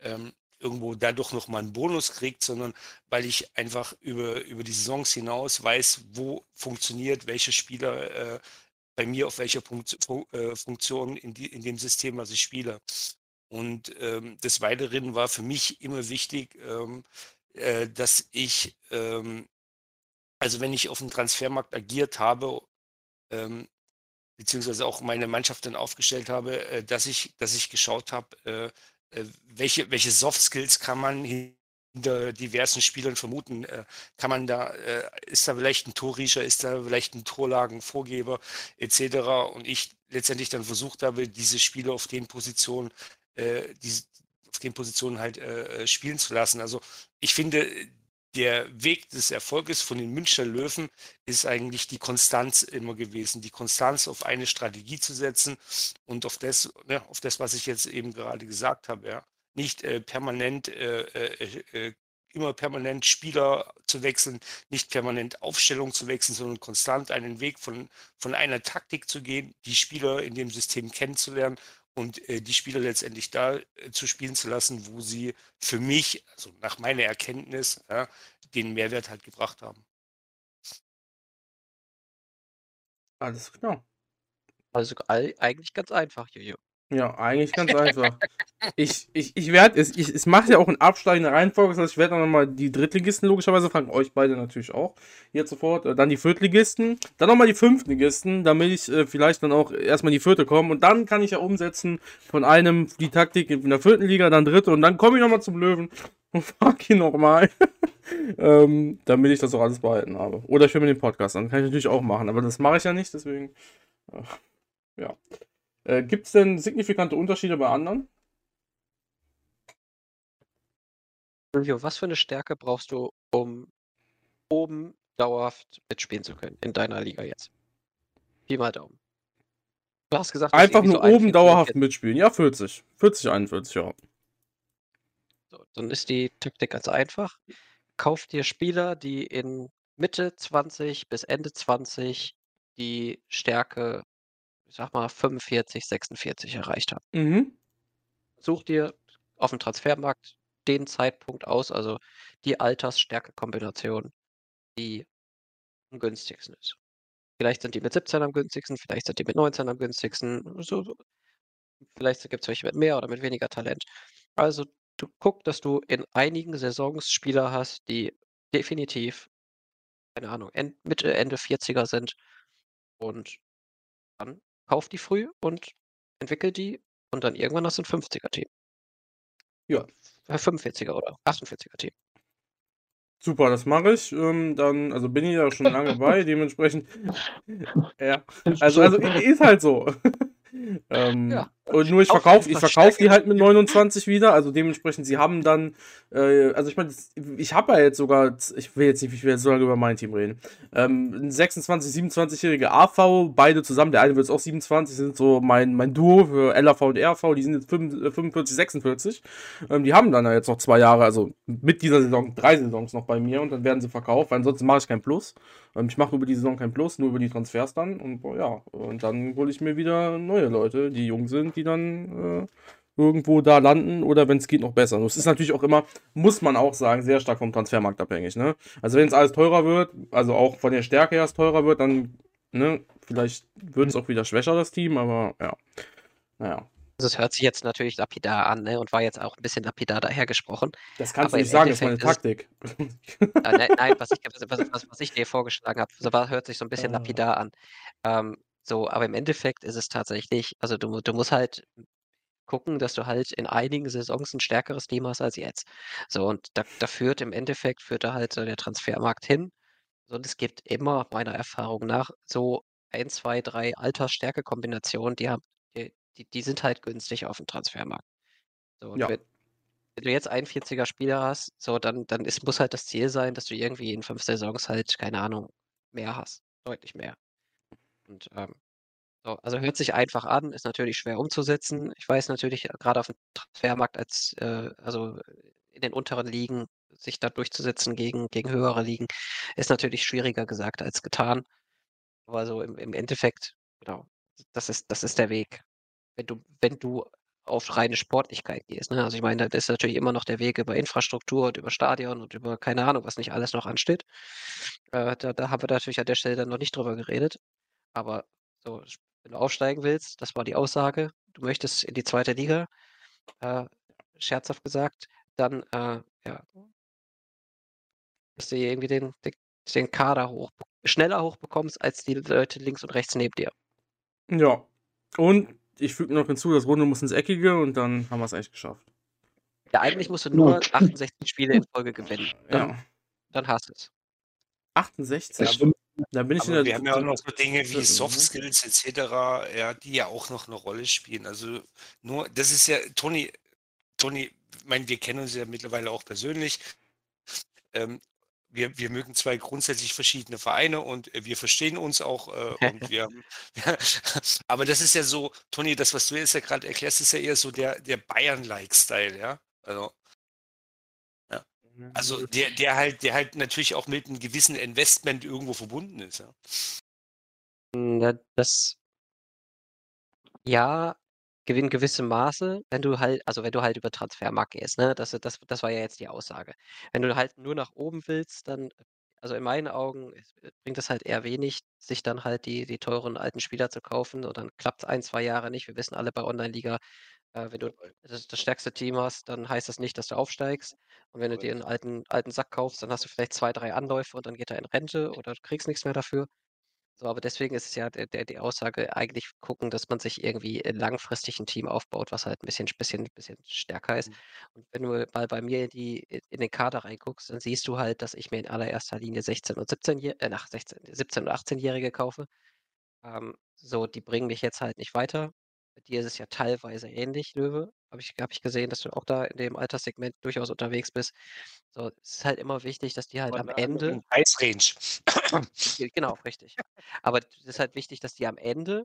ähm, irgendwo dadurch nochmal einen Bonus kriegt, sondern weil ich einfach über, über die Saisons hinaus weiß, wo funktioniert, welche Spieler äh, bei mir auf welcher Punkt, äh, Funktion in, die, in dem System, was ich spiele. Und ähm, des Weiteren war für mich immer wichtig, ähm, äh, dass ich, ähm, also wenn ich auf dem Transfermarkt agiert habe, ähm, beziehungsweise auch meine Mannschaft dann aufgestellt habe, äh, dass ich, dass ich geschaut habe, äh, welche, welche Soft Skills kann man hinter diversen Spielern vermuten? Äh, kann man da, äh, ist da vielleicht ein Torriecher, ist da vielleicht ein Torlagenvorgeber etc. Und ich letztendlich dann versucht habe, diese Spieler auf den Positionen, diese, auf den Positionen halt äh, äh, spielen zu lassen. Also ich finde, der Weg des Erfolges von den Münchner Löwen ist eigentlich die Konstanz immer gewesen, die Konstanz auf eine Strategie zu setzen und auf das, ja, auf das, was ich jetzt eben gerade gesagt habe, ja. Nicht äh, permanent äh, äh, äh immer permanent Spieler zu wechseln, nicht permanent Aufstellung zu wechseln, sondern konstant einen Weg von, von einer Taktik zu gehen, die Spieler in dem System kennenzulernen und äh, die Spieler letztendlich da äh, zu spielen zu lassen, wo sie für mich, also nach meiner Erkenntnis, ja, den Mehrwert halt gebracht haben. Alles klar. Also eigentlich ganz einfach, Jojo. Ja, eigentlich ganz einfach. Ich, ich, ich werde, es, ich, es macht ja auch in absteigender Reihenfolge, das heißt, ich werde dann nochmal die Drittligisten logischerweise fragen, euch beide natürlich auch, jetzt sofort, äh, dann die Viertligisten, dann nochmal die Fünftligisten, damit ich äh, vielleicht dann auch erstmal in die Vierte komme und dann kann ich ja umsetzen von einem die Taktik in der vierten Liga, dann dritte und dann komme ich nochmal zum Löwen und frage ihn nochmal, ähm, damit ich das auch alles behalten habe. Oder ich höre mir den Podcast an, kann ich natürlich auch machen, aber das mache ich ja nicht, deswegen, äh, ja. Äh, Gibt es denn signifikante Unterschiede bei anderen? Silvio, was für eine Stärke brauchst du, um oben dauerhaft mitspielen zu können in deiner Liga jetzt? Pi mal Daumen. Du hast gesagt, einfach nur so oben dauerhaft mitspielen. Ja, 40. 40, 41, ja. So, dann ist die Taktik ganz einfach. Kauf dir Spieler, die in Mitte 20 bis Ende 20 die Stärke ich sag mal, 45, 46 erreicht haben. Mhm. Such dir auf dem Transfermarkt den Zeitpunkt aus, also die Alters-Stärke-Kombination, die am günstigsten ist. Vielleicht sind die mit 17 am günstigsten, vielleicht sind die mit 19 am günstigsten. So, so. Vielleicht gibt es welche mit mehr oder mit weniger Talent. Also du guck, dass du in einigen Saisons Spieler hast, die definitiv, keine Ahnung, Mitte, Ende 40er sind und dann kauf die früh und entwickel die und dann irgendwann hast du ein 50er-Team. Ja. 45er oder 48er-Team. Super, das mache ich. Ähm, dann, also bin ich ja schon lange bei, dementsprechend. ja. Also, also ist halt so. ähm, ja. Und nur ich Auf verkaufe ich verkauf die halt mit 29 wieder. Also dementsprechend, sie haben dann, äh, also ich meine, ich habe ja jetzt sogar, ich will jetzt nicht, ich will jetzt so lange über mein Team reden. Ähm, ein 26, 27-jähriger AV, beide zusammen, der eine wird jetzt auch 27, sind so mein, mein Duo für LAV und RV, die sind jetzt 45, 46. Äh, Ähm, die haben dann ja jetzt noch zwei Jahre, also mit dieser Saison drei Saisons noch bei mir und dann werden sie verkauft, weil ansonsten mache ich kein Plus. Ähm, ich mache über die Saison kein Plus, nur über die Transfers dann und boah, ja, und dann hole ich mir wieder neue Leute, die jung sind, die dann äh, irgendwo da landen oder wenn es geht noch besser. Und es ist natürlich auch immer, muss man auch sagen, sehr stark vom Transfermarkt abhängig. Ne? Also wenn es alles teurer wird, also auch von der Stärke her es teurer wird, dann ne, vielleicht wird es auch wieder schwächer, das Team, aber ja. Naja. Also es hört sich jetzt natürlich lapidar an ne, und war jetzt auch ein bisschen lapidar dahergesprochen. Das kannst Aber du nicht sagen, das ist meine Endeffekt Taktik. Äh, nein, nein, was ich, was, was, was ich dir vorgeschlagen habe, so war, hört sich so ein bisschen Ah. lapidar an. Ähm, so, aber im Endeffekt ist es tatsächlich, also du, du musst halt gucken, dass du halt in einigen Saisons ein stärkeres Team hast als jetzt. So, und da, da führt im Endeffekt, führt da halt so der Transfermarkt hin. So, und es gibt immer, meiner Erfahrung nach, so ein, zwei, drei Altersstärke-Kombinationen, die haben, die, die, sind halt günstig auf dem Transfermarkt. So, und Ja. wenn, wenn du jetzt einen 40er Spieler hast, so, dann, dann ist, muss halt das Ziel sein, dass du irgendwie in fünf Saisons halt, keine Ahnung, mehr hast. Deutlich mehr. Und ähm, so, also hört sich einfach an, ist natürlich schwer umzusetzen. Ich weiß natürlich, äh, gerade auf dem Transfermarkt als, äh, also in den unteren Ligen, sich da durchzusetzen gegen, gegen höhere Ligen, ist natürlich schwieriger gesagt als getan. Aber so im, im Endeffekt, genau, das ist, das ist der Weg. Wenn du, wenn du auf reine Sportlichkeit gehst. Ne? Also ich meine, das ist natürlich immer noch der Weg über Infrastruktur und über Stadion und über keine Ahnung, was nicht alles noch ansteht. Äh, da, da haben wir natürlich an der Stelle dann noch nicht drüber geredet. Aber so, wenn du aufsteigen willst, das war die Aussage, du möchtest in die zweite Liga, äh, scherzhaft gesagt, dann äh, ja, dass du irgendwie den, den, den Kader hoch, schneller hochbekommst als die Leute links und rechts neben dir. Ja. Und ich füge noch hinzu, das Runde muss ins Eckige und dann haben wir es eigentlich geschafft. Ja, eigentlich musst du nur Gut. 68 Spiele in Folge gewinnen. Dann, Ja. dann hast du es. 68. Das stimmt. Da bin ich wir haben ja auch noch so Dinge wie Soft ne? Skills etc., ja, die ja auch noch eine Rolle spielen. Also nur, das ist ja, Toni, Toni, ich meine, wir kennen uns ja mittlerweile auch persönlich. Ähm, wir, wir mögen zwei grundsätzlich verschiedene Vereine und äh, wir verstehen uns auch äh, und wir aber das ist ja so, Toni, das, was du jetzt ja gerade erklärst, ist ja eher so der, der Bayern-like-Style, ja. Also, also der, der halt, der halt natürlich auch mit einem gewissen Investment irgendwo verbunden ist, ja. Ja, das ja, in gewissem Maße, wenn du halt, also wenn du halt über Transfermarkt gehst, ne? Das, das, das war ja jetzt die Aussage. Wenn du halt nur nach oben willst, dann, also in meinen Augen äh, bringt es halt eher wenig, sich dann halt die, die teuren alten Spieler zu kaufen und dann klappt es ein, zwei Jahre nicht. Wir wissen alle bei Online-Liga, äh, wenn du das, das stärkste Team hast, dann heißt das nicht, dass du aufsteigst. Und wenn du dir einen alten, alten Sack kaufst, dann hast du vielleicht zwei, drei Anläufe und dann geht er in Rente oder du kriegst nichts mehr dafür. So, aber deswegen ist es ja der, der, die Aussage, eigentlich gucken, dass man sich irgendwie äh, langfristig ein Team aufbaut, was halt ein bisschen, bisschen, bisschen stärker ist. Und wenn du mal bei mir in, die, in den Kader reinguckst, dann siehst du halt, dass ich mir in allererster Linie 16 und 17, äh, nach 16, 17 und 18-Jährige kaufe. Ähm, so, die bringen mich jetzt halt nicht weiter. Bei dir ist es ja teilweise ähnlich, Löwe. Habe ich, hab ich gesehen, dass du auch da in dem Alterssegment durchaus unterwegs bist. So, es ist halt immer wichtig, dass die halt am Ende. Preisrange. Ge- Genau, richtig. Aber es ist halt wichtig, dass die am Ende,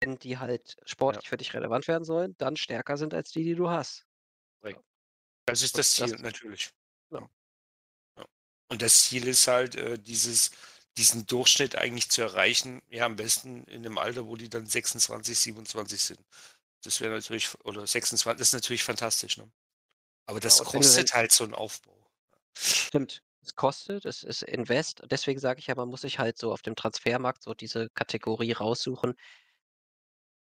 wenn die halt sportlich für dich relevant werden sollen, dann stärker sind als die, die du hast. Das ist das Das- Ziel, natürlich. Ja. Ja. Und das Ziel ist halt, äh, dieses, diesen Durchschnitt eigentlich zu erreichen, ja, am besten in dem Alter, wo die dann 26, 27 sind. Das wäre natürlich, oder 26, das ist natürlich fantastisch, ne? Aber das du kostet halt so einen Aufbau. Stimmt. Es kostet, es ist Invest. Deswegen sage ich ja, man muss sich halt so auf dem Transfermarkt so diese Kategorie raussuchen.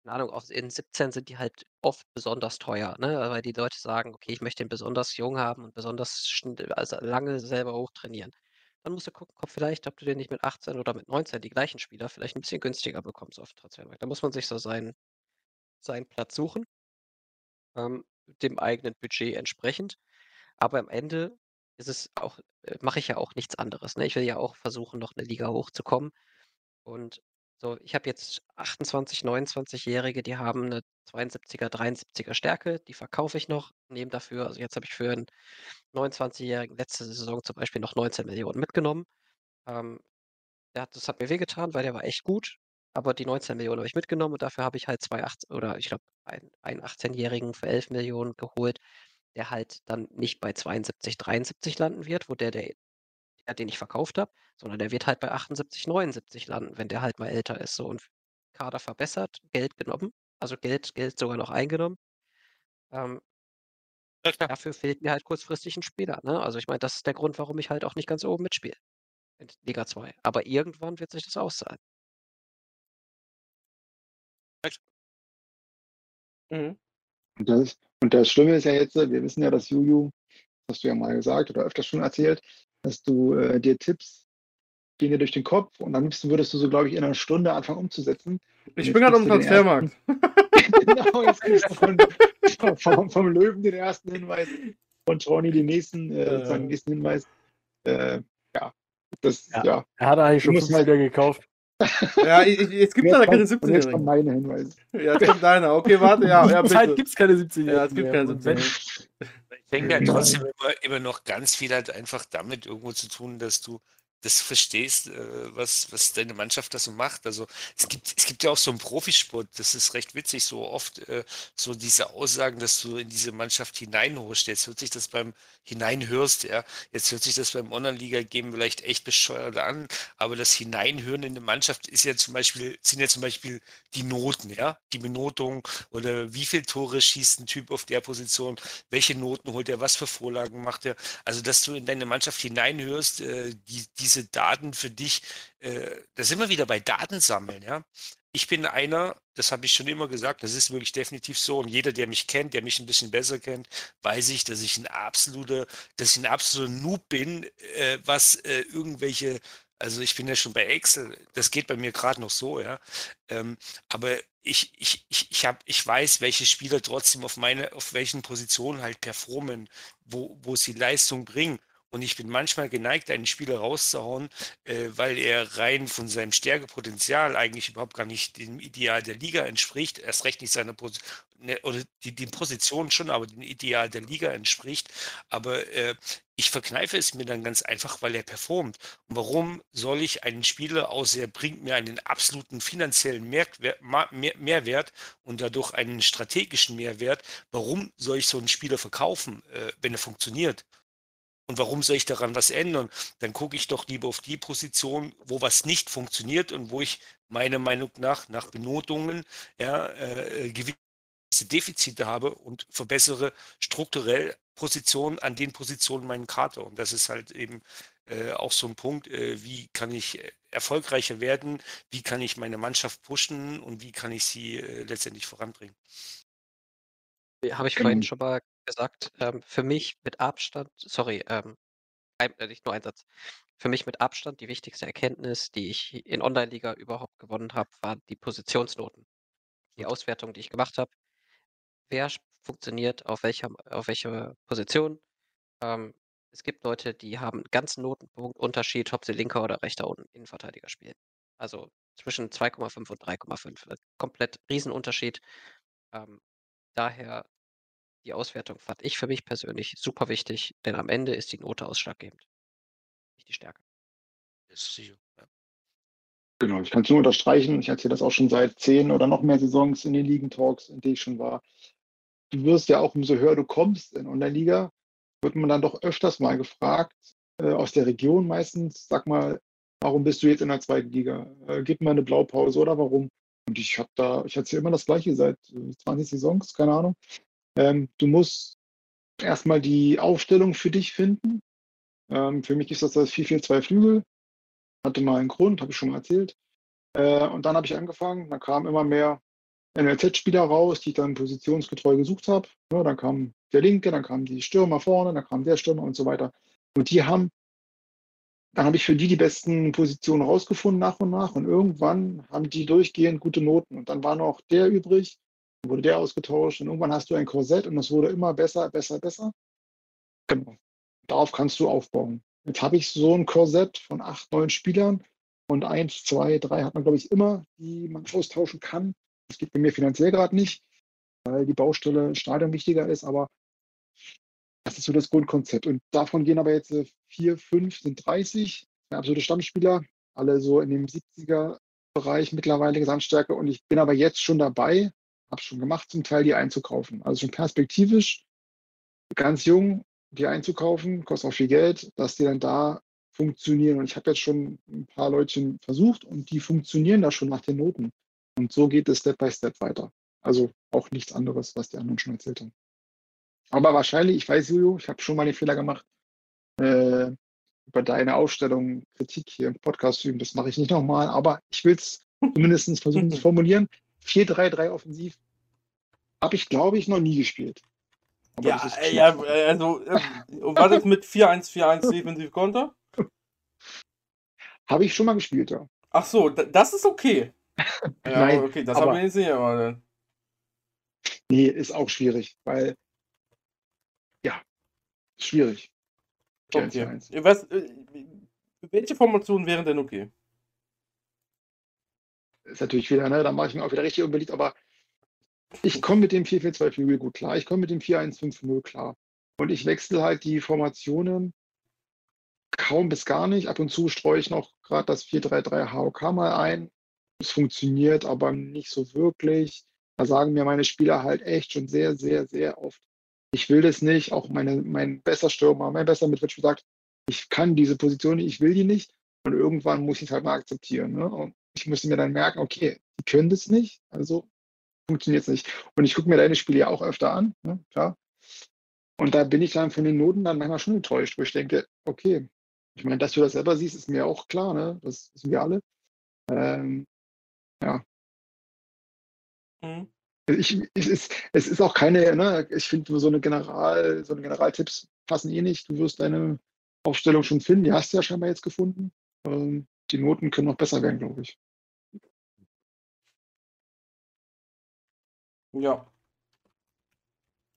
Keine Ahnung, in 17 sind die halt oft besonders teuer, ne? Weil die Leute sagen, okay, ich möchte den besonders jung haben und besonders also lange selber hochtrainieren. Dann musst du gucken, ob vielleicht, ob du den nicht mit 18 oder mit 19 die gleichen Spieler vielleicht ein bisschen günstiger bekommst auf dem Transfermarkt. Da muss man sich so seinen, seinen Platz suchen, ähm, dem eigenen Budget entsprechend. Aber am Ende ist es auch, äh, mache ich ja auch nichts anderes. Ne? Ich will ja auch versuchen, noch eine Liga hochzukommen. Und So, ich habe jetzt 28, 29-Jährige, die haben eine 72er, 73er Stärke, die verkaufe ich noch, nehme dafür also jetzt habe ich für einen 29-Jährigen letzte Saison zum Beispiel noch 19 Millionen mitgenommen. Ähm, der hat das hat mir wehgetan, weil der war echt gut, aber die 19 Millionen habe ich mitgenommen und dafür habe ich halt zwei acht oder ich glaube, ein einen 18-Jährigen für 11 Millionen geholt, der halt dann nicht bei 72, 73 landen wird, wo der der, den ich verkauft habe, sondern der wird halt bei 78, 79 landen, wenn der halt mal älter ist, so und Kader verbessert, Geld genommen, also Geld Geld sogar noch eingenommen. Ähm Ja dafür fehlt mir halt kurzfristig 'n Spieler, ne? Also, ich meine, das ist der Grund, warum ich halt auch nicht ganz oben mitspiele in Liga 2. Aber irgendwann wird sich das auszahlen. Mhm. Und das und das Schlimme ist ja jetzt, wir wissen ja, dass Juju, das hast du ja mal gesagt oder öfters schon erzählt, dass du, äh, dir Tipps gehen dir durch den Kopf und am liebsten würdest du so, glaube ich, in 'ner Stunde anfangen umzusetzen. Und Ich bin den ersten Transfermarkt. genau, jetzt kriegst du von vom vom Löwen den ersten Hinweis, von Tronny den nächsten äh, Äh. nächsten Hinweis. Äh, ja, das Ja. ja. Er hat eigentlich schon musst 5 mal Spieler gekauft. Ja, jetzt gibt Und leider keine kommt und jetzt kommen 17-Jährigen. meine Hinweise. Ja, jetzt kommt deiner. Okay, warte, ja, ja, Zurzeit bitte. gibt's keine 17 Ja, es gibt keine Und wenn 17-Jährigen. Ich denke Nein. trotzdem immer, immer noch ganz viel hat einfach damit irgendwo zu tun, dass du das verstehst, äh, was, was deine Mannschaft da so macht. Also es gibt, es gibt ja auch so im Profisport, das ist recht witzig, so oft äh, so diese Aussagen, dass du in diese Mannschaft hineinhorchst. Jetzt hört sich das beim Hineinhörst, ja. Jetzt hört sich das beim Online-Liga-Game vielleicht echt bescheuert an, aber das Hineinhören in eine Mannschaft ist ja zum Beispiel, sind ja zum Beispiel die Noten, ja, die Benotung oder wie viele Tore schießt ein Typ auf der Position, welche Noten holt er, was für Vorlagen macht er. Also, dass du in deine Mannschaft hineinhörst, äh, die, diese Daten für dich, äh, da sind wir wieder bei Datensammeln, ja. Ich bin einer, das habe ich schon immer gesagt, das ist wirklich definitiv so. Und jeder, der mich kennt, der mich ein bisschen besser kennt, weiß ich, dass ich ein absoluter, dass ich ein absoluter Noob bin, äh, was äh, irgendwelche, also ich bin ja schon bei Excel, das geht bei mir gerade noch so, ja. Ähm, aber ich, ich, ich, ich, hab, ich weiß, welche Spieler trotzdem auf meine, auf welchen Positionen halt performen, wo, wo sie Leistung bringen. Und ich bin manchmal geneigt, einen Spieler rauszuhauen, äh, weil er rein von seinem Stärkepotenzial eigentlich überhaupt gar nicht dem Ideal der Liga entspricht, erst recht nicht seiner Position, ne, oder die, die Position schon, aber dem Ideal der Liga entspricht. Aber äh, ich verkneife es mir dann ganz einfach, weil er performt. Und warum soll ich einen Spieler, außer er bringt mir einen absoluten finanziellen Mehrwert, mehr, Mehrwert und dadurch einen strategischen Mehrwert, warum soll ich so einen Spieler verkaufen, äh, wenn er funktioniert? Und warum soll ich daran was ändern? Dann gucke ich doch lieber auf die Position, wo was nicht funktioniert und wo ich meiner Meinung nach, nach Benotungen, ja, äh, gewisse Defizite habe und verbessere strukturell Positionen an den Positionen meinen Kader. Und das ist halt eben äh, auch so ein Punkt, äh, wie kann ich erfolgreicher werden, wie kann ich meine Mannschaft pushen und wie kann ich sie äh, letztendlich voranbringen. Habe ich vorhin Genau. schon mal gesagt, ähm, für mich mit Abstand sorry, ähm, ein äh, nicht nur ein Satz. Für mich mit Abstand die wichtigste Erkenntnis, die ich in Online-Liga überhaupt gewonnen habe, waren die Positionsnoten. Die Auswertung, die ich gemacht habe. Wer funktioniert auf welcher auf welcher Position. Ähm, es gibt Leute, die haben 'n ganzen Notenpunktunterschied, ob sie linker oder rechter Innenverteidiger spielen. Also, zwischen 2,5 und 3,5. Äh, komplett Riesenunterschied. Ähm, daher die Auswertung fand ich für mich persönlich super wichtig, denn am Ende ist die Note ausschlaggebend. Nicht die Stärke. Genau, ich kann's nur unterstreichen. Ich erzähle das auch schon seit 10 oder noch mehr Saisons in den Ligen-Talks, in denen ich schon war. Du wirst ja auch, umso höher du kommst in Online-Liga, wird man dann doch öfters mal gefragt, äh, aus der Region meistens: „Sag mal, warum bist du jetzt in der 2. Liga? Äh, gib mal 'ne Blaupause oder warum?“ Und ich habe da ich erzähle immer das Gleiche seit, äh, 20 Saisons, keine Ahnung. Ähm, du musst erst mal die Aufstellung für dich finden. Ähm, für mich ist das das 4-4-2 Flügel. Hatte mal 'n Grund, habe ich schon mal erzählt. Äh, und dann habe ich angefangen, dann kamen immer mehr NLZ-Spieler raus, die ich dann positionsgetreu gesucht habe, ne? Dann kam der Linke, dann kamen die Stürmer vorne, dann kam der Stürmer und so weiter. Und die haben dann habe ich für die die besten Positionen rausgefunden nach und nach und irgendwann haben die durchgehend gute Noten und dann war noch der übrig, wurde der ausgetauscht und irgendwann hast du ein Korsett und es wurde immer besser, besser, besser. Genau. Darauf kannst du aufbauen. Jetzt habe ich so 'n Korsett von 8, 9 Spielern Und eins, zwei, drei hat man, glaube ich, immer, die man austauschen kann. Das geht bei mir finanziell gerade nicht, weil die Baustelle Stadion wichtiger ist, aber das ist so das Grundkonzept. Und davon gehen aber jetzt äh, vier, fünf, sind 30, absolute Stammspieler, alle so in dem 70er-Bereich mittlerweile Gesamtstärke. Und ich bin aber jetzt schon dabei, habe schon gemacht, zum Teil die einzukaufen. Also schon perspektivisch, ganz jung, die einzukaufen, kostet auch viel Geld, dass die dann da funktionieren. Und ich habe jetzt schon ein paar Leute versucht und die funktionieren da schon nach den Noten. Und so geht es Step by Step weiter. Also auch nichts anderes, was die anderen schon erzählt haben. Aber wahrscheinlich, ich weiß, Julio, ich habe schon mal den Fehler gemacht, äh, über deine Aufstellung Kritik hier im Podcast zu üben. Das mache ich nicht nochmal, aber ich will es zumindest versuchen zu formulieren. 4-3-3 offensiv habe ich, glaube ich, noch nie gespielt. Aber ja, ja, also, äh, war das mit 4-1-4-1 defensiv Konter? Habe ich schon mal gespielt, ja. Ach so, das ist okay. Ja, Nein, okay, das haben wir jetzt nicht erwartet. Nee, ist auch schwierig, weil, ja, schwierig. Okay. Was, äh, welche Formation wären denn okay? Ist natürlich wieder, ne, da mache ich mir auch wieder richtig unbeliebt, aber ich komme mit dem 4-4-2-Flügel gut klar. Ich komme mit dem 4-1-5-0 klar. Und ich wechsle halt die Formationen kaum bis gar nicht. Ab und zu streue ich noch gerade das 4-3-3 HOK mal ein. Es funktioniert aber nicht so wirklich. Da sagen mir meine Spieler halt echt schon sehr, sehr, sehr oft, ich will das nicht. Auch meine, mein besser Stürmer, mein besser Mitwitsch sagt, ich kann diese Position nicht, ich will die nicht. Und irgendwann muss ich es halt mal akzeptieren. Ne? Und ich musste mir dann merken, okay, die können das nicht, also funktioniert es nicht. Und ich gucke mir deine Spiele ja auch öfter an, ne? klar. Und da bin ich dann von den Noten dann manchmal schon enttäuscht, wo ich denke, okay, ich meine, dass du das selber siehst, ist mir auch klar, ne? Das wissen wir alle. Ähm, ja. Mhm. Ich, ich, es, es ist auch keine, ne, ich finde so eine General, so eine Generaltipps passen eh nicht. Du wirst deine Aufstellung schon finden. Die hast du ja scheinbar jetzt gefunden. Ähm, die Noten können noch besser werden, glaube ich. Ja.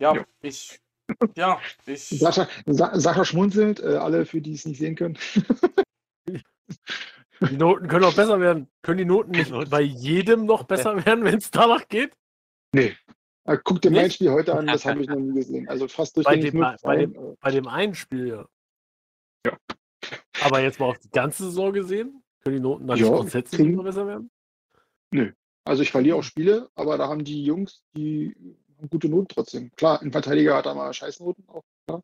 Ja, ja. ich ja, ich. Sascha, Sascha schmunzelt, äh, alle, für die es nicht sehen können. Die Noten können auch besser werden. Können die Noten nicht bei jedem noch besser werden, wenn es danach geht? Nee. Äh, guck dir nicht? mein Spiel heute an, das habe ich noch nie gesehen. Also fast durch bei dem, bei, bei, dem, äh, bei dem einen Spiel, ja. Ja. Aber jetzt mal auf die ganze Saison gesehen, können die Noten dann ja, grundsätzlich immer besser werden? Nö. Also ich verliere auch Spiele, aber da haben die Jungs, die gute Noten trotzdem. Klar, ein Verteidiger hat da mal Scheißnoten auch, klar.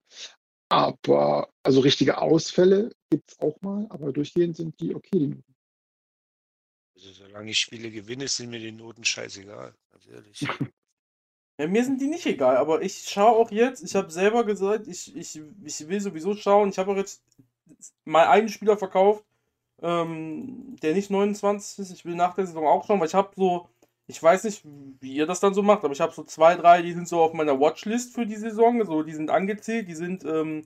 Aber also richtige Ausfälle gibt es auch mal, aber durchgehend sind die okay, die Noten. Also solange ich Spiele gewinne, sind mir die Noten scheißegal, natürlich. Ja, mir sind die nicht egal, aber ich schaue auch jetzt, ich habe selber gesagt, ich, ich, ich will sowieso schauen. Ich habe auch jetzt mal einen Spieler verkauft, ähm, der nicht 29 ist. Ich will nach der Saison auch schauen, weil ich habe so ich weiß nicht, wie ihr das dann so macht, aber ich habe so zwei, drei, die sind so auf meiner Watchlist für die Saison. So, die sind angezählt, die sind ähm,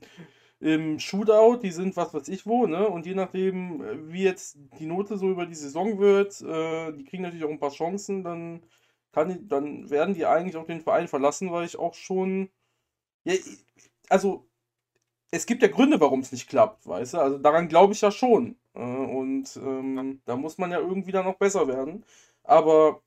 im Shootout, die sind was weiß ich wo, ne? Und je nachdem, äh, wie jetzt die Note so über die Saison wird, äh, die kriegen natürlich auch ein paar Chancen, dann kann die, dann werden die eigentlich auch den Verein verlassen, weil ich auch schon. Ja, also, es gibt ja Gründe, warum es nicht klappt, weißt du? Also daran glaube ich ja schon. Äh, und ähm, da muss man ja irgendwie dann noch besser werden. Aber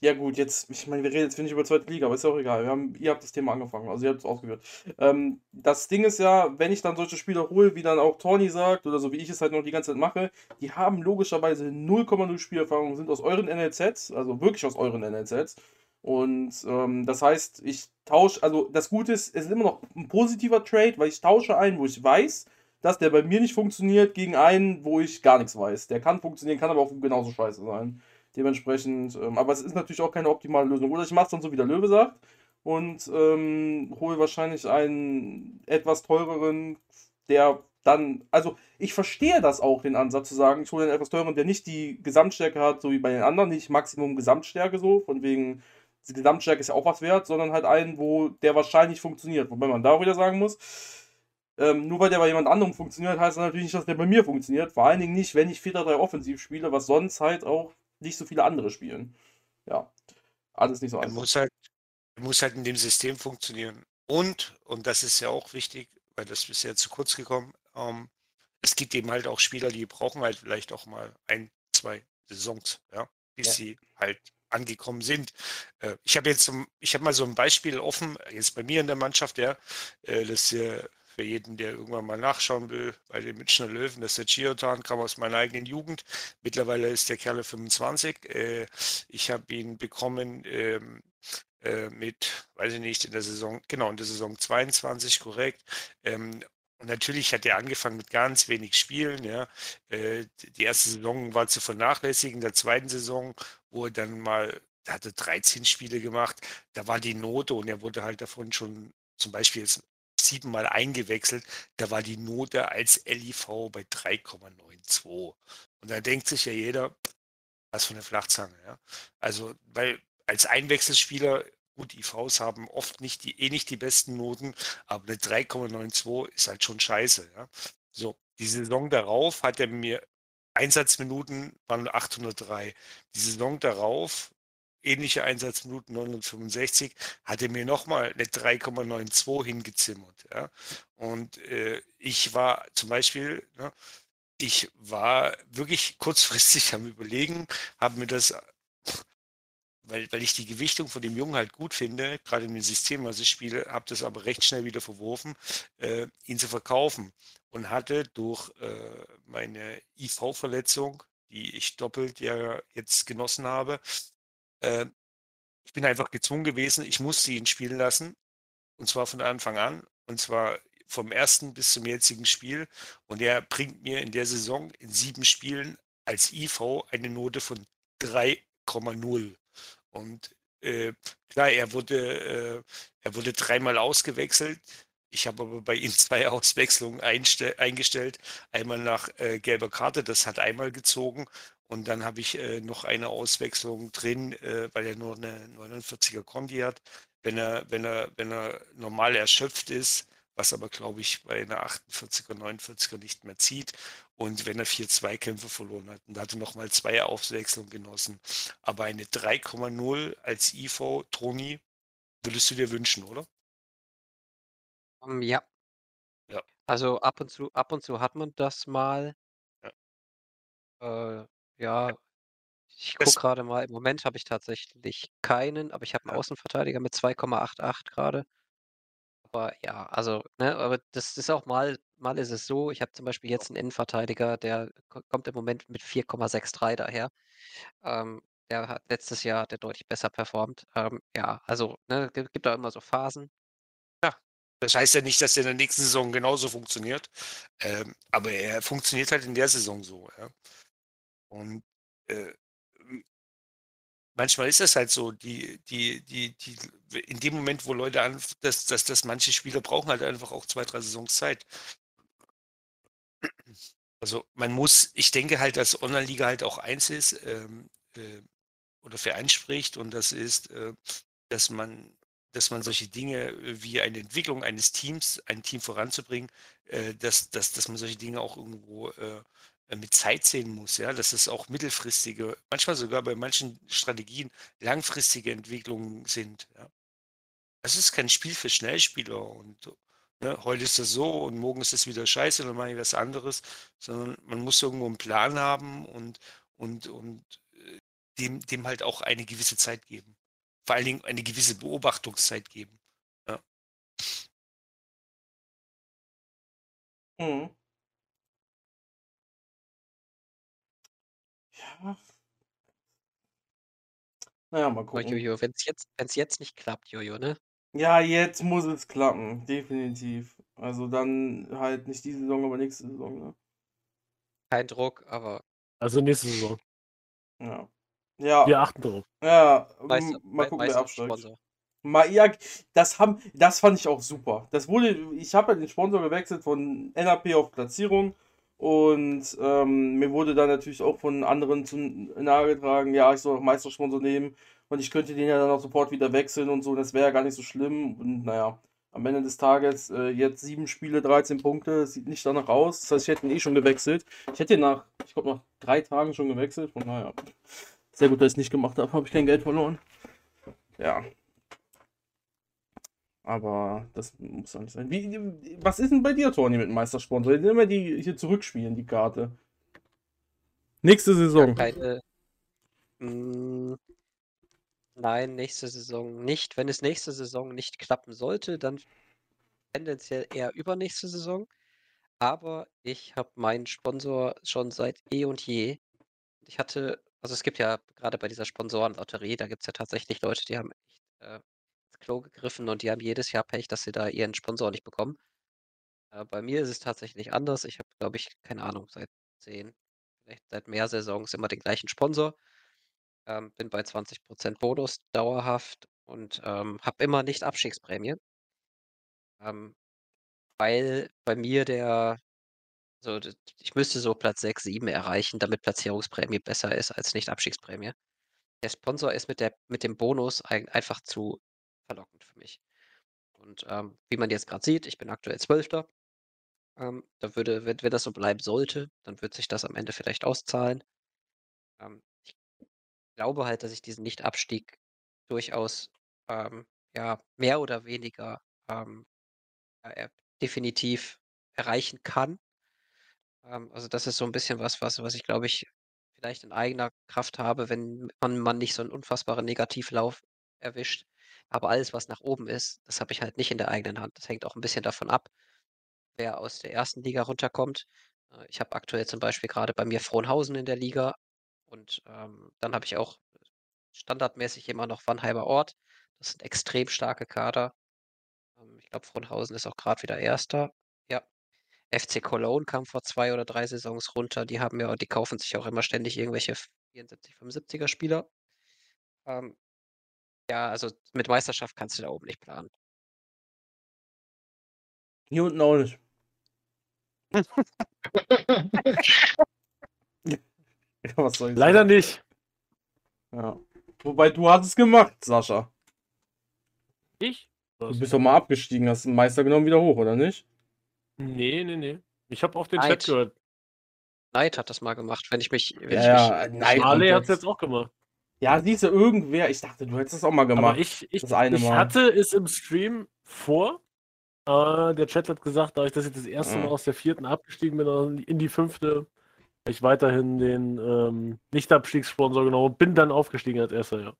ja gut, jetzt, ich meine, wir reden jetzt nicht über zweite Liga, aber ist ja auch egal. Haben, ihr habt das Thema angefangen, also ihr habt es ausgeführt. Ähm, das Ding ist ja, wenn ich dann solche Spiele hole, wie dann auch Tony sagt, oder so wie ich es halt noch die ganze Zeit mache, die haben logischerweise 0,0 Spielerfahrung, sind aus euren NLZs, also wirklich aus euren NLZs. Und ähm, das heißt, ich tausche, also das Gute ist, es ist immer noch ein positiver Trade, weil ich tausche einen, wo ich weiß, dass der bei mir nicht funktioniert, gegen einen, wo ich gar nichts weiß. Der kann funktionieren, kann aber auch genauso scheiße sein. Dementsprechend, ähm, aber es ist natürlich auch keine optimale Lösung. Oder ich mache es dann so, wie der Löwe sagt, und ähm, hole wahrscheinlich einen etwas teureren, der dann, also ich verstehe das auch, den Ansatz zu sagen, ich hole einen etwas teureren, der nicht die Gesamtstärke hat, so wie bei den anderen, nicht Maximum Gesamtstärke so, von wegen, die Gesamtstärke ist ja auch was wert, sondern halt einen, wo der wahrscheinlich funktioniert. Wobei man da auch wieder sagen muss, ähm, nur weil der bei jemand anderem funktioniert, heißt das natürlich nicht, dass der bei mir funktioniert. Vor allen Dingen nicht, wenn ich 4-3 offensiv spiele, was sonst halt auch nicht so viele andere spielen. Ja, alles nicht so einfach. Muss halt, muss halt in dem System funktionieren. Und, und das ist ja auch wichtig, weil das bisher zu kurz gekommen, ähm, es gibt eben halt auch Spieler, die brauchen halt vielleicht auch mal ein, zwei Saisons, ja, bis Ja. sie halt angekommen sind. Äh, ich habe jetzt, zum- ich habe mal so ein Beispiel offen, jetzt bei mir in der Mannschaft, ja, äh, das ist ja für jeden, der irgendwann mal nachschauen will, bei den Münchner Löwen, das ist der Chiotan, kam aus meiner eigenen Jugend. Mittlerweile ist der Kerl 25. Äh, ich habe ihn bekommen ähm, äh, mit, weiß ich nicht, in der Saison, genau, in der Saison 22, korrekt. Ähm, und natürlich hat er angefangen mit ganz wenig Spielen, ja. Äh, die erste Saison war zu vernachlässigen, in der zweiten Saison, wo er dann mal, er hatte 13 Spiele gemacht, da war die Note und er wurde halt davon schon zum Beispiel jetzt siebenmal eingewechselt, da war die Note als LIV bei 3,92. Und da denkt sich ja jeder, was für eine Flachzange, ja. Also, weil als Einwechselspieler, gut, IVs haben oft nicht die, eh nicht die besten Noten, aber eine 3,92 ist halt schon scheiße, ja. So, die Saison darauf hat er mir Einsatzminuten waren 803. Die Saison darauf, ähnliche Einsatzminuten 965, hat er mir nochmal eine 3,92 hingezimmert. Ja. Und äh, ich war zum Beispiel, ne, ich war wirklich kurzfristig am Überlegen, habe mir das, weil, weil ich die Gewichtung von dem Jungen halt gut finde, gerade in dem System, was ich spiele, habe das aber recht schnell wieder verworfen, äh, ihn zu verkaufen und hatte durch äh, meine IV-Verletzung, die ich doppelt ja jetzt genossen habe, äh, ich bin einfach gezwungen gewesen, ich musste ihn spielen lassen und zwar von Anfang an und zwar vom ersten bis zum jetzigen Spiel und er bringt mir in der Saison in sieben Spielen als IV eine Note von 3,0 und äh, klar, er wurde, äh, er wurde dreimal ausgewechselt. Ich habe aber bei ihm zwei Auswechslungen eingestellt. Einmal nach äh, gelber Karte, das hat einmal gezogen. Und dann habe ich äh, noch eine Auswechslung drin, äh, weil er nur eine 49er Kondi hat. Wenn er, wenn er, wenn er normal erschöpft ist, was aber, glaube ich, bei einer 48er, 49er nicht mehr zieht. Und wenn er vier Zweikämpfe verloren hat. Und da hat er nochmal zwei Auswechslungen genossen. Aber eine 3,0 als IV, Toni, würdest du dir wünschen, oder? Um, ja. Ja. Also ab und zu, ab und zu hat man das mal. Ja. Äh, ja, ich Das- gucke gerade mal. Im Moment habe ich tatsächlich keinen, aber ich habe einen Ja. Außenverteidiger mit 2,88 gerade. Aber ja, also, ne, aber das ist auch mal, mal ist es so, ich habe zum Beispiel jetzt einen Innenverteidiger, der ko- kommt im Moment mit 4,63 daher. Ähm, der hat letztes Jahr hat der deutlich besser performt. Ähm, ja, also, ne, gibt, gibt da immer so Phasen. Das heißt ja nicht, dass er in der nächsten Saison genauso funktioniert. Ähm, aber er funktioniert halt in der Saison so. Ja. Und äh, manchmal ist es halt so, die, die, die, die, in dem Moment, wo Leute an, dass, dass, dass manche Spieler brauchen halt einfach auch zwei, drei Saisons Zeit. Also man muss, ich denke halt, dass Online-Liga halt auch eins ist, ähm, äh, oder für einen spricht, und das ist, äh, dass man, dass man solche Dinge äh, wie eine Entwicklung eines Teams, ein Team voranzubringen, äh, dass, dass, dass man solche Dinge auch irgendwo äh, mit Zeit sehen muss, ja, dass es auch mittelfristige, manchmal sogar bei manchen Strategien langfristige Entwicklungen sind, ja. Es ist kein Spiel für Schnellspieler und ne, heute ist das so und morgen ist es wieder scheiße, dann mache ich was anderes, sondern man muss irgendwo einen Plan haben und, und, und äh, dem, dem halt auch eine gewisse Zeit geben. Vor allen Dingen eine gewisse Beobachtungszeit geben. Mhm. Ja. Naja, mal Oh, gucken. Jojo, wenn es jetzt, wenn's jetzt nicht klappt, Jojo, ne? Ja, jetzt muss es klappen, definitiv. Also dann halt nicht diese Saison, aber nächste Saison, ne? Kein Druck, aber Also nächste Saison. Ja. Ja, Wir achten drauf. ja, Meister, m- mal gucken, wer Meister absteigt. Ja, das haben, das fand ich auch super. Das wurde, ich habe ja den Sponsor gewechselt von NAP auf Platzierung und ähm, mir wurde dann natürlich auch von anderen nahe getragen, ja, ich soll auch Meistersponsor nehmen und ich könnte den ja dann auch sofort wieder wechseln und so, das wäre ja gar nicht so schlimm und naja, am Ende des Tages äh, jetzt sieben Spiele, 13 Punkte, sieht nicht danach aus, das heißt, ich hätte ihn eh schon gewechselt. Ich hätte ihn nach, ich glaube, nach drei Tagen schon gewechselt, von naja, sehr gut, dass ich es nicht gemacht habe, habe ich kein Geld verloren. Ja. Aber das muss doch nicht sein. Wie, was ist denn bei dir, Toni, mit Meistersponsor? Immer die hier zurückspielen, die Karte. Nächste Saison. Keine, mm, nein, nächste Saison nicht. Wenn es nächste Saison nicht klappen sollte, dann tendenziell eher übernächste Saison. Aber ich habe meinen Sponsor schon seit eh und je. Ich hatte, also es gibt ja gerade bei dieser Sponsorenlotterie, da gibt es ja tatsächlich Leute, die haben echt äh, Klo gegriffen und die haben jedes Jahr Pech, dass sie da ihren Sponsor nicht bekommen. Äh, bei mir ist es tatsächlich anders. Ich habe, glaube ich, keine Ahnung, seit zehn, vielleicht seit mehr Saisons immer den gleichen Sponsor. Ähm, bin bei 20% Bonus dauerhaft und ähm, habe immer nicht Abstiegsprämie. Ähm, weil bei mir der, so, ich müsste so Platz 6, 7 erreichen, damit Platzierungsprämie besser ist als Nicht-Abstiegsprämie. Der Sponsor ist mit, der, mit dem Bonus ein, einfach zu verlockend für mich. Und ähm, wie man jetzt gerade sieht, ich bin aktuell Zwölfter. Ähm, da würde, wenn, wenn das so bleiben sollte, dann wird sich das am Ende vielleicht auszahlen. Ähm, ich glaube halt, dass ich diesen Nicht-Abstieg durchaus ähm, ja, mehr oder weniger er- definitiv erreichen kann. Ähm, also das ist so ein bisschen was, was, was ich glaube ich vielleicht in eigener Kraft habe, wenn man, man nicht so einen unfassbaren Negativlauf erwischt. Aber alles, was nach oben ist, das habe ich halt nicht in der eigenen Hand. Das hängt auch ein bisschen davon ab, wer aus der ersten Liga runterkommt. Äh, Ich habe aktuell zum Beispiel gerade bei mir Frohnhausen in der Liga und ähm, dann habe ich auch standardmäßig immer noch Wannheimer Ort. Das sind extrem starke Kader. Ähm, Ich glaube, Frohnhausen ist auch gerade wieder Erster. Ja. FC Cologne kam vor zwei oder drei Saisons runter. Die haben ja, die kaufen sich auch immer ständig irgendwelche 74, 75er Spieler. Ähm, ja, also mit Meisterschaft kannst du da oben nicht planen. Hier unten auch nicht. Ja, was soll ich Leider sagen? nicht. Ja. Wobei du hast es gemacht, Sascha. Ich? Du bist doch mal abgestiegen, hast den Meister genommen wieder hoch, oder nicht? Nee, nee, nee. Ich habe auf den Neid. Chat gehört. Neid hat das mal gemacht, wenn ich mich, wenn Ja, ich ja, mich, Neid. Marley und hat es jetzt auch gemacht. Ja, siehst du, irgendwer, ich dachte, du hättest das auch mal gemacht. Aber ich, ich, das eine ich Mal. hatte es im Stream vor. Äh, der Chat hat gesagt, dadurch, dass ich das erste Ja. Mal aus der vierten abgestiegen bin in die fünfte, ich weiterhin den ähm, Nicht-Abstiegssponsor genommen und bin dann aufgestiegen als erster, ja.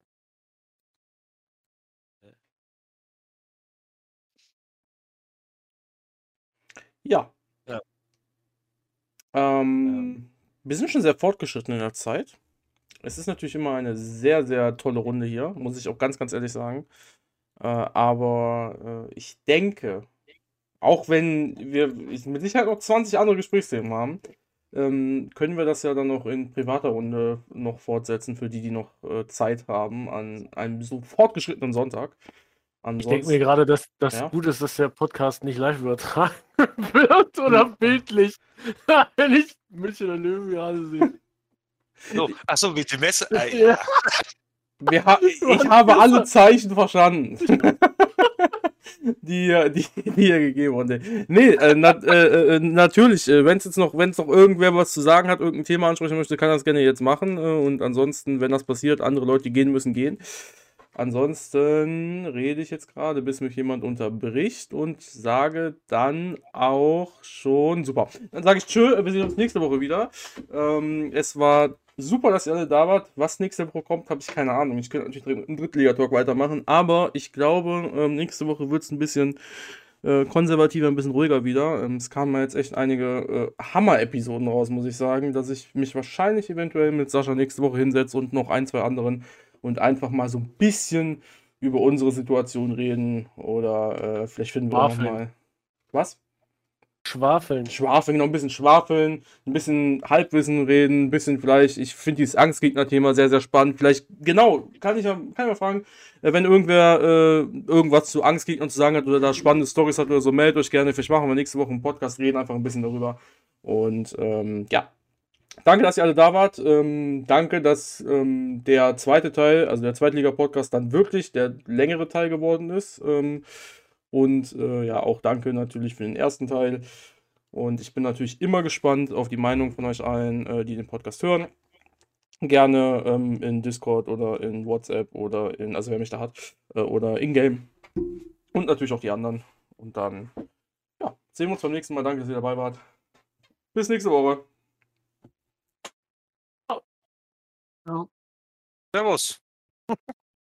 Ja. Ja. Ähm, wir sind schon sehr fortgeschritten in der Zeit. Es ist natürlich immer eine sehr, sehr tolle Runde hier, muss ich auch ganz, ganz ehrlich sagen. Äh, aber äh, ich denke, auch wenn wir mit Sicherheit noch 20 andere Gesprächsthemen haben, ähm, können wir das ja dann noch in privater Runde noch fortsetzen, für die, die noch äh, Zeit haben, an einem so fortgeschrittenen Sonntag. Ich denke mir gerade, dass das Ja. gut ist, dass der Podcast nicht live übertragen wird oder bildlich. Wenn ich Münchner Löwen gerade sehe. So, achso, mit dem Messer. Ah, Ja. ha ich habe alle Zeichen verstanden. die, äh, die, die hier gegeben wurden. Nee, äh, nat äh, äh, natürlich, äh, wenn es jetzt noch, wenn es noch irgendwer was zu sagen hat, irgendein Thema ansprechen möchte, kann er das gerne jetzt machen. Äh, und ansonsten, wenn das passiert, andere Leute, die gehen müssen, gehen. Ansonsten rede ich jetzt gerade, bis mich jemand unterbricht und sage dann auch schon, super. Dann sage ich tschö, wir sehen uns nächste Woche wieder. Ähm, es war super, dass ihr alle da wart. Was nächste Woche kommt, habe ich keine Ahnung. Ich könnte natürlich dem Drittliga-Talk weitermachen, aber ich glaube, ähm, nächste Woche wird es ein bisschen äh, konservativer, ein bisschen ruhiger wieder. Ähm, es kamen jetzt echt einige äh, Hammer-Episoden raus, muss ich sagen, dass ich mich wahrscheinlich eventuell mit Sascha nächste Woche hinsetze und noch ein, zwei anderen und einfach mal so ein bisschen über unsere Situation reden oder äh, vielleicht finden wir auch mal. Was? Schwafeln. Schwafeln, noch ein bisschen schwafeln, ein bisschen Halbwissen reden, ein bisschen vielleicht, ich finde dieses Angstgegner-Thema sehr, sehr spannend. Vielleicht, genau, kann ich ja, kann ich mal fragen, äh, wenn irgendwer äh, irgendwas zu Angstgegnern zu sagen hat oder da spannende Stories hat oder so, meldet euch gerne. Vielleicht machen wir nächste Woche einen Podcast, reden einfach ein bisschen darüber. Und ähm, ja, danke, dass ihr alle da wart. Ähm, danke, dass ähm, der zweite Teil, also der Zweitliga-Podcast, dann wirklich der längere Teil geworden ist. Ähm, und äh, ja, auch danke natürlich für den ersten Teil. Und ich bin natürlich immer gespannt auf die Meinung von euch allen, äh, die den Podcast hören. Gerne ähm, in Discord oder in WhatsApp oder in, also wer mich da hat, äh, oder in-game. Und natürlich auch die anderen. Und dann, ja, sehen wir uns beim nächsten Mal. Danke, dass ihr dabei wart. Bis nächste Woche. Servus.